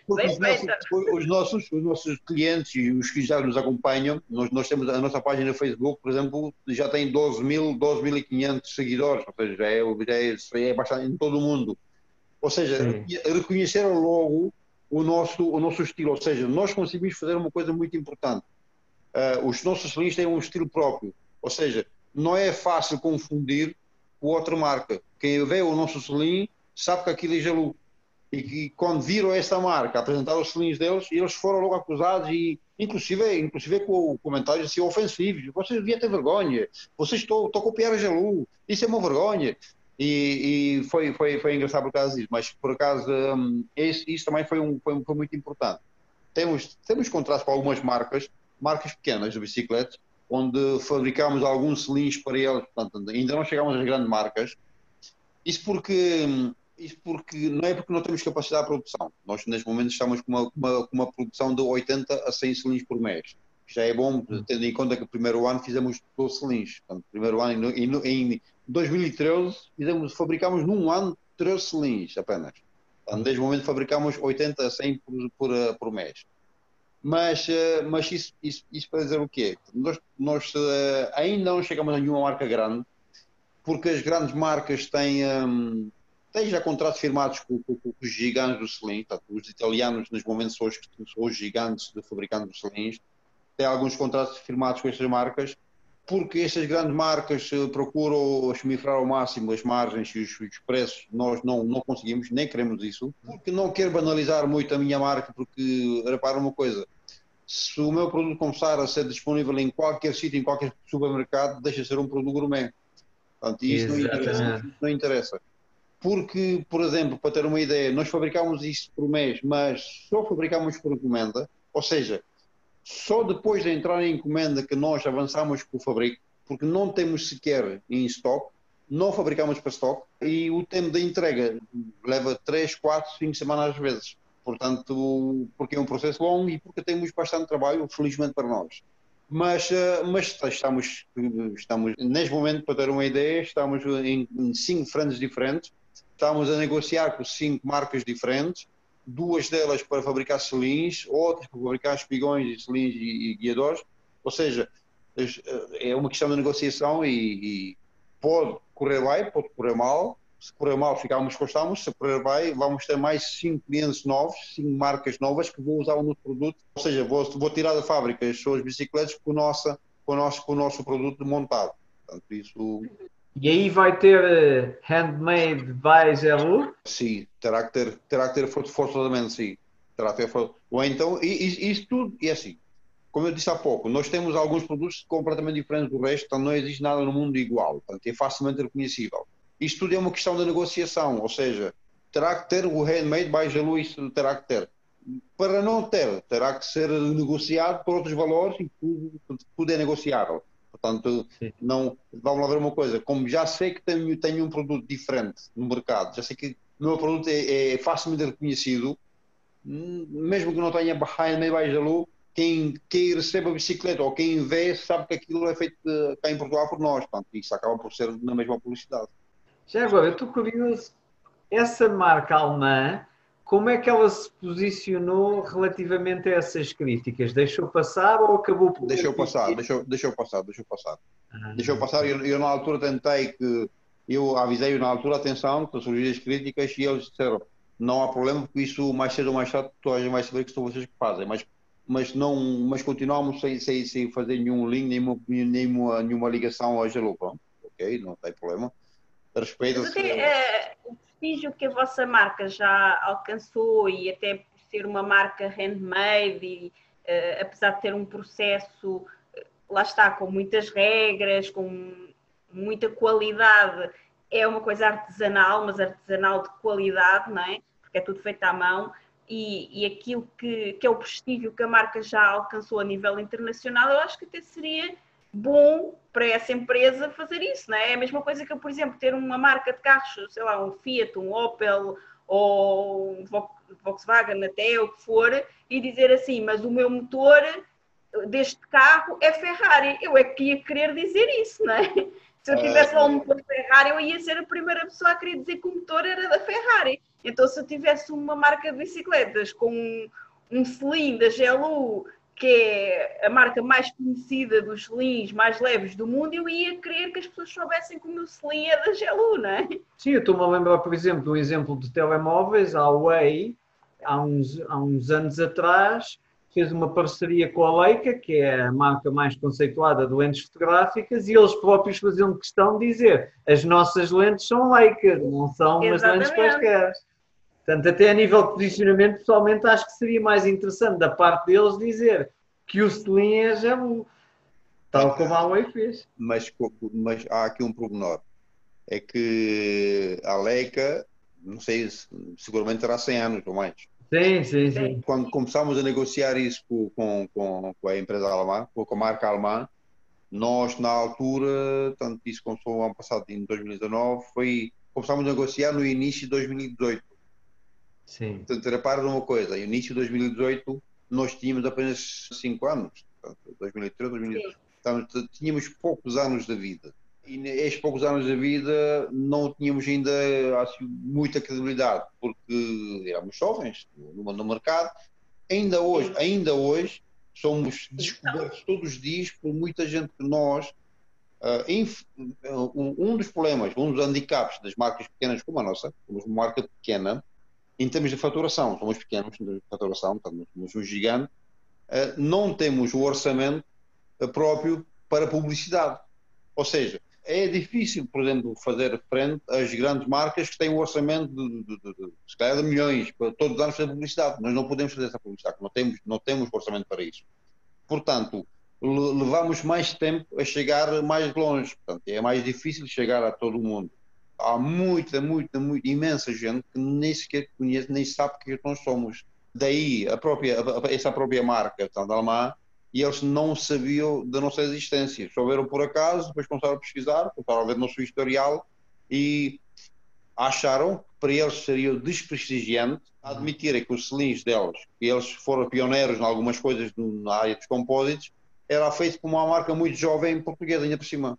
Speaker 5: Porque os nossos, os, nossos, os nossos clientes e os que já nos acompanham, nós, nós temos a nossa página no Facebook, por exemplo, já tem 12 mil, 12.500 seguidores, ou seja, é, é, é bastante em todo o mundo. Ou seja, Sim. reconheceram logo o nosso, o nosso estilo, ou seja, nós conseguimos fazer uma coisa muito importante uh, os nossos selinhos têm um estilo próprio. Ou seja, não é fácil confundir com outra marca. Quem vê o nosso selim sabe que aquilo é Jalu. E que quando viram esta marca apresentar os selinhos deles, eles foram logo acusados e inclusive, inclusive com comentários assim ofensivos. Vocês deviam ter vergonha. Vocês estão, estão a copiar a. Isso é uma vergonha. E, e, foi, foi, foi engraçado por causa disso, mas por acaso um, isso, isso, também foi, um, foi, foi, muito importante. Temos, temos contratos com algumas marcas marcas pequenas de bicicletas, onde fabricámos alguns selins para eles, portanto, ainda não chegámos às grandes marcas. Isso porque, isso porque não é porque não temos capacidade de produção. Nós, neste momento, estamos com uma, uma, uma produção de 80 a 100 selins por mês. Já é bom, tendo em conta que o primeiro ano fizemos 12 selins. Portanto, primeiro ano, em, em 2013, fizemos, fabricámos num ano 13 selins apenas. Então, desde o momento fabricamos 80 a 100 por, por, eh, por mês. Mas, eh, mas isso, isso, isso para dizer o quê? Nós, nós eh, ainda não chegamos a nenhuma marca grande, porque as grandes marcas têm, um, têm já contratos firmados com, com, com os gigantes do selim, os italianos, nos momentos, são os, são os gigantes de fabricantes de selins, têm alguns contratos firmados com estas marcas porque estas grandes marcas eh, procuram esmifrar ao máximo as margens e os, os, preços, nós não, não conseguimos, nem queremos isso, porque não quero banalizar muito a minha marca, porque, repara uma coisa, se o meu produto começar a ser disponível em qualquer sítio, em qualquer supermercado, deixa de ser um produto gourmet. Portanto, isso não interessa, não interessa. Porque, por exemplo, para ter uma ideia, nós fabricamos isso por mês, mas só fabricamos por encomenda, ou seja, só depois de entrar em encomenda que nós avançamos com o fabrico, porque não temos sequer em estoque, não fabricamos para estoque e o tempo de entrega leva 3, 4, 5 semanas às vezes. Portanto, porque é um processo longo e porque temos bastante trabalho, felizmente para nós. Mas, eh, mas estamos, estamos, neste momento, para ter uma ideia, estamos em cinco frentes diferentes, estamos a negociar com cinco marcas diferentes, duas delas para fabricar selins, outras para fabricar espigões, selins e, e guiadores. Ou seja, é uma questão de negociação e, e, pode correr bem, pode correr mal. Se correr mal, ficamos gostamos. Se correr bem, vamos ter mais cinco clientes novos, cinco marcas novas que vão usar o nosso produto. Ou seja, vou, vou tirar da fábrica as suas bicicletas com, nossa, com, o nosso, com o nosso produto montado. Portanto, isso
Speaker 1: e aí vai ter uh, handmade by Zelu?
Speaker 5: Sim, terá que ter, terá que ter forçosamente, sim. Terá que ter Ou então, isso tudo, e é assim, como eu disse há pouco, nós temos alguns produtos completamente diferentes do resto, então não existe nada no mundo igual, portanto é facilmente reconhecível. Isto tudo é uma questão de negociação, ou seja, terá que ter o handmade by Zelu, isso terá que ter. Para não ter, terá que ser negociado por outros valores e tudo, tudo é negociável. Portanto, Sim. não, vamos lá ver uma coisa, como já sei que tenho, tenho um produto diferente no mercado, já sei que o meu produto é, é facilmente reconhecido, hum, mesmo que não tenha behind me by Jalu, quem, quem recebe a bicicleta ou quem vê sabe que aquilo é feito cá em Portugal por nós, portanto, isso acaba por ser na mesma publicidade.
Speaker 1: Já agora, eu estou curioso, essa marca alemã como é que ela se posicionou relativamente a essas críticas? Deixou passar ou acabou por.
Speaker 5: Deixou passar, deixou, deixou passar, deixou passar. Ah, deixou passar. Eu, eu, na altura tentei que. Eu avisei na altura, atenção, que surgiram as críticas e eles disseram: não há problema, porque isso mais cedo ou mais tarde toda a gente vai saber que são vocês que fazem. Mas, mas, não, mas continuamos sem, sem, sem fazer nenhum link, nenhuma, nenhuma, nenhuma ligação ao Gelo. Ok, não tem problema. Respeita-se
Speaker 3: prestígio que a vossa marca já alcançou e até ser uma marca handmade e uh, apesar de ter um processo, uh, lá está, com muitas regras, com muita qualidade, é uma coisa artesanal, mas artesanal de qualidade, não é? Porque é tudo feito à mão. E, e aquilo que, que é o prestígio que a marca já alcançou a nível internacional, eu acho que até seria bom para essa empresa fazer isso, não é? É a mesma coisa que eu, por exemplo, ter uma marca de carros, sei lá, um Fiat, um Opel ou um Volkswagen até, o que for, e dizer assim, mas o meu motor deste carro é Ferrari. Eu é que ia querer dizer isso, não é? Se eu tivesse lá um motor Ferrari, eu ia ser a primeira pessoa a querer dizer que o motor era da Ferrari. Então, se eu tivesse uma marca de bicicletas com um, um selim da GLU que é a marca mais conhecida dos selins mais leves do mundo, eu ia querer que as pessoas soubessem que o meu selim é da Gelu, não é?
Speaker 1: Sim, eu estou-me a lembrar, por exemplo, de um exemplo de telemóveis, a Huawei, há uns, há uns anos atrás, fez uma parceria com a Leica, que é a marca mais conceituada de lentes fotográficas, e eles próprios faziam questão de dizer as nossas lentes são Leica, não são umas lentes quaisquer. Portanto, até a nível de posicionamento, pessoalmente acho que seria mais interessante da parte deles dizer que o Selim é Jabu, tal como a Huawei fez.
Speaker 5: Mas, mas há aqui um pormenor, é que a Leica, não sei, seguramente terá 100 anos ou mais.
Speaker 1: Sim, sim, sim.
Speaker 5: Quando começámos a negociar isso com, com, com a empresa alemã, com a marca alemã, nós na altura, tanto isso começou ano passado, em 2019, foi, começámos a negociar no início de 2018
Speaker 1: Sim.
Speaker 5: Portanto, repara numa coisa, no início de 2018 nós tínhamos apenas 5 anos, portanto, 2003, 2018. Portanto, tínhamos poucos anos de vida. e nestes poucos anos da vida não tínhamos ainda assim, muita credibilidade, porque éramos jovens no, no mercado. Ainda hoje, ainda hoje, somos descobertos todos os dias por muita gente que nós. Uh, um dos problemas, um dos handicaps das marcas pequenas como a nossa, somos uma marca pequena, em termos de faturação, somos pequenos em termos de faturação, somos um gigante, uh, não temos o orçamento próprio para publicidade. Ou seja, é difícil, por exemplo, fazer frente às grandes marcas que têm um orçamento de, de, de, de, de milhões para todos os anos fazer publicidade. Nós não podemos fazer essa publicidade, não temos, não temos orçamento para isso. Portanto, levamos mais tempo a chegar mais longe. Portanto, é mais difícil chegar a todo o mundo. Há muita, muita, muita, imensa gente que nem sequer conhece, nem sabe que nós somos. Daí, a própria, essa própria marca, portanto, alemã, e eles não sabiam da nossa existência. Souberam por acaso, depois começaram a pesquisar, começaram a ver o nosso historial e acharam que para eles seria desprestigiante admitirem que os selins deles, que eles foram pioneiros em algumas coisas na área dos compósitos, era feito por uma marca muito jovem portuguesa, ainda por cima.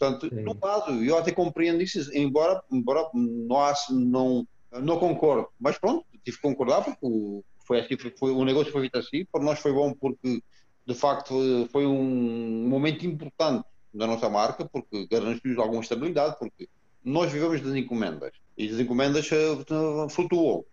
Speaker 5: Portanto, Sim. no lado, eu até compreendo isso, embora, embora não, não, não concordo, mas pronto, tive que concordar porque foi assim, foi, o negócio foi feito assim, para nós foi bom porque de facto foi um momento importante da nossa marca, porque garantiu alguma estabilidade, porque nós vivemos das encomendas e as encomendas uh, flutuam.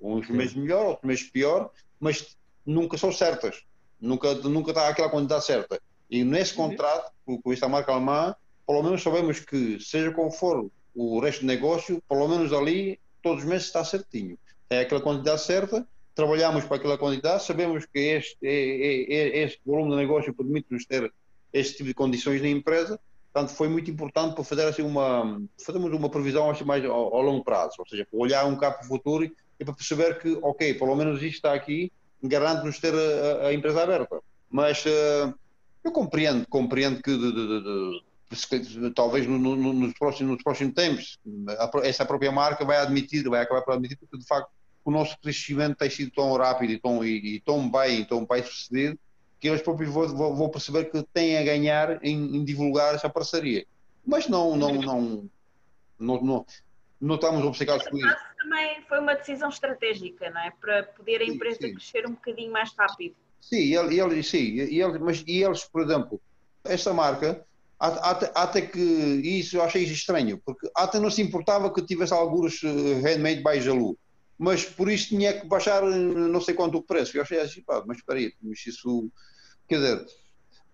Speaker 5: Uns meses melhor, outros meses pior, mas nunca são certas. Nunca, nunca está aquela quantidade certa. E nesse contrato, com esta marca alemã, pelo menos sabemos que, seja qual for o resto do negócio, pelo menos ali, todos os meses está certinho. É aquela quantidade certa trabalhamos para aquela quantidade, sabemos que este, é, é, é, este volume de negócio permite-nos ter este tipo de condições na empresa, portanto foi muito importante para fazer assim uma, fazermos uma previsão assim mais ao, ao longo prazo, ou seja, para olhar um bocado para o futuro e para perceber que, ok, pelo menos isto está aqui, garante-nos ter a, a, empresa aberta. Mas uh, eu compreendo, compreendo que de, de, de, talvez no, no, nos, próximos, nos próximos tempos essa própria marca vai admitir, vai acabar por admitir, porque de facto o nosso crescimento tem sido tão rápido e tão, e, e tão bem, tão bem sucedido, que eles próprios vão, vão perceber que têm a ganhar em, em, divulgar essa parceria. Mas não, não, não, não, não, não estamos obcecados com isso.
Speaker 3: Também foi uma decisão estratégica, não é? Para poder a empresa sim, sim. crescer um bocadinho mais rápido.
Speaker 5: Sim, ele, ele, sim e eles, mas e eles, por exemplo, esta marca, até, até que isso eu achei estranho, porque até não se importava que tivesse alguns eh, handmade by Jalu mas por isso tinha que baixar eh, não sei quanto o preço. Eu achei assim, pá, mas espera aí, mas isso, quer dizer,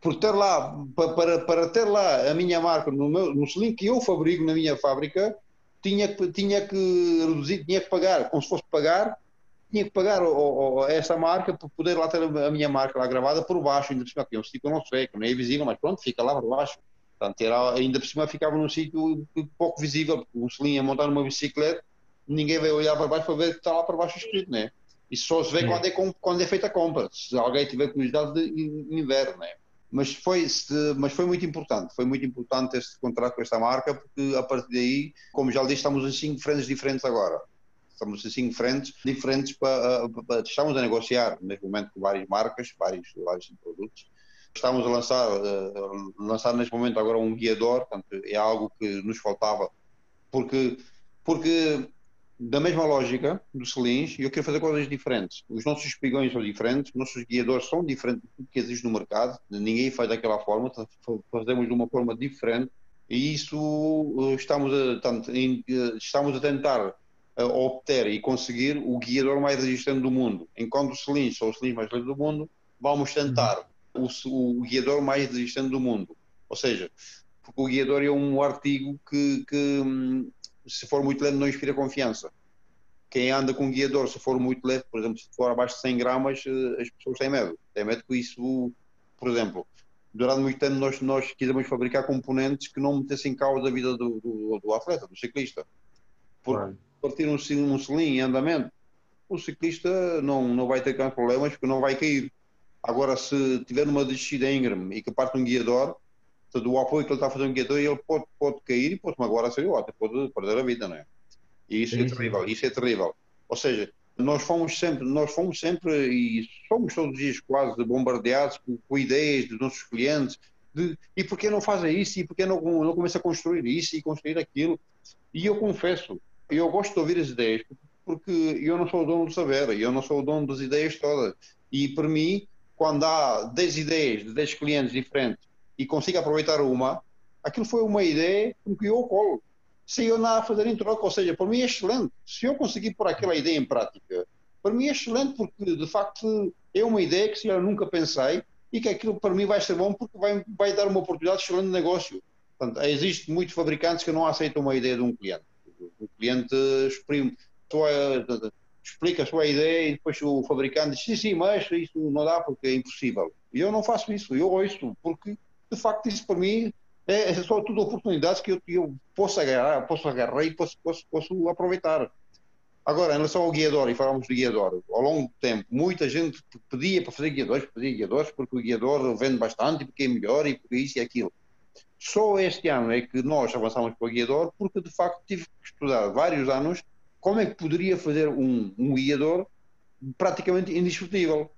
Speaker 5: por ter lá, para, para ter lá a minha marca no, meu, no selim que eu fabrico na minha fábrica, tinha tinha que reduzir, tinha que pagar, como se fosse pagar, tinha que pagar o, o, essa marca para poder lá ter a minha marca lá gravada por baixo, ainda por cima, que é um não sei, que não é visível, mas pronto, fica lá por baixo. Portanto, era, ainda por cima ficava num sítio pouco visível, porque o selim a montar numa bicicleta ninguém vai olhar para baixo para ver que está lá para baixo escrito, né? Isso só se vê quando, é, quando é feita a compra, se alguém tiver curiosidade de inverno, né? Mas foi, mas foi muito importante, foi muito importante este contrato com esta marca, porque a partir daí, como já disse, estamos em cinco frentes diferentes agora. Estamos em cinco frentes diferentes para, para estamos a negociar neste momento com várias marcas, vários, vários produtos. Estamos a lançar, uh, lançar neste momento agora um guiador, portanto, é algo que nos faltava, porque, porque da mesma lógica do Selins, eu quero fazer coisas diferentes. Os nossos espigões são diferentes, os nossos guiadores são diferentes do que existe no mercado, ninguém faz daquela forma, fazemos de uma forma diferente e isso eh, estamos a, eh, estamos a tentar eh, obter e conseguir o guiador mais resistente do mundo. Enquanto os Selins são os Selins mais leves do mundo, vamos tentar o, o guiador mais resistente do mundo. Ou seja, porque o guiador é um artigo que, que hum, se for muito leve, não inspira confiança. Quem anda com um guiador, se for muito leve, por exemplo, se for abaixo de 100 gramas, eh, as pessoas têm medo. Têm medo que isso, por exemplo, durante muito tempo nós, nós quisemos fabricar componentes que não metessem em causa a vida do, do, do atleta, do ciclista. Por claro. partir um, um selim em andamento, o ciclista não, não vai ter grandes problemas porque não vai cair. Agora, se tiver uma descida íngreme e que parte um guiador, do apoio que ele está a fazer um guiador, ele pode, pode cair e pode magoar a sério, até pode perder a vida, não é? E isso é é terrível, isso é terrível. Ou seja, nós fomos sempre, nós fomos sempre e somos todos os dias quase bombardeados com, com ideias dos nossos clientes de e porquê não fazem isso, e porquê não, não começa a construir isso e construir aquilo. E eu confesso, eu gosto de ouvir as ideias, porque eu não sou o dono do saber, eu não sou o dono das ideias todas. E para mim, quando há 10 ideias de 10 clientes diferentes e consigo aproveitar uma, aquilo foi uma ideia com que eu colo. Sem eu nada a fazer em troca, ou seja, para mim é excelente. Se eu conseguir pôr aquela ideia em prática, para mim é excelente, porque de facto é uma ideia que se eu nunca pensei e que aquilo para mim vai ser bom porque vai, vai dar uma oportunidade de excelente negócio. Portanto, existem muitos fabricantes que não aceitam uma ideia de um cliente. O cliente exprime, explica a sua ideia e depois o fabricante diz sim, sim, mas isso não dá porque é impossível. E eu não faço isso, eu ouço, porque de facto isso para mim é, é só tudo oportunidades que eu, eu posso agarrar, posso agarrar e posso, posso, posso aproveitar. Agora, em relação ao guiador, e falamos de guiador, ao longo do tempo, muita gente pedia para fazer guiadores, pedia guiadores, porque o guiador vende bastante, porque é melhor, e porque isso e aquilo. Só este ano é que nós avançamos para o guiador, porque de facto tive que estudar vários anos como é que poderia fazer um, um guiador praticamente indiscutível.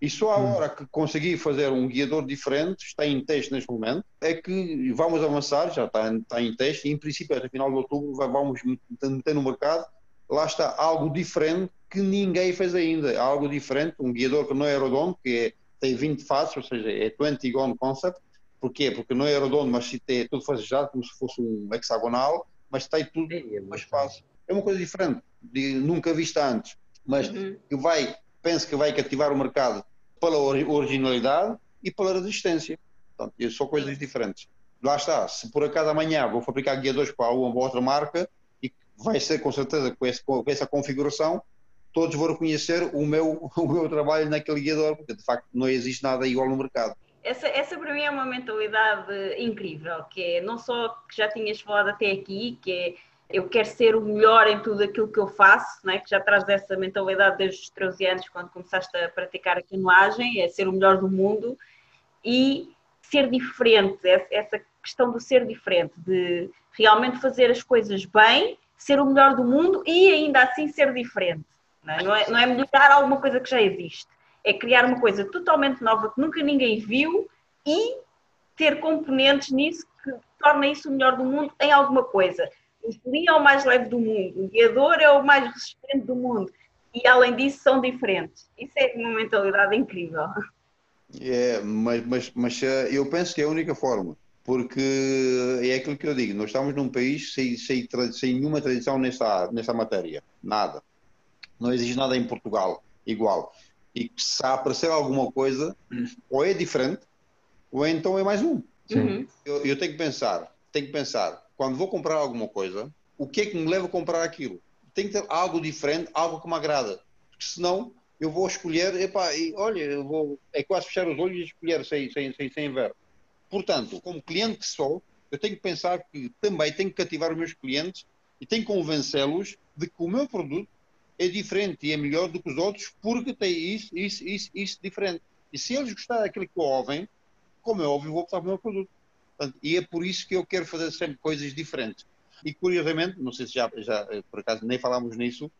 Speaker 5: E só a hum. hora que consegui fazer um guiador diferente, está em teste neste momento, é que vamos avançar, já está, está em teste, e em princípio até final de outubro vamos meter no mercado, lá está algo diferente que ninguém fez ainda, algo diferente, um guiador que não é aerodomo, que é, tem 20 faces, ou seja, é 20 gone concept, porquê? Porque não é aerodomo, mas se tem tudo fazejado como se fosse um hexagonal, mas tem tudo no espaço é uma coisa diferente, de, nunca vista antes, mas uhum. que vai, penso que vai cativar o mercado pela originalidade e pela resistência. Portanto, são coisas diferentes. Lá está, se por acaso amanhã vou fabricar guiadores para uma outra marca, e vai ser com certeza com, esse, com essa configuração, todos vão reconhecer o meu, [LAUGHS] o meu trabalho naquele guiador, porque de facto não existe nada igual no mercado.
Speaker 3: Essa, essa para mim é uma mentalidade incrível, que é não só que já tinhas falado até aqui, que é eu quero ser o melhor em tudo aquilo que eu faço, né? que já traz essa mentalidade desde os 13 anos, quando começaste a praticar a canoagem, é ser o melhor do mundo e ser diferente, essa questão do ser diferente, de realmente fazer as coisas bem, ser o melhor do mundo e ainda assim ser diferente. Não é, não é, não é melhorar alguma coisa que já existe, é criar uma coisa totalmente nova que nunca ninguém viu e ter componentes nisso que torna isso o melhor do mundo em alguma coisa o selim é o mais leve do mundo, o guiador é o mais resistente do mundo. E além disso, são diferentes. Isso é uma mentalidade incrível.
Speaker 5: É, mas, mas, mas eh, eu penso que é a única forma, porque é aquilo que eu digo: nós estamos num país sem, sem, sem nenhuma tradição nessa, nessa matéria, nada. Não existe nada em Portugal igual. E se aparecer alguma coisa, ou é diferente, ou então é mais um.
Speaker 3: Uhum.
Speaker 5: Eu, eu tenho que pensar, tenho que pensar quando vou comprar alguma coisa, o que é que me leva a comprar aquilo? Tem que ter algo diferente, algo que me agrada. Porque senão eu vou escolher, epá, e, olha, eu vou, é quase fechar os olhos e escolher sem, sem, sem, sem ver. Portanto, como cliente que sou, eu tenho que pensar que também tenho que cativar os meus clientes e tenho que convencê-los de que o meu produto é diferente e é melhor do que os outros porque tem isso, isso, isso, isso diferente. E se eles gostarem daquilo que ouvem, como é óbvio, vou optar pelo meu produto. Portanto, e é por isso que eu quero fazer sempre coisas diferentes. E curiosamente, não sei se já, já por acaso nem falámos nisso,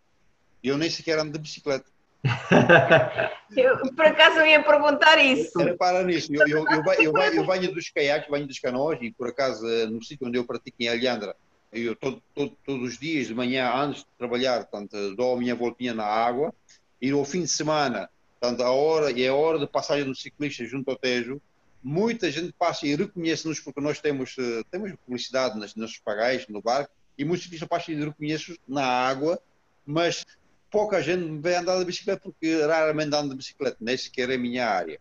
Speaker 5: eu nem sequer ando de bicicleta. [LAUGHS]
Speaker 3: eu, por acaso eu ia perguntar isso.
Speaker 5: Repara nisso, eu, eu, eu, eu, eu venho dos caiaques, venho dos canoas e por acaso eh, no sítio onde eu pratico em Alhandra, eu todo, todo, todos os dias de manhã antes de trabalhar, portanto, dou a minha voltinha na água e no fim de semana, portanto, a hora, é a hora de passagem do ciclista junto ao Tejo, muita gente passa e reconhece-nos porque nós temos, eh, temos publicidade nas, nos pagais, no barco, e muitos ciclistas passam e reconhecem na água, mas pouca gente vem andar de bicicleta porque raramente ando de bicicleta, nem sequer é a minha área.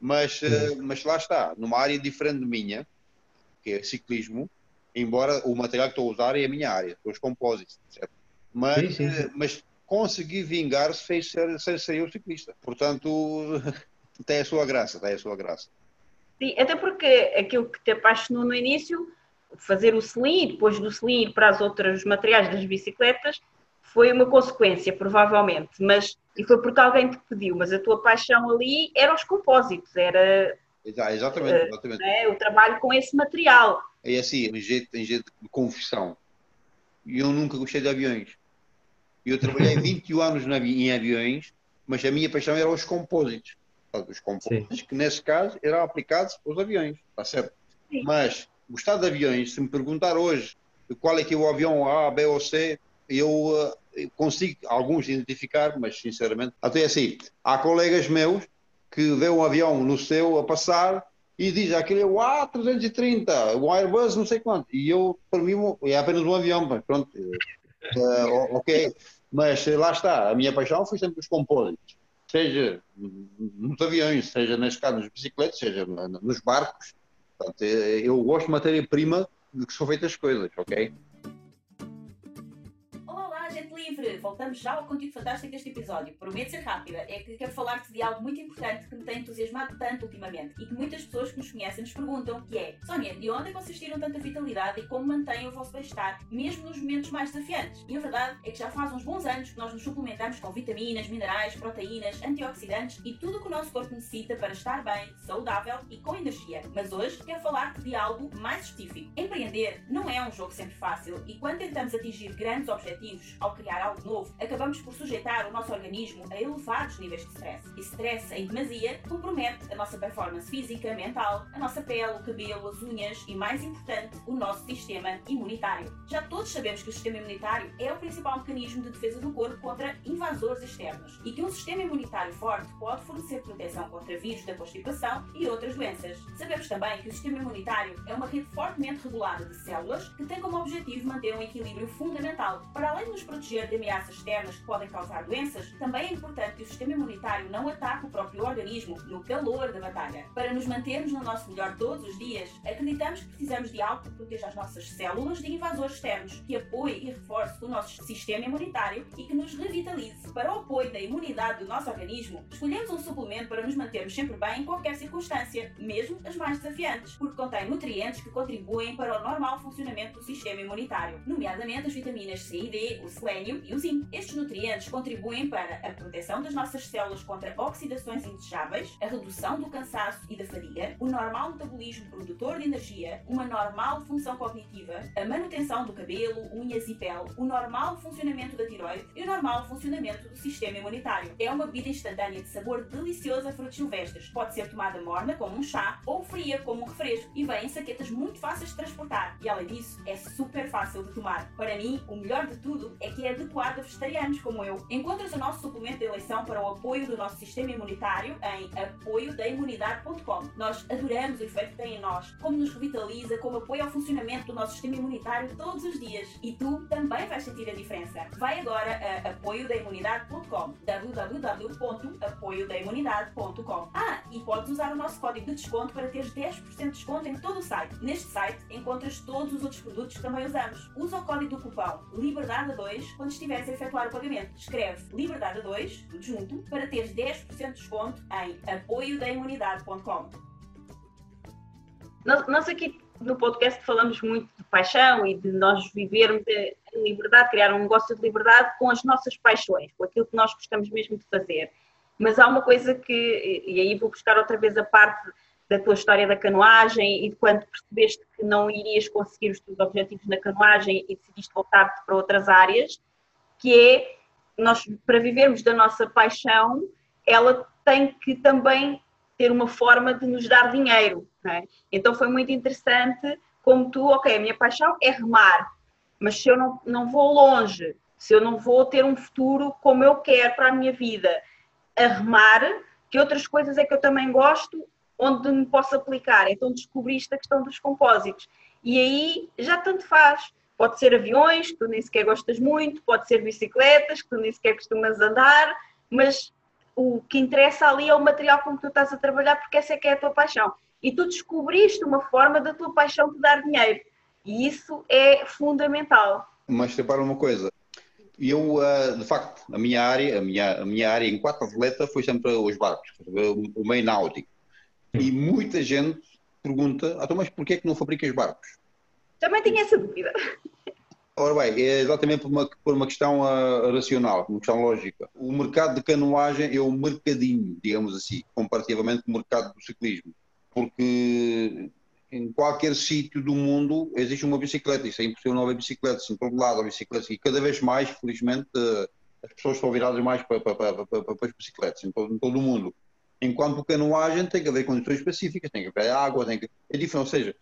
Speaker 5: Mas, eh, mas lá está, numa área diferente da minha, que é ciclismo, embora o material que estou a usar é a minha área, os compósitos, certo? Mas, sim, sim, sim. Eh, mas consegui vingar sem ser, sem ser eu ciclista. Portanto, [LAUGHS] tem a sua graça, tem a sua graça.
Speaker 3: Sim, até porque aquilo que te apaixonou no início, fazer o selim, depois do selim ir para os outros materiais das bicicletas, foi uma consequência, provavelmente, mas e foi porque alguém te pediu, mas a tua paixão ali era os compósitos, era
Speaker 5: exatamente, exatamente.
Speaker 3: Uh, o trabalho com esse material.
Speaker 5: É assim, em jeito, em jeito de confissão, eu nunca gostei de aviões. Eu trabalhei [LAUGHS] 21 anos em aviões, mas a minha paixão era os compósitos. Os componentes Sim. que, nesse caso, eram aplicados aos aviões, está certo? Sim. Mas, o estado de aviões, se me perguntar hoje qual é que é o avião A, B ou C, eu uh, consigo alguns identificar, mas sinceramente, até assim, há colegas meus que vê um avião no céu a passar e diz aquele é o A330, o Airbus não sei quanto, e eu, para mim, é apenas um avião, mas pronto, uh, ok, mas lá está, a minha paixão foi sempre os compósitos, seja nos aviões, seja nas nas bicicletas, seja nos barcos, Portanto, eu gosto de matéria-prima de que são feitas as coisas, ok?
Speaker 2: Livre! Voltamos já ao conteúdo fantástico deste episódio. Prometo ser rápida, é que quero falar-te de algo muito importante que me tem entusiasmado tanto ultimamente e que muitas pessoas que nos conhecem nos perguntam, que é Sónia, de onde é vocês tiram tanta vitalidade e como mantêm o vosso bem-estar, mesmo nos momentos mais desafiantes? E a verdade é que já faz uns bons anos que nós nos suplementamos com vitaminas, minerais, proteínas, antioxidantes e tudo o que o nosso corpo necessita para estar bem, saudável e com energia. Mas hoje quero falar-te de algo mais específico. Empreender não é um jogo sempre fácil e quando tentamos atingir grandes objetivos ao criar algo novo, acabamos por sujeitar o nosso organismo a elevados níveis de stress. E stress em demasia compromete a nossa performance física, mental, a nossa pele, o cabelo, as unhas e, mais importante, o nosso sistema imunitário. Já todos sabemos que o sistema imunitário é o principal mecanismo de defesa do corpo contra invasores externos e que um sistema imunitário forte pode fornecer proteção contra vírus da constipação e outras doenças. Sabemos também que o sistema imunitário é uma rede fortemente regulada de células que tem como objetivo manter um equilíbrio fundamental. Para além de nos proteger de ameaças externas que podem causar doenças, também é importante que o sistema imunitário não ataque o próprio organismo no calor da batalha. Para nos mantermos no nosso melhor todos os dias, acreditamos que precisamos de algo que proteja as nossas células de invasores externos, que apoie e reforce o nosso sistema imunitário e que nos revitalize. Para o apoio da imunidade do nosso organismo, escolhemos um suplemento para nos mantermos sempre bem em qualquer circunstância, mesmo as mais desafiantes, porque contém nutrientes que contribuem para o normal funcionamento do sistema imunitário, nomeadamente as vitaminas C e D, o selênio e o zinco. Estes nutrientes contribuem para a proteção das nossas células contra oxidações indesejáveis, a redução do cansaço e da fadiga, o normal metabolismo produtor de energia, uma normal função cognitiva, a manutenção do cabelo, unhas e pele, o normal funcionamento da tiroide e o normal funcionamento do sistema imunitário. É uma bebida instantânea de sabor delicioso a frutos silvestres. Pode ser tomada morna como um chá ou fria como um refresco e vem em saquetas muito fáceis de transportar. E além disso, é super fácil de tomar. Para mim, o melhor de tudo é que é adequado a vegetarianos como eu. Encontras o nosso suplemento de eleição para o apoio do nosso sistema imunitário em apoiodaimunidade.com. Nós adoramos o efeito que tem em nós, como nos revitaliza, como apoia ao funcionamento do nosso sistema imunitário todos os dias. E tu também vais sentir a diferença. Vai agora a apoiodaimunidade.com www.apoiodaimunidade.com Ah, e podes usar o nosso código de desconto para teres 10% de desconto em todo o site. Neste site encontras todos os outros produtos que também usamos. Usa o código do cupão LIBERDADE2 quando estiveres a efetuar o pagamento. Escreve Liberdade 2, tudo junto, para teres 10% de desconto em apoiodaimunidade.com.
Speaker 3: Nós, nós aqui no podcast falamos muito de paixão e de nós vivermos em liberdade, criar um negócio de liberdade com as nossas paixões, com aquilo que nós gostamos mesmo de fazer. Mas há uma coisa que, e aí vou buscar outra vez a parte da tua história da canoagem e de quando percebeste que não irias conseguir os teus objetivos na canoagem e decidiste voltar-te para outras áreas, que é nós para vivermos da nossa paixão, ela tem que também ter uma forma de nos dar dinheiro. É? Então foi muito interessante como tu, ok, a minha paixão é remar, mas se eu não, não vou longe, se eu não vou ter um futuro como eu quero para a minha vida, a remar, que outras coisas é que eu também gosto, onde me posso aplicar. Então descobriste a questão dos compósitos. E aí já tanto faz. Pode ser aviões, que tu nem sequer gostas muito, pode ser bicicletas, que tu nem sequer costumas andar, mas o que interessa ali é o material com que tu estás a trabalhar, porque essa é que é a tua paixão. E tu descobriste uma forma da tua paixão te dar dinheiro. E isso é fundamental.
Speaker 5: Mas repara uma coisa, eu, ah, de facto, a minha área, a minha, a minha área em quatro atleta foi sempre os barcos, o meio náutico. E muita gente pergunta, ah, então, mas porquê é que não fabricas barcos?
Speaker 3: Também tinha essa dúvida.
Speaker 5: Ora bem, é exatamente por uma, por uma questão uh, racional, uma questão lógica. O mercado de canoagem é um mercadinho, digamos assim, comparativamente com o mercado do ciclismo. Porque em qualquer sítio do mundo existe uma bicicleta, isso é impossível não haver bicicletas, em todo lado há bicicletas, e cada vez mais, felizmente, uh, as pessoas estão viradas mais para, para, para, para, as bicicletas, em todo, em todo o mundo. Enquanto canoagem tem que haver condições específicas, tem que haver água, tem que... é diferente, ou seja,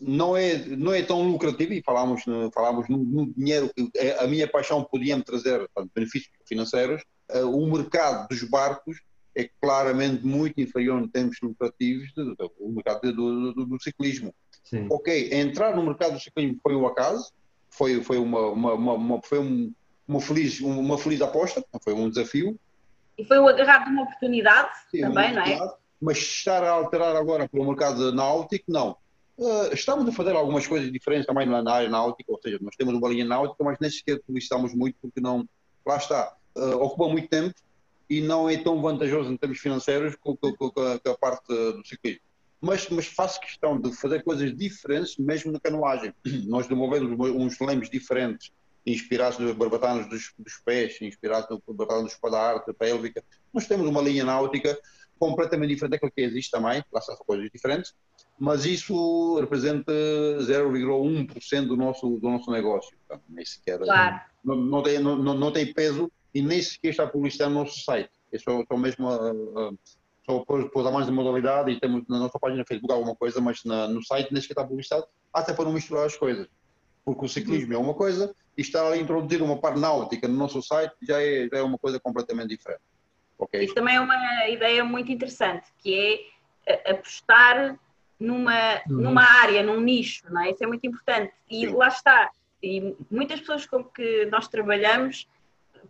Speaker 5: não é, não é tão lucrativo, e falámos, falámos no, no dinheiro que é, a minha paixão podia-me trazer portanto, benefícios financeiros, uh, o mercado dos barcos é claramente muito inferior em termos lucrativos do, do mercado do, do, do ciclismo. Sim. Ok, entrar no mercado do ciclismo foi um acaso, foi, foi, uma, uma, uma, uma foi um, uma, feliz, uma feliz aposta, foi um desafio.
Speaker 3: E foi o agarrado de uma oportunidade Sim, também, não é?
Speaker 5: Mas estar a alterar agora para o mercado náutico, não. Uh, estamos a fazer algumas coisas diferentes também na área náutica, ou seja, nós temos uma linha náutica, mas nem sequer publicitamos muito porque não, lá está, uh, ocupa muito tempo e não é tão vantajoso em termos financeiros com, com, com, com a, parte do ciclismo. Mas, mas, faço questão de fazer coisas diferentes mesmo na canoagem. [CLEARS THROAT] Nós desenvolvemos uns lemos diferentes, inspirados nos barbatanos dos, dos pés, inspirados no barbatano dos espadarte, pélvica. Nós temos uma linha náutica completamente diferente daquilo que existe também, lá são coisas diferentes, mas isso representa 0,1% do nosso, do nosso negócio. Nem sequer, claro. não, não, tem, não, não tem peso e nem sequer está publicitado no nosso site. É só, só mesmo uh, só pôs a mais de modalidade e temos na nossa página Facebook alguma coisa, mas na, no site nem sequer está publicitado, até para não misturar as coisas. Porque o ciclismo é uma coisa e estar ali a introduzir uma parte náutica no nosso site já é, já é uma coisa completamente diferente.
Speaker 3: Okay? Isso também é uma ideia muito interessante, que é apostar numa, uhum. numa área, num nicho, não é? Isso é muito importante. E lá está. E muitas pessoas com que nós trabalhamos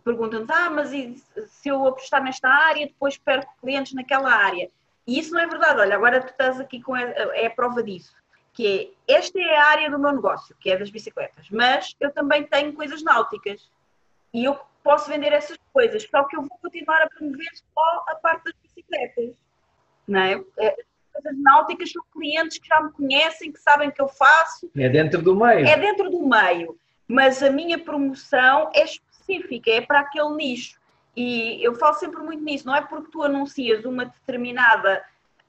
Speaker 3: perguntam-nos, ah, mas se eu apostar nesta área, depois perco clientes naquela área. E isso não é verdade. Olha, agora tu estás aqui com a, é a prova disso. Que é, esta é a área do meu negócio, que é das bicicletas. Mas eu também tenho coisas náuticas. E eu posso vender essas coisas. Só que eu vou continuar a promover só a parte das bicicletas. Não é? É coisas náuticas são clientes que já me conhecem, que sabem que eu faço.
Speaker 1: É dentro do meio.
Speaker 3: É dentro do meio. Mas a minha promoção é específica, é para aquele nicho. E eu falo sempre muito nisso, não é porque tu anuncias uma determinada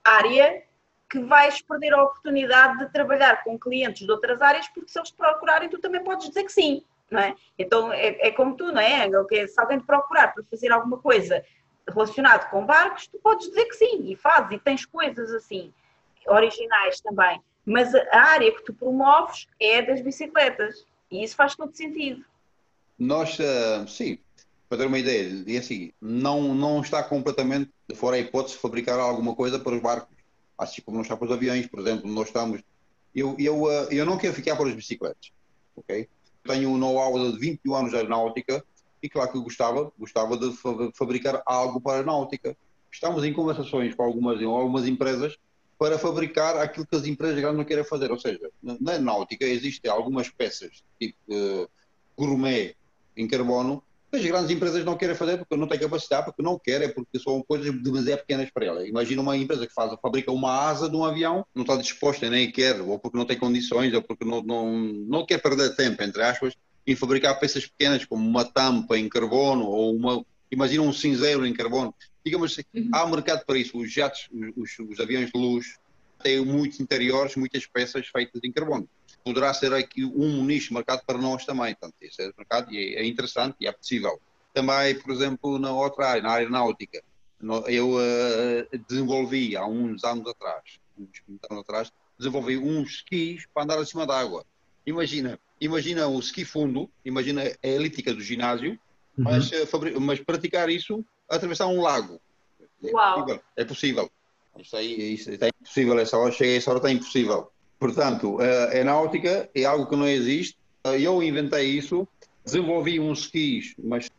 Speaker 3: área que vais perder a oportunidade de trabalhar com clientes de outras áreas, porque se eles te procurarem, tu também podes dizer que sim, não é? Então é, é como tu, não é? Se alguém te procurar para fazer alguma coisa relacionado com barcos, tu podes dizer que sim, e fazes, e tens coisas assim, originais também. Mas a área que tu promoves é das bicicletas, e isso faz todo sentido.
Speaker 5: Nós, uh, sim, para ter uma ideia, e assim, não, não está completamente fora a hipótese de fabricar alguma coisa para os barcos, assim como não está para os aviões, por exemplo, nós estamos. Eu, eu, uh, eu não quero ficar para as bicicletas, ok? Tenho um know-how de 21 anos de aeronáutica e claro que gostava, gostava de fabricar algo para a náutica. Estamos em conversações com algumas, algumas empresas para fabricar aquilo que as empresas grandes não querem fazer. Ou seja, na náutica existem algumas peças, tipo uh, gourmet, em carbono, que as grandes empresas não querem fazer porque não têm capacidade, porque não querem, porque são coisas demasiado pequenas para elas. Imagina uma empresa que faz, fabrica uma asa de um avião, não está disposta, nem quer, ou porque não tem condições, ou porque não, não, não quer perder tempo, entre aspas, em fabricar peças pequenas, como uma tampa em carbono, ou uma, imagina um cinzeiro em carbono. Digamos assim, uhum. há mercado para isso. Os jatos, os, os aviões de luz, têm muitos interiores, muitas peças feitas em carbono poderá ser aqui um nicho marcado para nós também. Portanto, esse é mercado e é, é interessante e é possível. Também, por exemplo, na outra área, na área náutica, eu uh, desenvolvi há uns anos atrás, uns anos atrás, desenvolvi uns skis para andar acima d'água. Imagina, imagina o ski fundo, imagina a elíptica do ginásio, uhum. mas, uh, mas praticar isso atravessar um lago.
Speaker 3: É Uau.
Speaker 5: possível. É possível. Isso aí, isso é impossível. Essa hora, cheguei a essa hora, está impossível. Portanto, a é náutica é algo que não existe. Eu inventei isso, desenvolvi uns skis, mas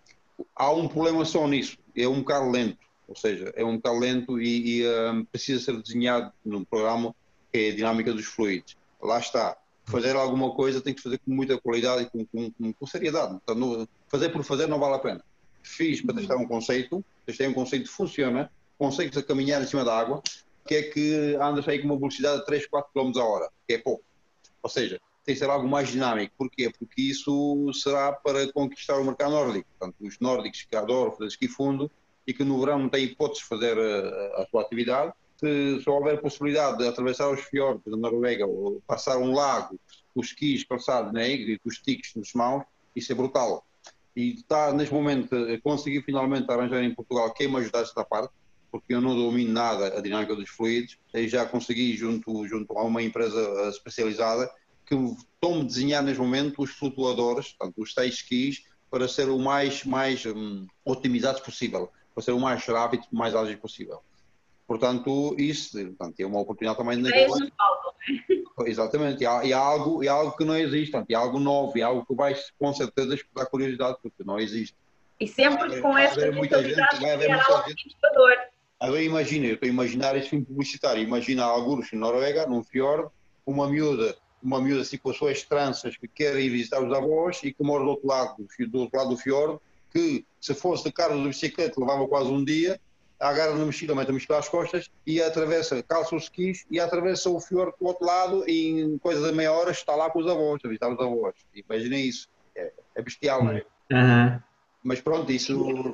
Speaker 5: há um problema só nisso. É um bocado lento. Ou seja, é um bocado lento e, e um, precisa ser desenhado num programa que é a dinâmica dos fluidos. Lá está. Fazer alguma coisa tem que fazer com muita qualidade e com, com, com seriedade. Então, no, fazer por fazer não vale a pena. Fiz para testar um conceito, testei um conceito que funciona, conceito de caminhar em cima da água, que é que andas aí com uma velocidade de 3, 4 km a hora, que é pouco. Ou seja, tem que ser algo mais dinâmico. Porquê? Porque isso será para conquistar o mercado nórdico. Portanto, os nórdicos que adoram fazer esqui fundo e que no verão não têm hipótese de fazer a, eh, a sua atividade, se só houver possibilidade de atravessar os fiordes da Noruega ou passar um lago, os esquis calçados né, e com os tiques nos mãos, isso é brutal. E está neste momento a conseguir finalmente arranjar em Portugal quem me ajudasse esta parte, porque eu não domino nada a dinâmica dos fluidos, e já consegui, junto, junto a uma empresa especializada, que estou-me desenhar neste momento os flutuadores, portanto, os seis skis, para ser o mais, mais um, otimizados possível, para ser o mais rápido, mais ágil possível. Portanto, isso portanto, é uma oportunidade também de negócio. É? Exatamente, e há, e há, algo, e há algo que não existe, portanto, é algo novo, é algo que vai com certeza despertar curiosidade, porque não existe.
Speaker 3: E sempre com esta mentalidade
Speaker 5: vai haver muita gente. Agora imagina, eu estou a imaginar esse filme publicitário, imagina alguns em Noruega, num fiord, uma miúda, uma miúda assim com as suas tranças que quer ir visitar os avós e que mora do outro lado, do outro lado do fiord, que se fosse de carro de bicicleta levava quase um dia, agarra na mochila, mete a mochila às costas e atravessa, calça os skis e atravessa o fiord do outro lado e em coisa de meia hora está lá com os avós, a visitar os avós. Imaginem isso, é, é bestial, não é?
Speaker 1: Uhum.
Speaker 5: Mas pronto, isso,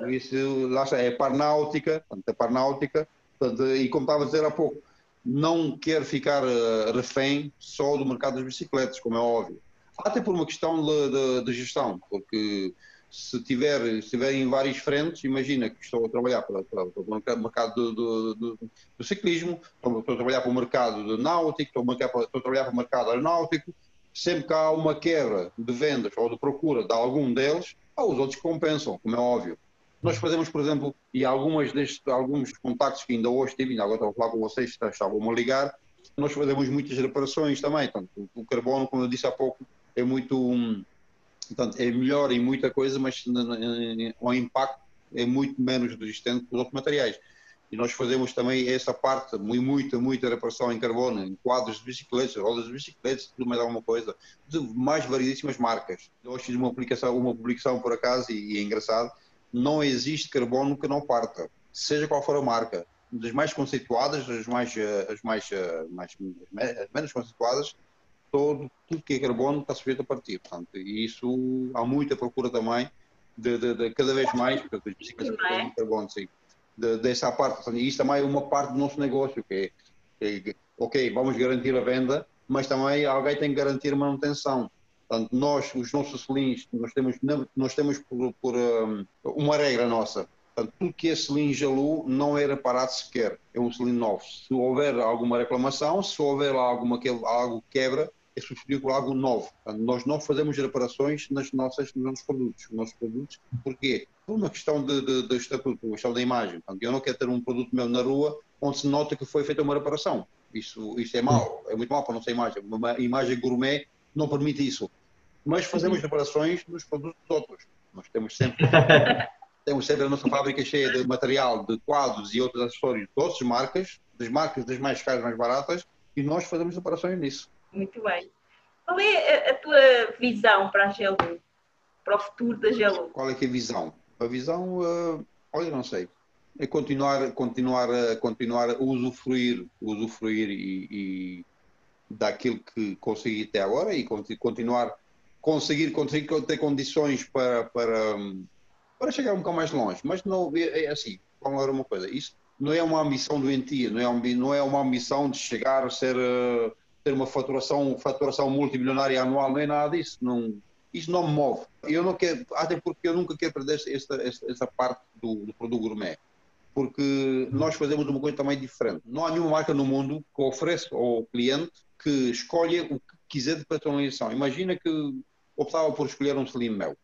Speaker 5: isso lá está, é parnáutica, portanto, é parnáutica, portanto, e como estava a dizer há pouco, não quer ficar uh, refém só do mercado das bicicletas, como é óbvio. Até por uma questão de, de, de gestão, porque se tiver, se tiver em várias frentes, imagina que estou a trabalhar para, para, para o mercado do, do, do, do ciclismo, estou, a trabalhar para o mercado náutico, estou a, estou a trabalhar para o mercado aeronáutico, sempre que há uma quebra de vendas ou de procura de algum deles, os outros compensam, como é óbvio. Nós fazemos, por exemplo, e algumas destes, alguns contactos que ainda hoje tive, ainda agora estou a falar com vocês, estavam a ligar, nós fazemos muitas reparações também. Portanto, o carbono, como eu disse há pouco, é muito. Portanto, é melhor em muita coisa, mas o impacto é muito menos resistente que os outros materiais. E nós fazemos também essa parte, muita, muita reparação em carbono, em quadros de bicicletas, rodas de bicicletas, tudo mais alguma coisa, de mais variedíssimas marcas. Hoje fiz uma publicação, uma publicação por acaso, e, e é engraçado, não existe carbono que não parta, seja qual for a marca. Das mais conceituadas, as mais, eh, as mais, eh, mais as menos conceituadas, todo, tudo que é carbono está sujeito a partir. Portanto, e isso há muita procura também de, de, de cada vez mais, porque as bicicletas têm carbono, sim de, dessa parte. E isso também é uma parte do nosso negócio, que é, que, ok, vamos garantir a venda, mas também alguém tem que garantir a manutenção. Portanto, nós, os nossos cilindros, nós temos, nós temos por, por um, uma regra nossa. Portanto, tudo que é cilindro Jalu não era parado sequer. É um cilindro novo. Se houver alguma reclamação, se houver alguma, algo quebra, é substituído por algo novo. Portanto, nós não fazemos reparações nas nossas, nos nossos produtos. Nos nossos produtos. Porquê? Por uma questão de, de, de estatuto, uma questão da imagem. Portanto, eu não quero ter um produto meu na rua onde se nota que foi feita uma reparação. Isso, isso é mau, é muito mau para a nossa imagem. Uma imagem gourmet não permite isso. Mas fazemos reparações nos produtos dos outros. Nós temos sempre, [LAUGHS] temos sempre a nossa fábrica cheia de material, de quadros e outros acessórios de outras marcas, das marcas das mais caras, mais baratas, e nós fazemos reparações nisso.
Speaker 3: Muito bem. Qual é a, tua visão para a Gelu? Para o futuro da Gelu?
Speaker 5: Qual é que é a visão? A visão, uh, olha, não sei. É continuar, continuar, a, continuar a usufruir, usufruir e, e daquilo que consegui até agora e continuar conseguir, conseguir ter condições para, para, para chegar um bocado mais longe. Mas não é, é assim, vamos lá uma coisa, isso não é uma ambição doentia, não é, não é uma ambição de chegar a ser uh, ter uma faturação, faturação multimilionária anual, é nada disso. Não, isso não me move. Eu não quero, até porque eu nunca quero perder esta, esta, esta parte do, do, produto gourmet. Porque nós fazemos uma coisa também diferente. Não há nenhuma marca no mundo que ofereça ao cliente que escolha o que quiser de personalização. Imagina que optava por escolher um selim mel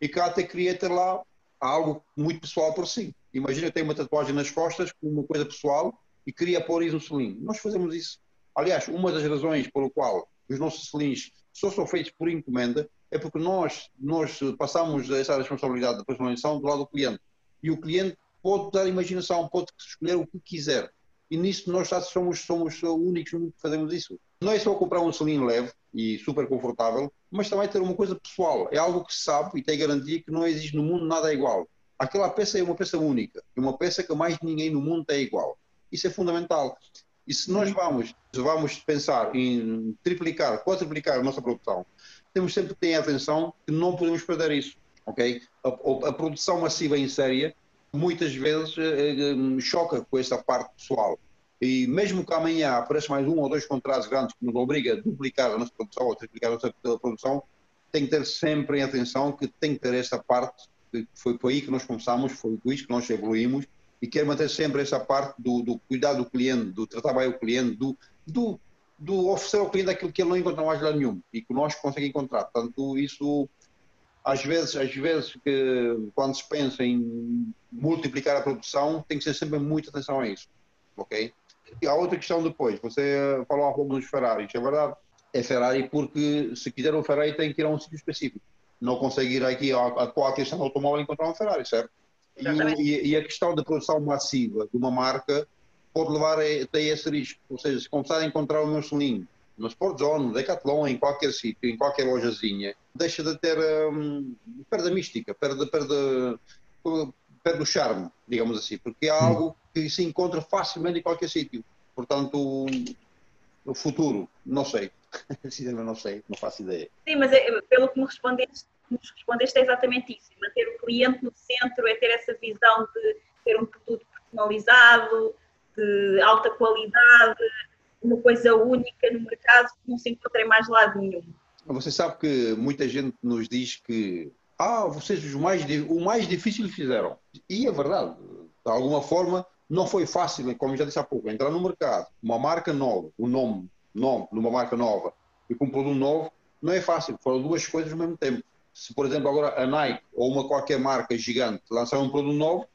Speaker 5: e que até queria ter lá algo muito pessoal por si. Imagina que tem uma tatuagem nas costas com uma coisa pessoal e queria pôr isso no selim. Nós fazemos isso. Aliás, uma das razões pelo qual os nossos selins só são feitos por encomenda é porque nós, nós passamos essa responsabilidade da personalização do lado do cliente. E o cliente pode dar imaginação, pode escolher o que quiser. E nisso nós somos, somos únicos que fazemos isso. Não é só comprar um selim leve e super confortável, mas também ter uma coisa pessoal. É algo que se sabe e tem garantia que não existe no mundo nada igual. Aquela peça é uma peça única. É uma peça que mais ninguém no mundo é igual. Isso é fundamental. E se nós vamos, vamos pensar em triplicar, quadruplicar a nossa produção, temos sempre que ter atenção que não podemos perder isso, ok? A, a produção massiva em série muitas vezes eh, eh, choca com essa parte pessoal. E mesmo que amanhã apareça mais um ou dois contratos grandes que nos obriga a duplicar a nossa produção ou triplicar a nossa produção, tem que ter sempre em atenção que tem que ter esta parte, que foi por aí que nós começamos, foi por isso que nós evoluímos, e quero manter sempre essa parte do, do cuidar do cliente, do tratar bem o cliente, do, do, do oferecer ao cliente aquilo que ele não encontra mais lá nenhum e que nós conseguimos encontrar. Portanto, isso às vezes, às vezes que quando se pensa em multiplicar a produção, tem que ser sempre muita atenção a isso, ok? E há outra questão depois, você falou há pouco dos Ferraris, é verdade, é Ferrari porque se quiser um Ferrari tem que ir a um sítio específico, não consegue ir aqui a, a qualquer estação automóvel e encontrar um Ferrari, certo? E, e, a questão da produção massiva de uma marca pode levar a, a esse risco, ou seja, se começar a encontrar o meu selinho no Sport Zone, no Decathlon, em qualquer sítio, em qualquer lojazinha, deixa de ter, um, perde a mística, perde, perde, perde o charme, digamos assim, porque é algo que se encontra facilmente em qualquer sítio. Portanto, o futuro, não sei. [LAUGHS] Sinceramente não sei, não faço ideia.
Speaker 3: Sim, mas é, pelo que me respondeste, nos respondeste é exatamente isso. Manter cliente no centro, é ter essa visão de ter um produto personalizado, de alta qualidade, uma coisa única no mercado que não se encontra em mais lado nenhum.
Speaker 5: Você sabe que muita gente nos diz que ah, vocês os mais, o mais difícil fizeram. E é verdade. De alguma forma, não foi fácil, como já disse há pouco, entrar no mercado, uma marca nova, um nome, nome de uma marca nova e com um produto novo, não é fácil. Foram duas coisas ao mesmo tempo. Se, por exemplo, agora a Nike ou uma qualquer marca gigante lançar um produto novo,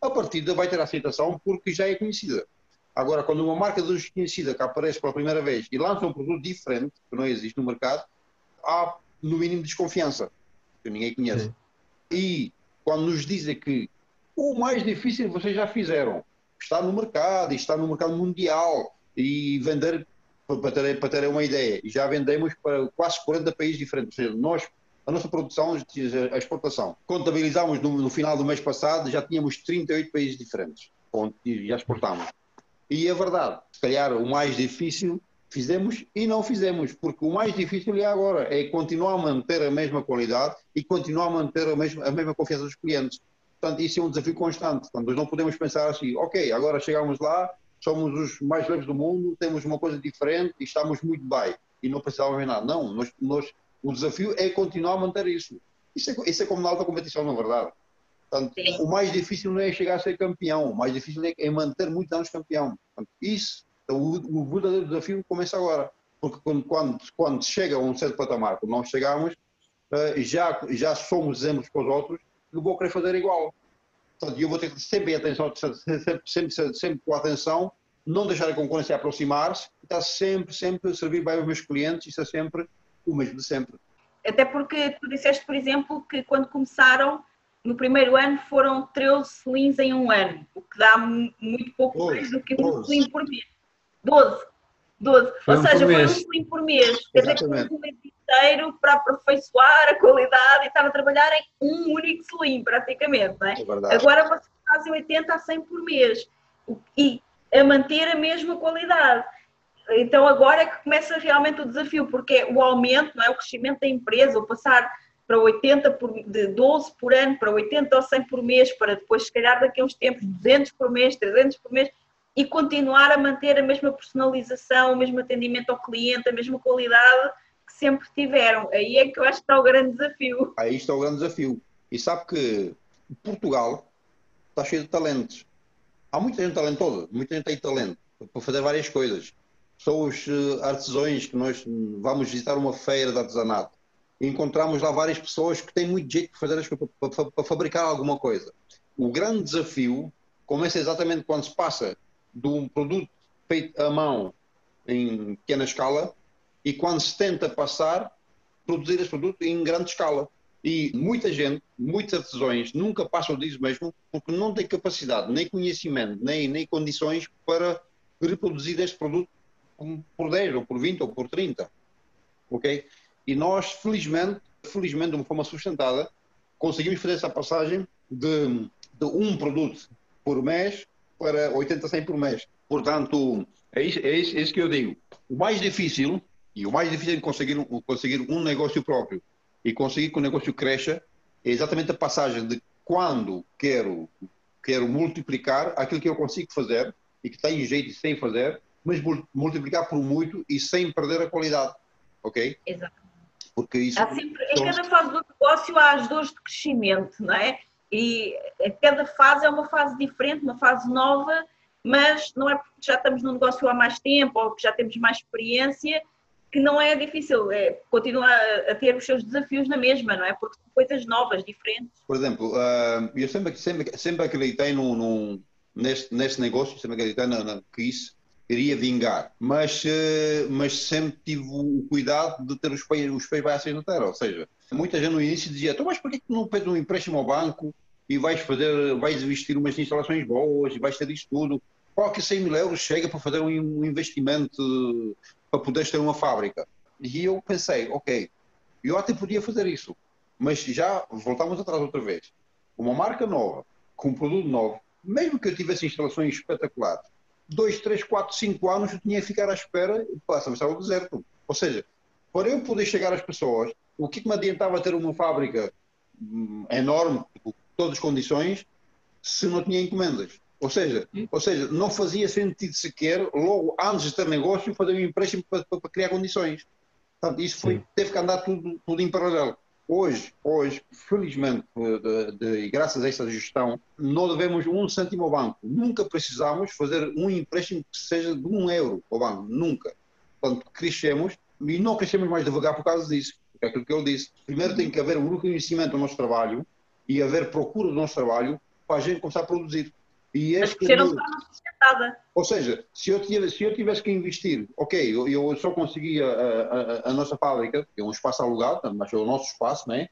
Speaker 5: a partida vai ter aceitação porque já é conhecida. Agora, quando uma marca desconhecida que aparece pela primeira vez e lança um produto diferente, que não existe no mercado, há no mínimo desconfiança, que ninguém conhece. Sim. E quando nos dizem que o mais difícil vocês já fizeram, está no mercado, e está no mercado mundial, e vender, para terem, para terem uma ideia, já vendemos para quase 40 países diferentes. Ou seja, nós, a nossa produção, a exportação, contabilizámos no, no final do mês passado, já tínhamos 38 países diferentes, e já exportámos. E é verdade, se calhar o mais difícil fizemos e não fizemos, porque o mais difícil é agora, é continuar a manter a mesma qualidade e continuar a manter a mesma, a mesma confiança dos clientes. Portanto, isso é um desafio constante. Portanto, nós não podemos pensar assim, ok, agora chegamos lá, somos os mais leves do mundo, temos uma coisa diferente e estamos muito bem e não precisávamos de nada. Não, nós, nós, o desafio é continuar a manter isso. Isso é, isso é como na alta competição, na verdade. Portanto, o mais difícil não é chegar a ser campeão, o mais difícil é, é manter muitos anos campeão. Portanto, isso, então, o, o verdadeiro desafio começa agora. Porque quando, quando, quando chega a um certo patamar, quando nós chegamos, uh, já, já somos exemplos para os outros, eu vou querer fazer igual. Portanto, eu vou ter que sempre atenção, sempre, sempre, sempre com atenção, não deixar a concorrência aproximar-se, estar sempre, sempre a servir bem aos meus clientes, isso é sempre o mesmo sempre.
Speaker 3: Até porque tu disseste, por exemplo, que quando começaram no primeiro ano foram 13 selins em um ano, o que dá muito pouco 12, mais do que um selim por mês. 12. 12. Ou seja, foi um selim por mês. Quer dizer que um mês inteiro para aperfeiçoar a qualidade e estar a trabalhar em um único selim, praticamente. Não é? é Agora vocês fazem 80 a 100 por mês e a manter a mesma qualidade. Então agora é que começa realmente o desafio, porque é o aumento, não é? o crescimento da empresa, o passar para 80 por, de 12 por ano para 80 ou 100 por mês, para depois, se calhar, daqui a uns tempos, 200 por mês, 300 por mês, e continuar a manter a mesma personalização, o mesmo atendimento ao cliente, a mesma qualidade que sempre tiveram. Aí é que eu acho que está o grande desafio.
Speaker 5: Aí está o grande desafio. E sabe que Portugal está cheio de talentos. Há muita gente talentosa, muita gente tem talento para fazer várias coisas. São os eh, artesãos que nós vamos visitar uma feira de artesanato encontramos lá várias pessoas que têm muito jeito para, fazer, para, para, fabricar alguma coisa. O grande desafio começa exatamente quando se passa de um produto feito à mão em pequena escala e quando se tenta passar produzir esse produto em grande escala. E muita gente, muitos artesãos nunca passam disso mesmo porque não têm capacidade, nem conhecimento, nem, nem condições para reproduzir este produto por 10 ou por 20 ou por 30. Ok? E nós, felizmente, felizmente, de uma forma sustentada, conseguimos fazer essa passagem de, de um produto por mês para 80, 100 por mês. Portanto, é isso, é isso, é isso que eu digo. O mais difícil, e o mais difícil de conseguir, conseguir um negócio próprio e conseguir que o negócio cresça, é exatamente a passagem de quando quero, quero multiplicar aquilo que eu consigo fazer e que tem jeito de sem fazer, mas multiplicar por muito e sem perder a qualidade. Ok?
Speaker 3: Exato. Porque isso. Há sempre, em cada fase do negócio há as dores de crescimento, não é? E cada fase é uma fase diferente, uma fase nova, mas não é porque já estamos no negócio há mais tempo ou que já temos mais experiência que não é difícil, é, continua a, a, ter os seus desafios na mesma, não é? Porque são coisas novas, diferentes.
Speaker 5: Por exemplo, uh, eu sempre, sempre, sempre acreditei no, no, neste, neste negócio, sempre acreditei na, na, que isso iria vingar, mas, uh, mas sempre tive o cuidado de ter os pés, os pés baixos na terra, ou seja, muita gente no início dizia, então, mas por que não pedes um empréstimo ao banco e vais fazer, vais investir umas instalações boas e vais ter isto tudo? Qualquer 100 mil euros chega para fazer um investimento para poderes ter uma fábrica. E eu pensei, ok, eu até podia fazer isso, mas já voltamos atrás outra vez. Uma marca nova, com um produto novo, mesmo que eu tivesse instalações espetaculares, dois, três, quatro, cinco anos eu tinha que ficar à espera para atravessar o deserto. Ou seja, para eu poder chegar às pessoas, o que, que me adiantava ter uma fábrica hum, enorme, com todas as condições, se não tinha encomendas? Ou seja, ou seja, não fazia sentido sequer, logo antes de ter negócio, fazer um empréstimo para, para, para criar condições. Portanto, isso foi, teve que andar tudo, tudo em paralelo. Hoje, hoje, felizmente, de, de, graças a esta gestão, não devemos um cêntimo ao banco. Nunca precisamos fazer um empréstimo que seja de um euro ao banco. Nunca. Portanto, crescemos e não crescemos mais devagar por causa disso. É aquilo que eu disse. Primeiro tem que haver um reconhecimento do nosso trabalho e haver procura do nosso trabalho para a gente começar a produzir.
Speaker 3: E este Mas não sustentada.
Speaker 5: Ou seja, se eu, tivesse, se eu tivesse que investir, ok, eu, eu só conseguia a, a, a, nossa fábrica, que é um espaço alugado, mas é o nosso espaço, né?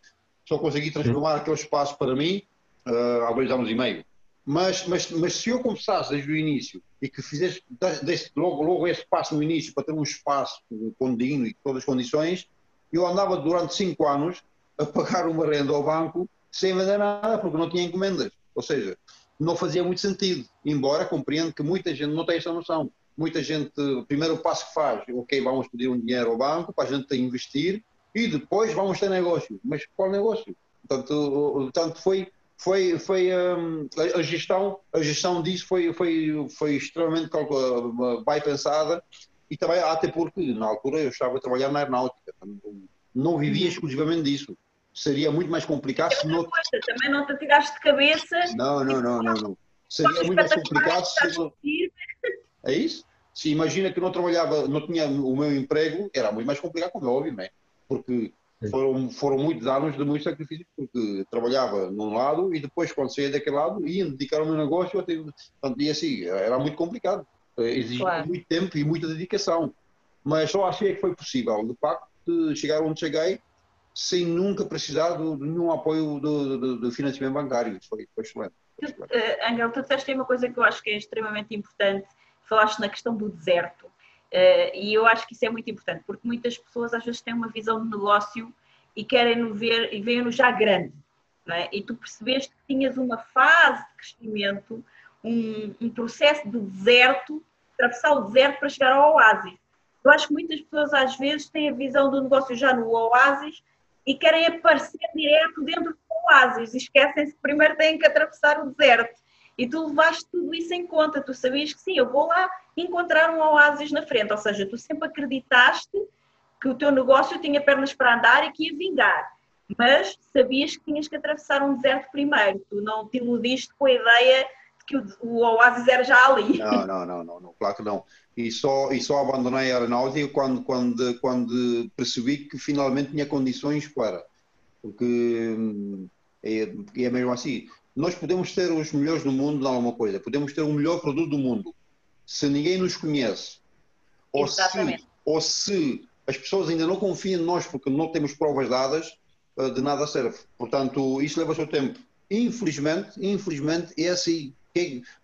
Speaker 5: só consegui transformar Sim. aquele espaço para mim uh, há dois anos e meio. Mas, mas, mas se eu começasse desde o início e que fizesse desse, logo, logo esse passo no início para ter um espaço condigno e todas as condições, eu andava durante cinco anos a pagar uma renda ao banco sem vender nada, porque não tinha encomendas. Ou seja, não fazia muito sentido, embora compreendo que muita gente não tem essa noção. Muita gente, o primeiro passo que faz, ok, vamos pedir um dinheiro ao banco para a gente investir e depois vamos ter negócio. Mas qual negócio? Portanto, portanto foi, foi, foi um, a, gestão, a gestão disso foi, foi, foi extremamente bem pensada e também até porque na altura eu estava a trabalhar na aeronáutica, não vivia exclusivamente disso seria muito mais complicado se não.
Speaker 3: Coisa, também não te tiraste de cabeça.
Speaker 5: Não, não, não, não, não. Seria muito mais complicado se. Não... É isso? Se imagina que não trabalhava, não tinha o meu emprego, era muito mais complicado, como é óbvio, não é? Porque foram, foram muitos anos de muito sacrifício, porque trabalhava num lado e depois, quando saía daquele lado, ia dedicar ao meu negócio, até, portanto, e assim, era muito complicado. Exigia claro. muito tempo e muita dedicação. Mas só achei que foi possível, de facto, de chegar onde cheguei sem nunca precisar de nenhum apoio do, do, do financiamento bancário. Isso foi, foi excelente.
Speaker 3: Uh, Angel, tu disseste uma coisa que eu acho que é extremamente importante. Falaste na questão do deserto. Uh, e eu acho que isso é muito importante, porque muitas pessoas às vezes têm uma visão de negócio e querem no ver e veem-no já grande. É? E tu percebeste que tinhas uma fase de crescimento, um, um processo de deserto, atravessar o deserto para chegar ao oásis. Eu acho que muitas pessoas às vezes têm a visão do negócio já no oásis e querem aparecer direto dentro do oásis. Esquecem-se que primeiro têm que atravessar o deserto. E tu levaste tudo isso em conta, tu sabias que sim, eu vou lá encontrar um oásis na frente, ou seja, tu sempre acreditaste que o teu negócio tinha pernas para andar e que ia vingar, mas sabias que tinhas que atravessar um deserto primeiro, tu não te iludiste com a ideia de que o, o oásis era já ali.
Speaker 5: Não, não, não, não, não claro que não e só, e só abandonei a aeronáutica quando, quando, quando percebi que finalmente tinha condições para. Porque é, é mesmo assim. Nós podemos ter os melhores do mundo em alguma coisa, podemos ter o melhor produto do mundo. Se ninguém nos conhece, ou se, ou se as pessoas ainda não confiam em nós porque não temos provas dadas, eh, de nada serve. Portanto, isso leva o seu tempo. Infelizmente, infelizmente é assim.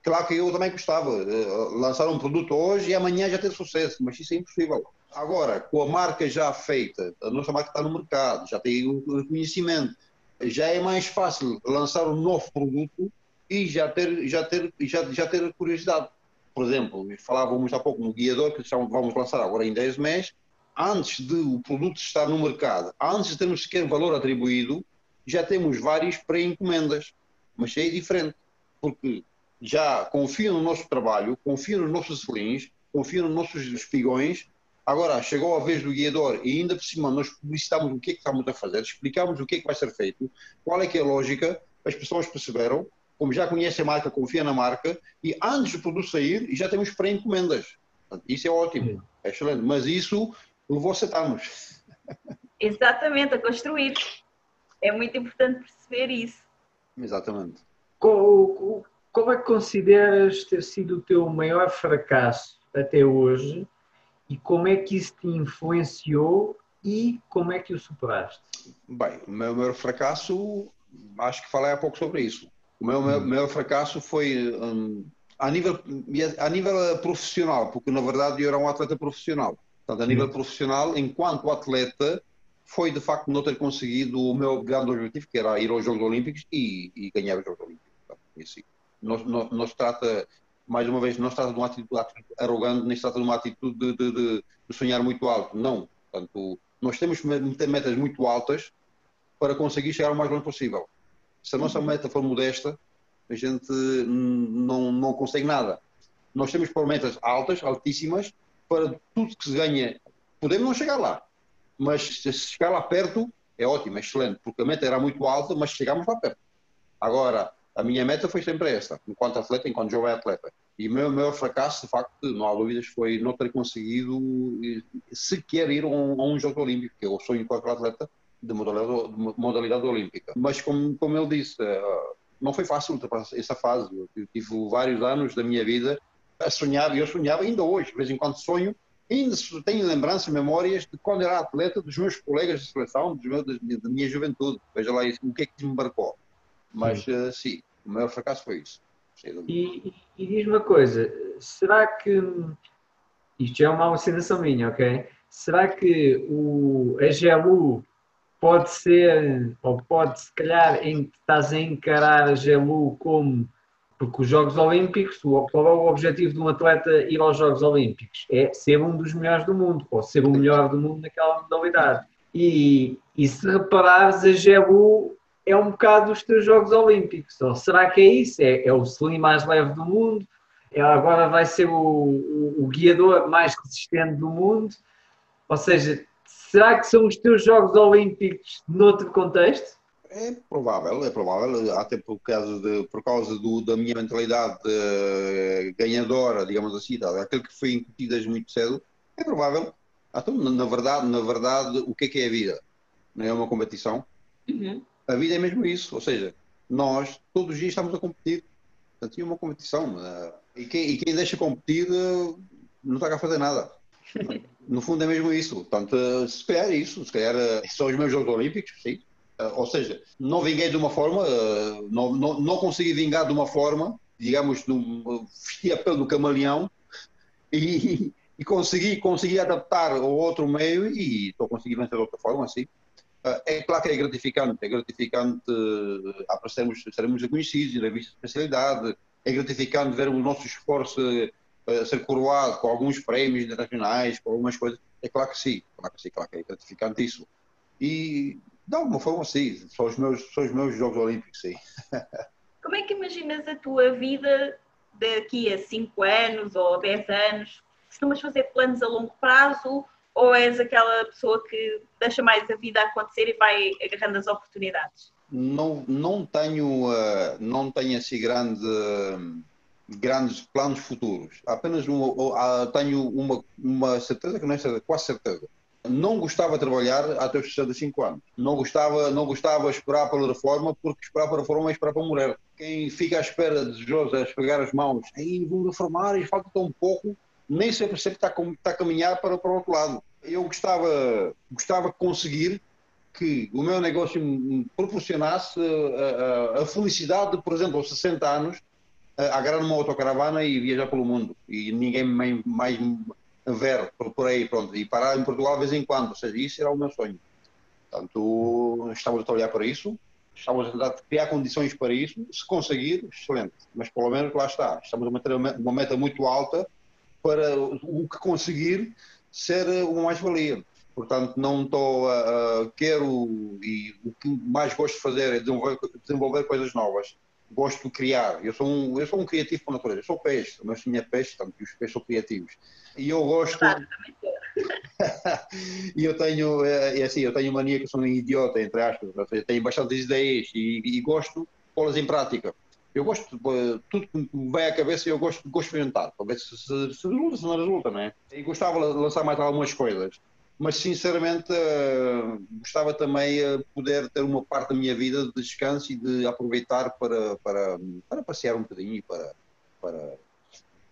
Speaker 5: Claro que eu também gostava uh, lançar um produto hoje e amanhã já ter sucesso, mas isso é impossível. Agora, com a marca já feita, a nossa marca está no mercado, já tem o reconhecimento, já é mais fácil lançar um novo produto e já ter, já ter, já, já ter curiosidade. Por exemplo, falávamos há pouco no guiador que vamos lançar agora em 10 meses, antes de o produto estar no mercado, antes de termos sequer valor atribuído, já temos várias pré-encomendas. Mas é diferente, porque já confiam no nosso trabalho, confiam nos nossos selins, confiam nos nossos espigões. Agora, chegou a vez do guiador e ainda por cima nós publicitamos o que é que estamos a fazer, explicamos o que é que vai ser feito, qual é que é a lógica as pessoas perceberam, como já conhecem a marca, confiam na marca, e antes do produto sair, já temos pré-encomendas. Isso é ótimo, é excelente. Mas isso levou sete anos. [LAUGHS]
Speaker 3: Exatamente, a construir. É muito importante perceber isso.
Speaker 5: Exatamente.
Speaker 1: Qual, qual é que consideras ter sido o teu maior fracasso até hoje e como é que isso te influenciou e como é que o superaste?
Speaker 5: Bem, o meu maior fracasso, acho que falei há pouco sobre isso. O meu hum. maior fracasso foi um, a, nível, a nível profissional, porque na verdade eu era um atleta profissional. Portanto, a nível hum. profissional, enquanto atleta, foi de facto não ter conseguido o meu grande objetivo, que era ir aos Jogos Olímpicos e, e ganhar os Jogos Olímpicos. Portanto, assim, não, não, se trata mais uma vez, não se trata de uma atitude arrogante, nem se trata de uma atitude de, de, de, de sonhar muito alto. Não. Portanto, nós temos metas muito altas para conseguir chegar o mais longe possível. Se a nossa uhum. meta for modesta, a gente não, não consegue nada. Nós temos pôr metas altas, altíssimas, para tudo que se ganha. Podemos não chegar lá, mas se chegar lá perto, é ótimo, é excelente, porque a meta era muito alta, mas chegamos lá perto. Agora, a minha meta foi sempre esta, enquanto atleta, enquanto jovem atleta. E o meu maior fracasso, de facto, não há dúvidas, foi não ter conseguido sequer ir a um, a um jogo olímpico, que eu sonho qualquer atleta de modalidade, de modalidade olímpica. Mas, como, como ele disse, eh, não foi fácil ultrapassar essa fase. Eu tive vários anos da minha vida a sonhar, e eu sonhava ainda hoje, de vez em quando sonho, ainda tenho lembranças, memórias de quando era atleta, dos meus colegas de seleção, dos meus, da minha juventude. Veja lá isso, o que é que me marcou. Mas, sim, uh, sim o maior fracasso foi isso.
Speaker 1: E, e diz uma coisa, será que isto é uma alucinação minha, ok? Será que o, a GLU pode ser, ou pode se calhar em estás a encarar a GLU como porque os Jogos Olímpicos, qual é o objetivo de um atleta ir aos Jogos Olímpicos? É ser um dos melhores do mundo, ou ser o melhor do mundo naquela modalidade. E, e se reparares, a GLU é um bocado os teus Jogos Olímpicos. Ou será que é isso? É, é o slim mais leve do mundo? É, agora vai ser o, o, o, guiador mais resistente do mundo? Ou seja, será que são os teus Jogos Olímpicos noutro contexto?
Speaker 5: É provável, é provável, até por causa, de, por causa do, da minha mentalidade uh, ganhadora, digamos assim, aquilo que foi incutido desde muito cedo, é provável. Então, na verdade, na verdade, o que é que é a vida? Não é uma competição? Uhum a vida é mesmo isso, ou seja, nós todos os dias estamos a competir. Portanto, é uma competição. Uh, e, quem, e quem deixa competir uh, não está a fazer nada. [LAUGHS] No fundo é mesmo isso. Portanto, uh, se calhar é isso, se calhar são os meus Jogos Olímpicos, sim. ou seja, não vinguei de uma forma, não, não, não consegui vingar de uma forma, digamos, no, vestir a pele do camaleão [LAUGHS] e, e consegui, consegui adaptar ao outro meio e estou conseguindo vencer de outra forma, assim. Ah, é claro que é gratificante, é gratificante uh, aparecermos, seremos reconhecidos na revista de especialidade, é gratificante ver o nosso esforço uh, ser coroado com alguns prémios internacionais, com algumas coisas. É claro que sim, claro que sim, claro que é gratificante isso. E de alguma forma sim, são os meus, são os meus Jogos Olímpicos, sim. [LAUGHS]
Speaker 3: Como é que imaginas a tua vida daqui a 5 anos ou 10 anos? Costumas fazer planos a longo prazo ou és aquela pessoa que deixa mais a vida acontecer e vai agarrando as oportunidades?
Speaker 5: Não, não tenho, uh, não tenho assim grande, grandes planos futuros. Apenas uma, tenho uma, uma certeza que não é certeza, quase certeza. Não gostava de trabalhar até os 65 anos. Não gostava, não gostava esperar pela reforma, porque esperar pela reforma é esperar para morrer. Quem fica à espera, desejoso, a esfregar as mãos, aí vou reformar e falta tão pouco, nem sempre, sempre está, está a caminhar para, para o outro lado. Eu gostava, gostava de conseguir que o meu negócio me proporcionasse a, a, a felicidade de, por exemplo, aos 60 anos, agarrar numa autocaravana e viajar pelo mundo. E ninguém mais, mais ver por, por aí, pronto. E parar em Portugal de vez em quando. Ou seja, isso era o meu sonho. Portanto, estamos a trabalhar para isso. Estamos a tentar criar condições para isso. Se conseguir, excelente. Mas pelo menos lá está. Estamos a meter uma meta muito alta para o que conseguir ser uma mais-valia. Portanto, não estou a, a, quero e o que mais gosto de fazer é desenvolver, desenvolver, coisas novas. Gosto de criar. Eu sou um, eu sou um criativo por natureza. Eu sou peixe, mas minha peixe, portanto, os peixes são criativos. E eu gosto. [LAUGHS] e eu tenho, é, é, assim, eu tenho mania que sou um idiota, entre aspas. Tenho bastantes ideias e, e gosto pô-las em prática. Eu gosto, de, tudo que me vem à cabeça, eu gosto, de experimentar, para ver se, se, se resulta, se não resulta, não é? E gostava de lançar mais algumas coisas mas sinceramente uh, gostava também uh, poder ter uma parte da minha vida de descanso e de aproveitar para, para, para passear um bocadinho e para, para,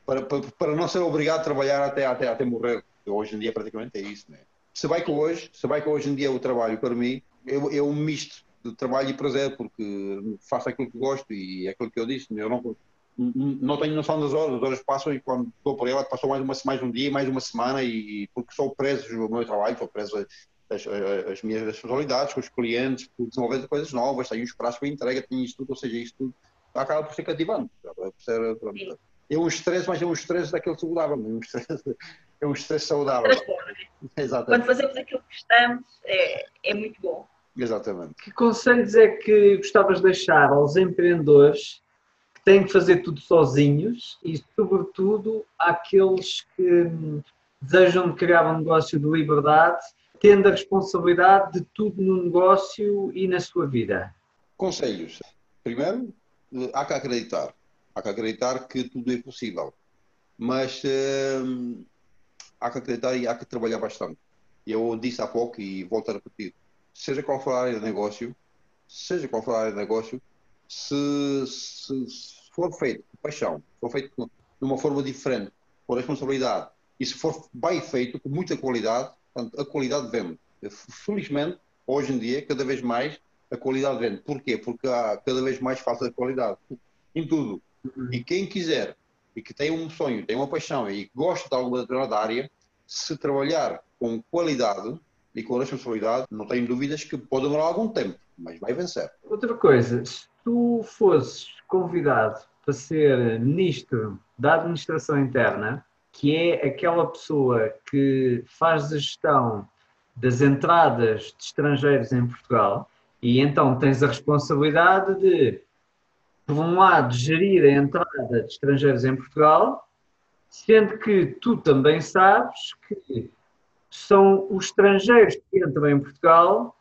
Speaker 5: para, para, para, não ser obrigado a trabalhar até, até, até morrer. Hoje em dia praticamente é isso. Né? Se vai que hoje, se vai que hoje em dia o trabalho para mim é, é um misto de trabalho e prazer, porque faço aquilo que gosto e é aquilo que eu disse. Eu não, não tenho noção das horas, as horas passam e quando estou por ela passou mais, uma, mais um dia, mais uma semana e porque sou preso no meu trabalho, sou preso as, as minhas responsabilidades com os clientes, por desenvolver coisas novas, tenho os prazos para entrega, tenho isto tudo, ou seja, isto tudo acaba por ser cativante. Por ser, é um estresse, mas é um estresse daquele saudável, é um estresse, é um estresse saudável. [LAUGHS]
Speaker 3: Exatamente. Quando fazemos aquilo que gostamos, é, é muito bom.
Speaker 5: Exatamente.
Speaker 1: Que conselhos é que gostavas de deixar aos empreendedores têm que fazer tudo sozinhos e, sobretudo, àqueles que desejam criar um negócio de liberdade, tendo a responsabilidade de tudo no negócio e na sua vida?
Speaker 5: Conselhos. Primeiro, há que acreditar. Há que acreditar que tudo é possível. Mas hum, há que acreditar e há que trabalhar bastante. Eu disse há pouco e volto a repetir. Seja qual for a área de negócio, seja qual for a área de negócio, se, se, for feito com paixão, se for feito de uma forma diferente, com responsabilidade, e se for bem feito, com muita qualidade, portanto, a qualidade vende. Felizmente, hoje em dia, cada vez mais, a qualidade vende. Porquê? Porque há cada vez mais falta de qualidade. Em tudo. Uhum. E quem quiser, e que tem um sonho, tem uma paixão e gosta de alguma determinada área, se trabalhar com qualidade e com responsabilidade, não tenho dúvidas que pode demorar algum tempo, mas vai vencer.
Speaker 1: Outra coisa, se tu fosses convidado para ser ministro da Administração Interna, que é aquela pessoa que faz a gestão das entradas de estrangeiros em Portugal, e então tens a responsabilidade de, por um lado, gerir a entrada de estrangeiros em Portugal, sendo que tu também sabes que são os estrangeiros que entram em Portugal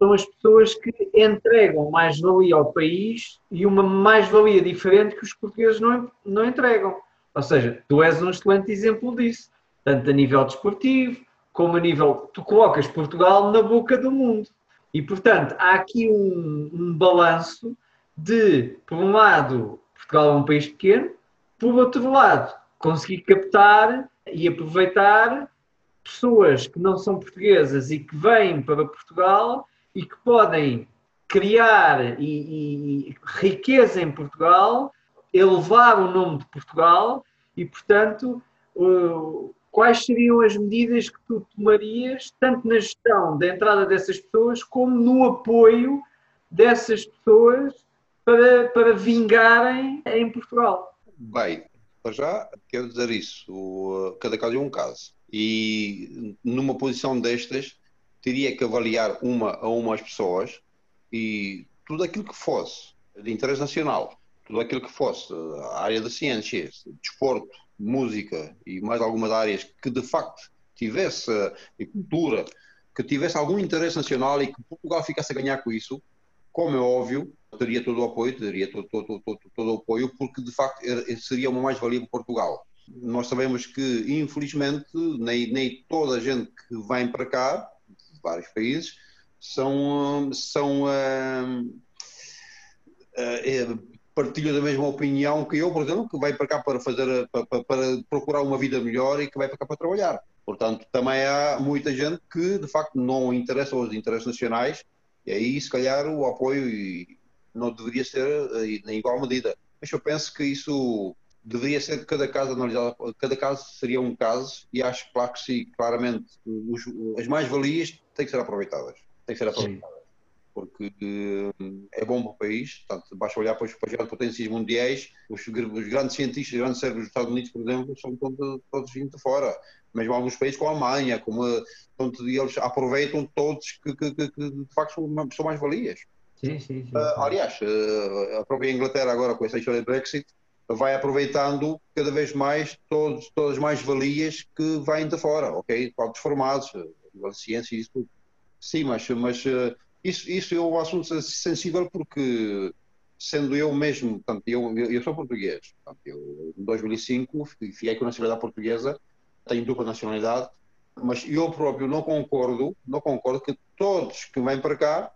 Speaker 1: são as pessoas que entregam mais-valia ao país e uma mais-valia diferente que os portugueses não, não entregam. Ou seja, tu és um excelente exemplo disso, tanto a nível desportivo, como a nível. Tu colocas Portugal na boca do mundo. E, portanto, há aqui um, um balanço de, por um lado, Portugal é um país pequeno, por outro lado, conseguir captar e aproveitar pessoas que não são portuguesas e que vêm para Portugal e que podem criar e, e, riqueza em Portugal, elevar o nome de Portugal e, portanto, quais seriam as medidas que tu tomarias, tanto na gestão da entrada dessas pessoas, como no apoio dessas pessoas para, para vingarem em Portugal?
Speaker 5: Bem, para já quero dizer isso, cada caso é um caso. E numa posição destas, teria que avaliar uma a umas pessoas e tudo aquilo que fosse de interesse nacional, tudo aquilo que fosse a área da ciências, desporto, música e mais algumas áreas que de facto tivesse e cultura, que tivesse algum interesse nacional e que Portugal ficasse a ganhar com isso, como é óbvio, teria todo o apoio, teria todo, todo, todo, todo o apoio, porque de facto seria uma mais-valia para Portugal. Nós sabemos que, infelizmente, nem, nem toda a gente que vem para cá vários países, são, são uh, uh, partilham da mesma opinião que eu, por exemplo, que vai para cá para fazer, para, para, procurar uma vida melhor e que vai para cá para trabalhar. Portanto, também há muita gente que, de facto, não interessa os interesses nacionais e aí, se calhar, o apoio não deveria ser em igual medida. Mas eu penso que isso deveria ser cada caso analisado, cada caso seria um caso e acho claro que sim, claramente os, as mais-valias têm que ser aproveitadas. Têm que ser aproveitadas. Sim. Porque hum, é bom para o país, portanto, basta olhar para os, para as potências mundiais, os, os, grandes cientistas, os grandes cérebros dos Estados Unidos, por exemplo, são todos, todos vindo de fora. Mesmo alguns países como a Alemanha, como, portanto, eles aproveitam todos que, que, que, que de facto são, são mais-valias.
Speaker 1: Sim, sim, sim.
Speaker 5: Uh, aliás, uh, a própria Inglaterra agora com essa história do Brexit vai aproveitando cada vez mais todos, todas as mais-valias que vêm de fora, ok? Quadros formados, a ciência e isso tudo. Sim, mas, mas eh, isso, isso é um assunto sensível porque sendo eu mesmo, portanto, eu, eu sou português, portanto, eu, em 2005 fiquei com a nacionalidade portuguesa, tenho dupla nacionalidade, mas eu próprio não concordo, não concordo que todos que vêm para cá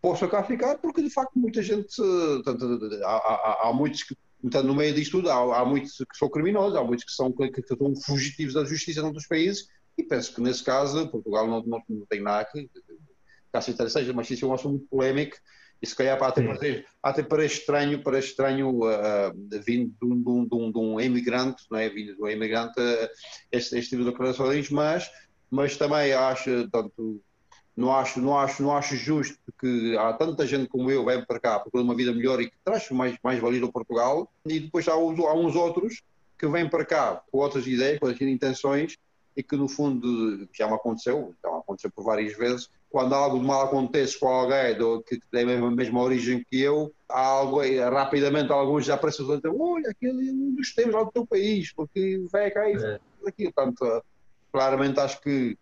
Speaker 5: possam cá ficar, porque de facto muita gente, portanto, há, há, há, muitos que, portanto, no meio disto tudo, há, há, muitos que são criminosos, há muitos que são, que, que são fugitivos da justiça em outros países, e penso que nesse caso Portugal não, não, não tem nada que, caso seja, mas isso é um assunto muito polémico, e se calhar até, parece, até parece estranho, parece estranho uh, vindo de um, de, um, de, um, de um imigrante, não é? Vindo de um imigrante, uh, este, este tipo de declarações, mas, mas também acho, tanto, não acho, não acho, não acho justo que há tanta gente como eu vem para cá procurando uma vida melhor e que traz mais, mais valia ao Portugal, e depois há, há uns outros que vêm para cá com outras ideias, com outras intenções, e que no fundo já me aconteceu, já me aconteceu por várias vezes, quando algo de mal acontece com alguém do, que tem a mesma, origem que eu, há algo, rapidamente alguns já aparecem e dizem, olha, aquele é um dos temas lá do teu país, porque vai cá e é. aquilo. Portanto, claramente acho que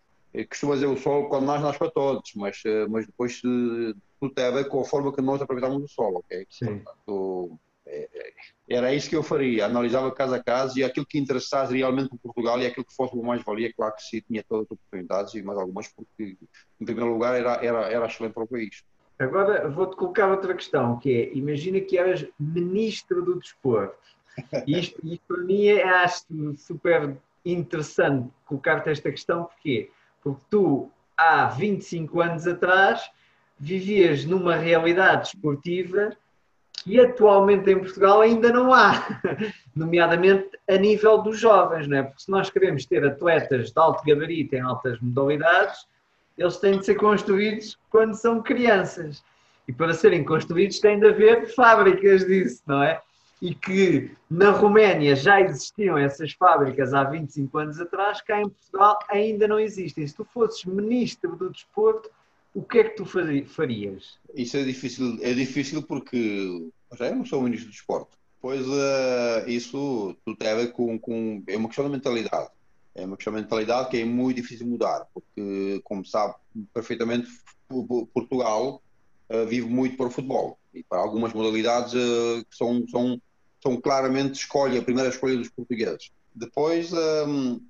Speaker 5: costuma dizer o sol quando nós nasce para todos, mas, eh, mas depois tudo tem a ver com a forma que nós aproveitamos o sol, ok?
Speaker 1: Sim. Portanto,
Speaker 5: é, é, era isso que eu faria, analisava caso a caso e aquilo que interessasse realmente para Portugal e aquilo que fosse o mais valia, claro que sim, tinha todas as oportunidades e mais algumas, porque em primeiro lugar era, era, era excelente para o país.
Speaker 1: Agora vou-te colocar outra questão, que é, imagina que eras ministro do desporto. Isto, isto para mim é, acho super interessante colocar-te esta questão, porquê? Porque tu, há 25 anos atrás, vivias numa realidade esportiva que atualmente em Portugal ainda não há, [LAUGHS] nomeadamente a nível dos jovens, não é? Porque se nós queremos ter atletas de alto gabarito em altas modalidades, eles têm de ser construídos quando são crianças. E para serem construídos tem de haver fábricas disso, não é? E que na Roménia já existiam essas fábricas há 25 anos atrás, cá em Portugal ainda não existem. Se tu fosses ministro do desporto, o que é que tu farias?
Speaker 5: Isso é difícil, é difícil porque já eu não sou ministro do desporto. Pois uh, isso tudo tem a ver com, com. É uma questão de mentalidade. É uma questão de mentalidade que é muito difícil mudar, porque, como sabe perfeitamente, Portugal uh, muito para o futebol e para algumas modalidades uh, que são, são, são claramente escolha, a primeira escolha dos portugueses. Depois, um,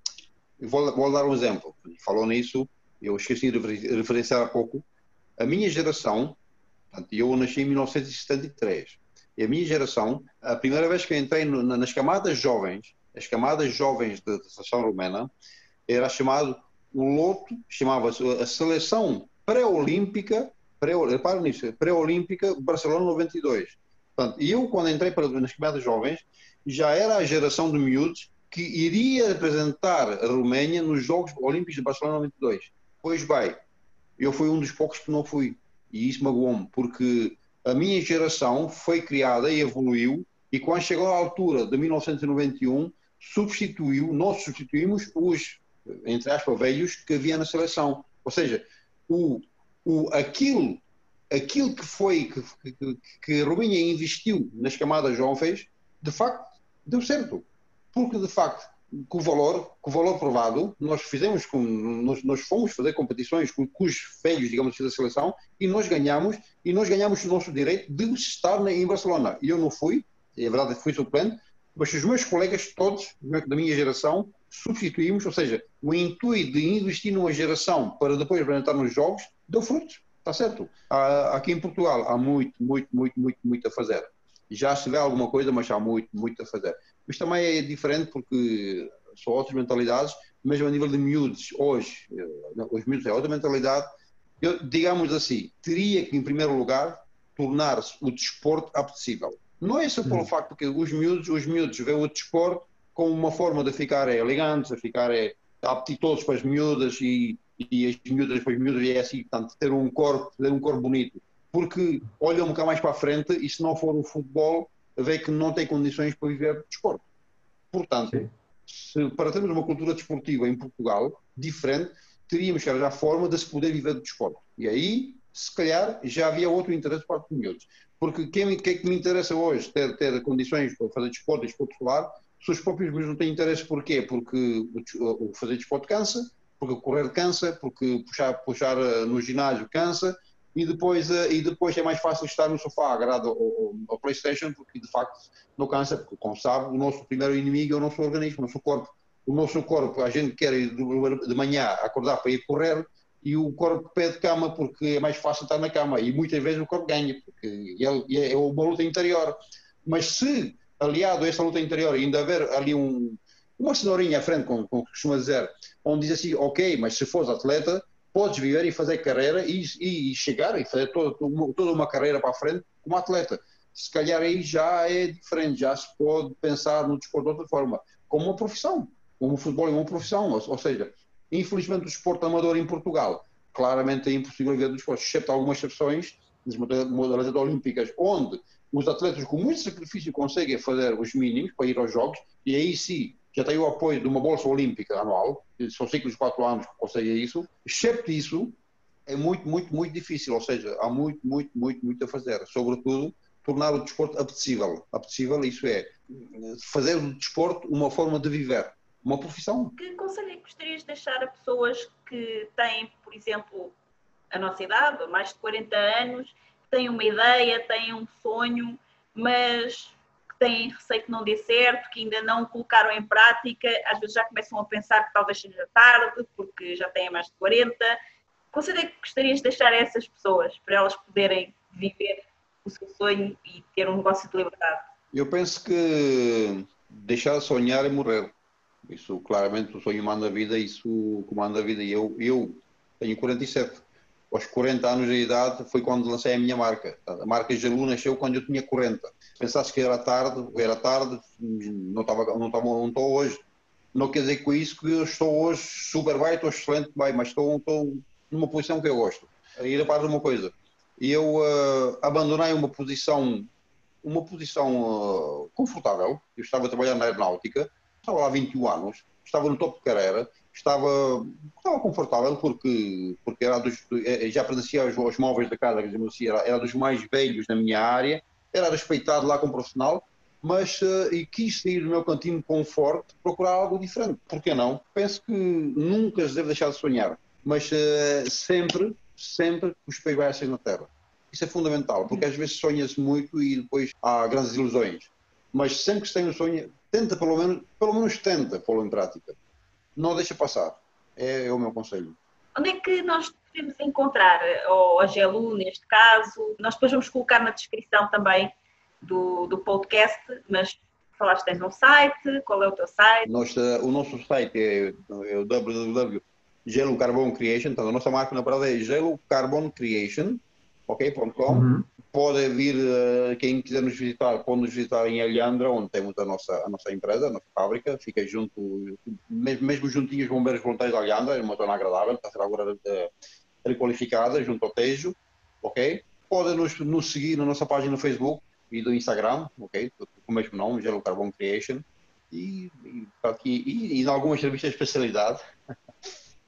Speaker 5: vou, vou dar um exemplo. Falou nisso, eu esqueci de referenciar há pouco. A minha geração, portanto, eu nasci em 1973. E a minha geração, a primeira vez que entrei no, nas camadas jovens, as camadas jovens da seleção romena, era chamado o loto, chamava-se a seleção pré-olímpica, pré, nisso, pré-olímpica Barcelona 92. Portanto, eu, quando entrei para, nas camadas jovens, já era a geração de miúdos que iria representar a Roménia nos Jogos Olímpicos de Barcelona 92. Pois bem, eu fui um dos poucos que não fui. E isso magoou-me, porque a minha geração foi criada e evoluiu, e quando chegou à altura de 1991, substituiu, nós substituímos os, entre aspas, velhos que havia na seleção. Ou seja, o, o, aquilo, aquilo que foi, que, que, que Rominha investiu nas camadas jovens, de facto, deu certo. Porque, de facto, com o valor, com o valor provado, nós fizemos com, nós, nós fomos fazer competições com, com os velhos, digamos assim, da seleção e nós ganhamos e nós ganhamos o nosso direito de estar em Barcelona. E eu não fui, é verdade, fui suplente, mas os meus colegas todos da minha geração substituímos, ou seja, o intuito de investir numa geração para depois apresentar nos jogos deu frutos, está certo. Há, aqui em Portugal há muito, muito, muito, muito, muito a fazer. Já se vê alguma coisa, mas há muito, muito a fazer. Mas também é diferente porque são outras mentalidades, mesmo a nível de miúdos, hoje, eh, os miúdos é outra mentalidade. Eu, digamos assim, teria que, em primeiro lugar, tornar-se o desporto apetecível. Não é só pelo hum. facto que os miúdos, os miúdos veem o desporto como uma forma de ficar elegantes, de ficar apetitosos para as miúdas e, e as miúdas as miúdas e é assim, portanto, ter um corpo, ter um corpo bonito. Porque olham um bocado mais para a frente e se não for o futebol, vê que não tem condições para viver de desporto. Portanto, se, para termos uma cultura desportiva em Portugal diferente, teríamos que arranjar forma de se poder viver de desporto. E aí, se calhar, já havia outro interesse para os miúdos. Porque quem, quem é que me interessa hoje ter, ter condições para fazer desporto e desporto escolar, se os próprios miúdos não têm interesse, porquê? Porque o, o fazer desporto cansa, porque correr cansa, porque puxar, puxar eh, no ginásio cansa, e depois, uh, e depois é mais fácil estar no sofá agarrado ao, ao, Playstation, porque de facto não cansa, porque como sabe, o nosso primeiro inimigo é o nosso organismo, o nosso corpo. O nosso corpo, a gente quer de, de manhã acordar para ir correr, e o corpo pede cama porque é mais fácil estar na cama, e muitas vezes o corpo ganha, porque é, é uma luta interior. Mas se, aliado a essa luta interior, ainda haver ali um, uma cenourinha à frente, como, como costuma dizer, onde diz assim, ok, mas se fores atleta, podes viver e fazer carreira e, e chegar e fazer toda, toda uma carreira para a frente como atleta. Se calhar aí já é diferente, já se pode pensar no desporto de outra forma, como uma profissão, como o futebol é uma profissão, ou, ou seja, infelizmente o desporto amador em Portugal, claramente é impossível viver do desporto, exceto algumas exceções das modalidades olímpicas, onde os atletas com muito sacrifício conseguem fazer os mínimos para ir aos jogos, e aí sim já tem o apoio de uma bolsa olímpica anual, são ciclos de quatro anos que conseguem isso, excepto isso, é muito, muito, muito difícil, ou seja, há muito, muito, muito, muito a fazer, sobretudo tornar o desporto apetecível. Apetecível, isso é, fazer do desporto uma forma de viver, uma profissão.
Speaker 3: Que conselho é que gostarias de deixar a pessoas que têm, por exemplo, a nossa idade, mais de 40 anos, têm uma ideia, têm um sonho, mas têm receio que não dê certo, que ainda não colocaram em prática, às vezes já começam a pensar que talvez seja tarde, porque já têm mais de 40. Conselho é que gostarias de deixar a essas pessoas, para elas poderem viver o seu sonho e ter um negócio de liberdade?
Speaker 5: Eu penso que deixar de sonhar é morrer. Isso, claramente, o sonho manda a vida, isso comanda a vida. E eu, eu tenho 47 aos 40 anos de idade foi quando lancei a minha marca. A marca Gelu nasceu quando eu tinha 40. Pensasse que era tarde, era tarde, não estava, não estava, não estou hoje. Não quer dizer com isso que eu estou hoje super bem, estou excelente bem, mas estou, estou numa posição que eu gosto. E repara uma coisa, eu uh, abandonei uma posição, uma posição uh, confortável. Eu estava a trabalhar na aeronáutica, estava lá há 21 anos, estava no topo de carreira, estava, estava confortável porque, porque era dos, eh, já pertencia aos, aos móveis da casa, assim, era, era dos mais velhos na minha área, era respeitado lá como profissional, mas uh, e quis sair do meu cantinho de conforto, procurar algo diferente. Por que não? Penso que nunca se deve deixar de sonhar, mas uh, sempre, sempre os pés baixos na terra. Isso é fundamental, porque às vezes sonha-se muito e depois há grandes ilusões. Mas sempre que se tem um sonho, tenta pelo menos, pelo menos tenta pô-lo em prática não deixa passar. É, é, o meu conselho.
Speaker 3: Onde é que nós podemos encontrar, ou a GELU neste caso? Nós depois vamos colocar na descrição também do, do podcast, mas falaste tens um site, qual é o teu site?
Speaker 5: Nós, o nosso site é, é o www Gelo Carbon Creation, então a nossa marca na verdade é Gelo Carbon Creation, ok.com. Uhum pode vir, uh, quem quiser nos visitar, pode nos visitar em Alhandra, onde temos a nossa, a nossa empresa, a nossa fábrica, fica junto, mesmo, mesmo juntinhos bombeiros voluntários de Alhandra, é uma zona agradável, está a ser agora uh, requalificada, junto ao Tejo, ok? Pode nos, nos seguir na nossa página no Facebook e do Instagram, ok? Com o mesmo nome, Gelo Carbon Creation, e, e, e, e em algumas revistas de especialidade,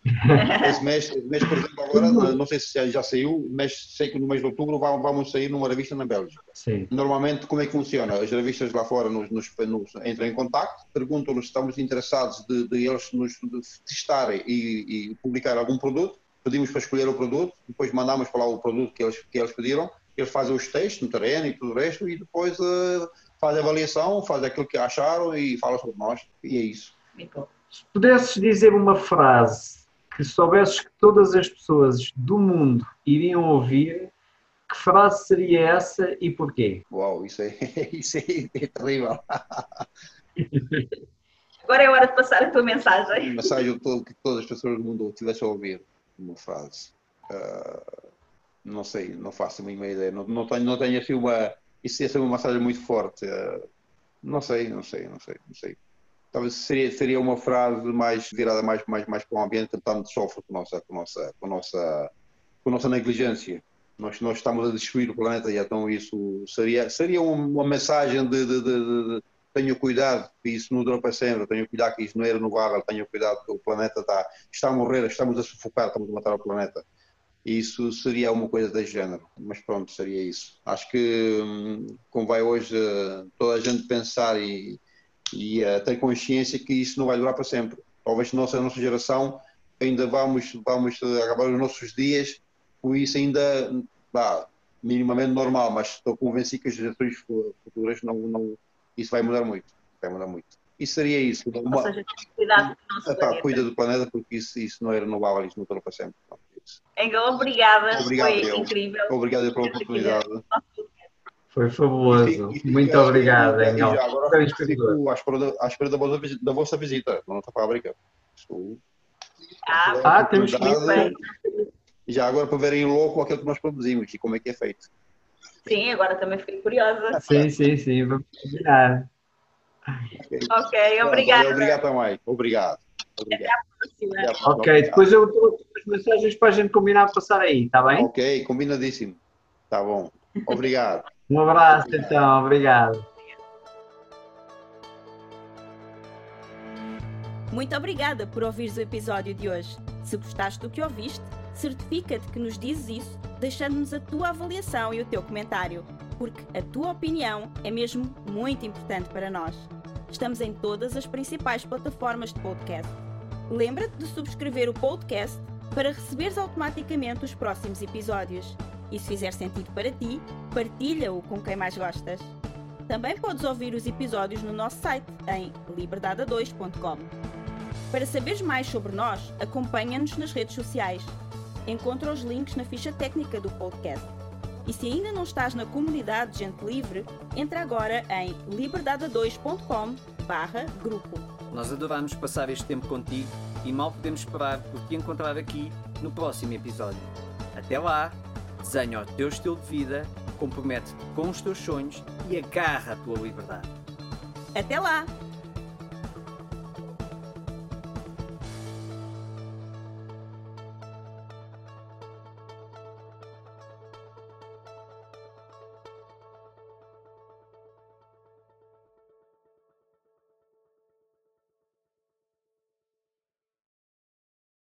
Speaker 5: [LAUGHS] esse mês, mês, por exemplo, agora, não sei se já saiu, mas sei que no mês de outubro vamos sair numa revista na Bélgica. Sim. Normalmente, como é que funciona? As revistas lá fora nos, nos, nos entram em contato, perguntam-nos se estamos interessados de, de eles nos de testarem e, e, publicar algum produto, pedimos para escolher o produto, depois mandamos para lá o produto que eles, que eles pediram, eles fazem os testes no terreno e tudo o resto, e depois uh, fazem a avaliação, fazem aquilo que acharam e falam sobre nós, e é isso.
Speaker 1: Se pudesses dizer uma frase que soubesses que todas as pessoas do mundo iriam ouvir, que frase seria essa e porquê?
Speaker 5: Uau, isso é, [LAUGHS] isso é, é terrível. [LAUGHS]
Speaker 3: Agora é hora de passar a tua mensagem.
Speaker 5: Mensagem que todas as pessoas do mundo tivessem a ouvir. Uma frase. Uh, não sei, não faço a mínima ideia. Não, não, tenho, não tenho assim uma. Isso ia ser uma mensagem muito forte. Uh, não sei, não sei, não sei, não sei talvez seria, seria uma frase mais virada mais, mais, mais para o ambiente tanto sofre com a nossa, com nossa, com nossa, com nossa negligência. Nós, nós estamos a destruir o planeta e então isso seria, seria uma mensagem de, de, de, de tenho cuidado que isso não dura para sempre, tenho cuidado que isso não é renovável, tenho cuidado que o planeta está, está a morrer, estamos a sufocar, estamos a matar o planeta. Isso seria uma coisa desse género, mas pronto, seria isso. Acho que, hum, como vai hoje eh, toda a gente pensar e, e uh, ter consciência que isso não vai durar para sempre. Talvez a nossa geração ainda vamos, vamos acabar os nossos dias com isso ainda vá, minimamente normal, mas estou convencido que as gerações futuras não, não, isso vai mudar muito. Vai mudar muito. Isso seria isso.
Speaker 3: Ou uma, seja, cuidado do nosso
Speaker 5: epá, planeta. Cuida do planeta porque isso, isso não é renovável, isso não dura para sempre.
Speaker 3: Engel, obrigada. Obrigado, Foi eu. incrível.
Speaker 5: Obrigado pela oportunidade.
Speaker 1: Foi fabuloso. E, e, Muito obrigado, Engel.
Speaker 5: Agora, fico à espera, da, à espera da, vossa, da vossa visita na nossa fábrica.
Speaker 3: Estou, ah, ah
Speaker 1: temos que ir
Speaker 5: E já agora para verem logo aquilo que nós produzimos e como é que é feito.
Speaker 3: Sim, agora também fiquei curiosa.
Speaker 1: Sim, sim, sim. Vamos combinar.
Speaker 3: Ok, obrigado.
Speaker 5: Obrigado também. Obrigado.
Speaker 3: Até a próxima.
Speaker 1: Ok, depois eu dou as mensagens para a gente combinar passar aí, está bem?
Speaker 5: Ok, combinadíssimo. Está bom. Obrigado.
Speaker 1: Um abraço então, obrigado.
Speaker 2: Muito obrigada por ouvires o episódio de hoje. Se gostaste do que ouviste, certifica-te que nos dizes isso, deixando-nos a tua avaliação e o teu comentário, porque a tua opinião é mesmo muito importante para nós. Estamos em todas as principais plataformas de podcast. Lembra-te de subscrever o podcast para receberes automaticamente os próximos episódios. E se fizer sentido para ti, partilha-o com quem mais gostas. Também podes ouvir os episódios no nosso site em liberdade2.com. Para saberes mais sobre nós, acompanha-nos nas redes sociais. Encontra os links na ficha técnica do podcast. E se ainda não estás na comunidade Gente Livre, entra agora em liberdade2.com grupo.
Speaker 4: Nós adoramos passar este tempo contigo e mal podemos esperar por te encontrar aqui no próximo episódio. Até lá, desenha o teu estilo de vida, compromete-te com os teus sonhos e agarra a tua liberdade.
Speaker 2: Até lá!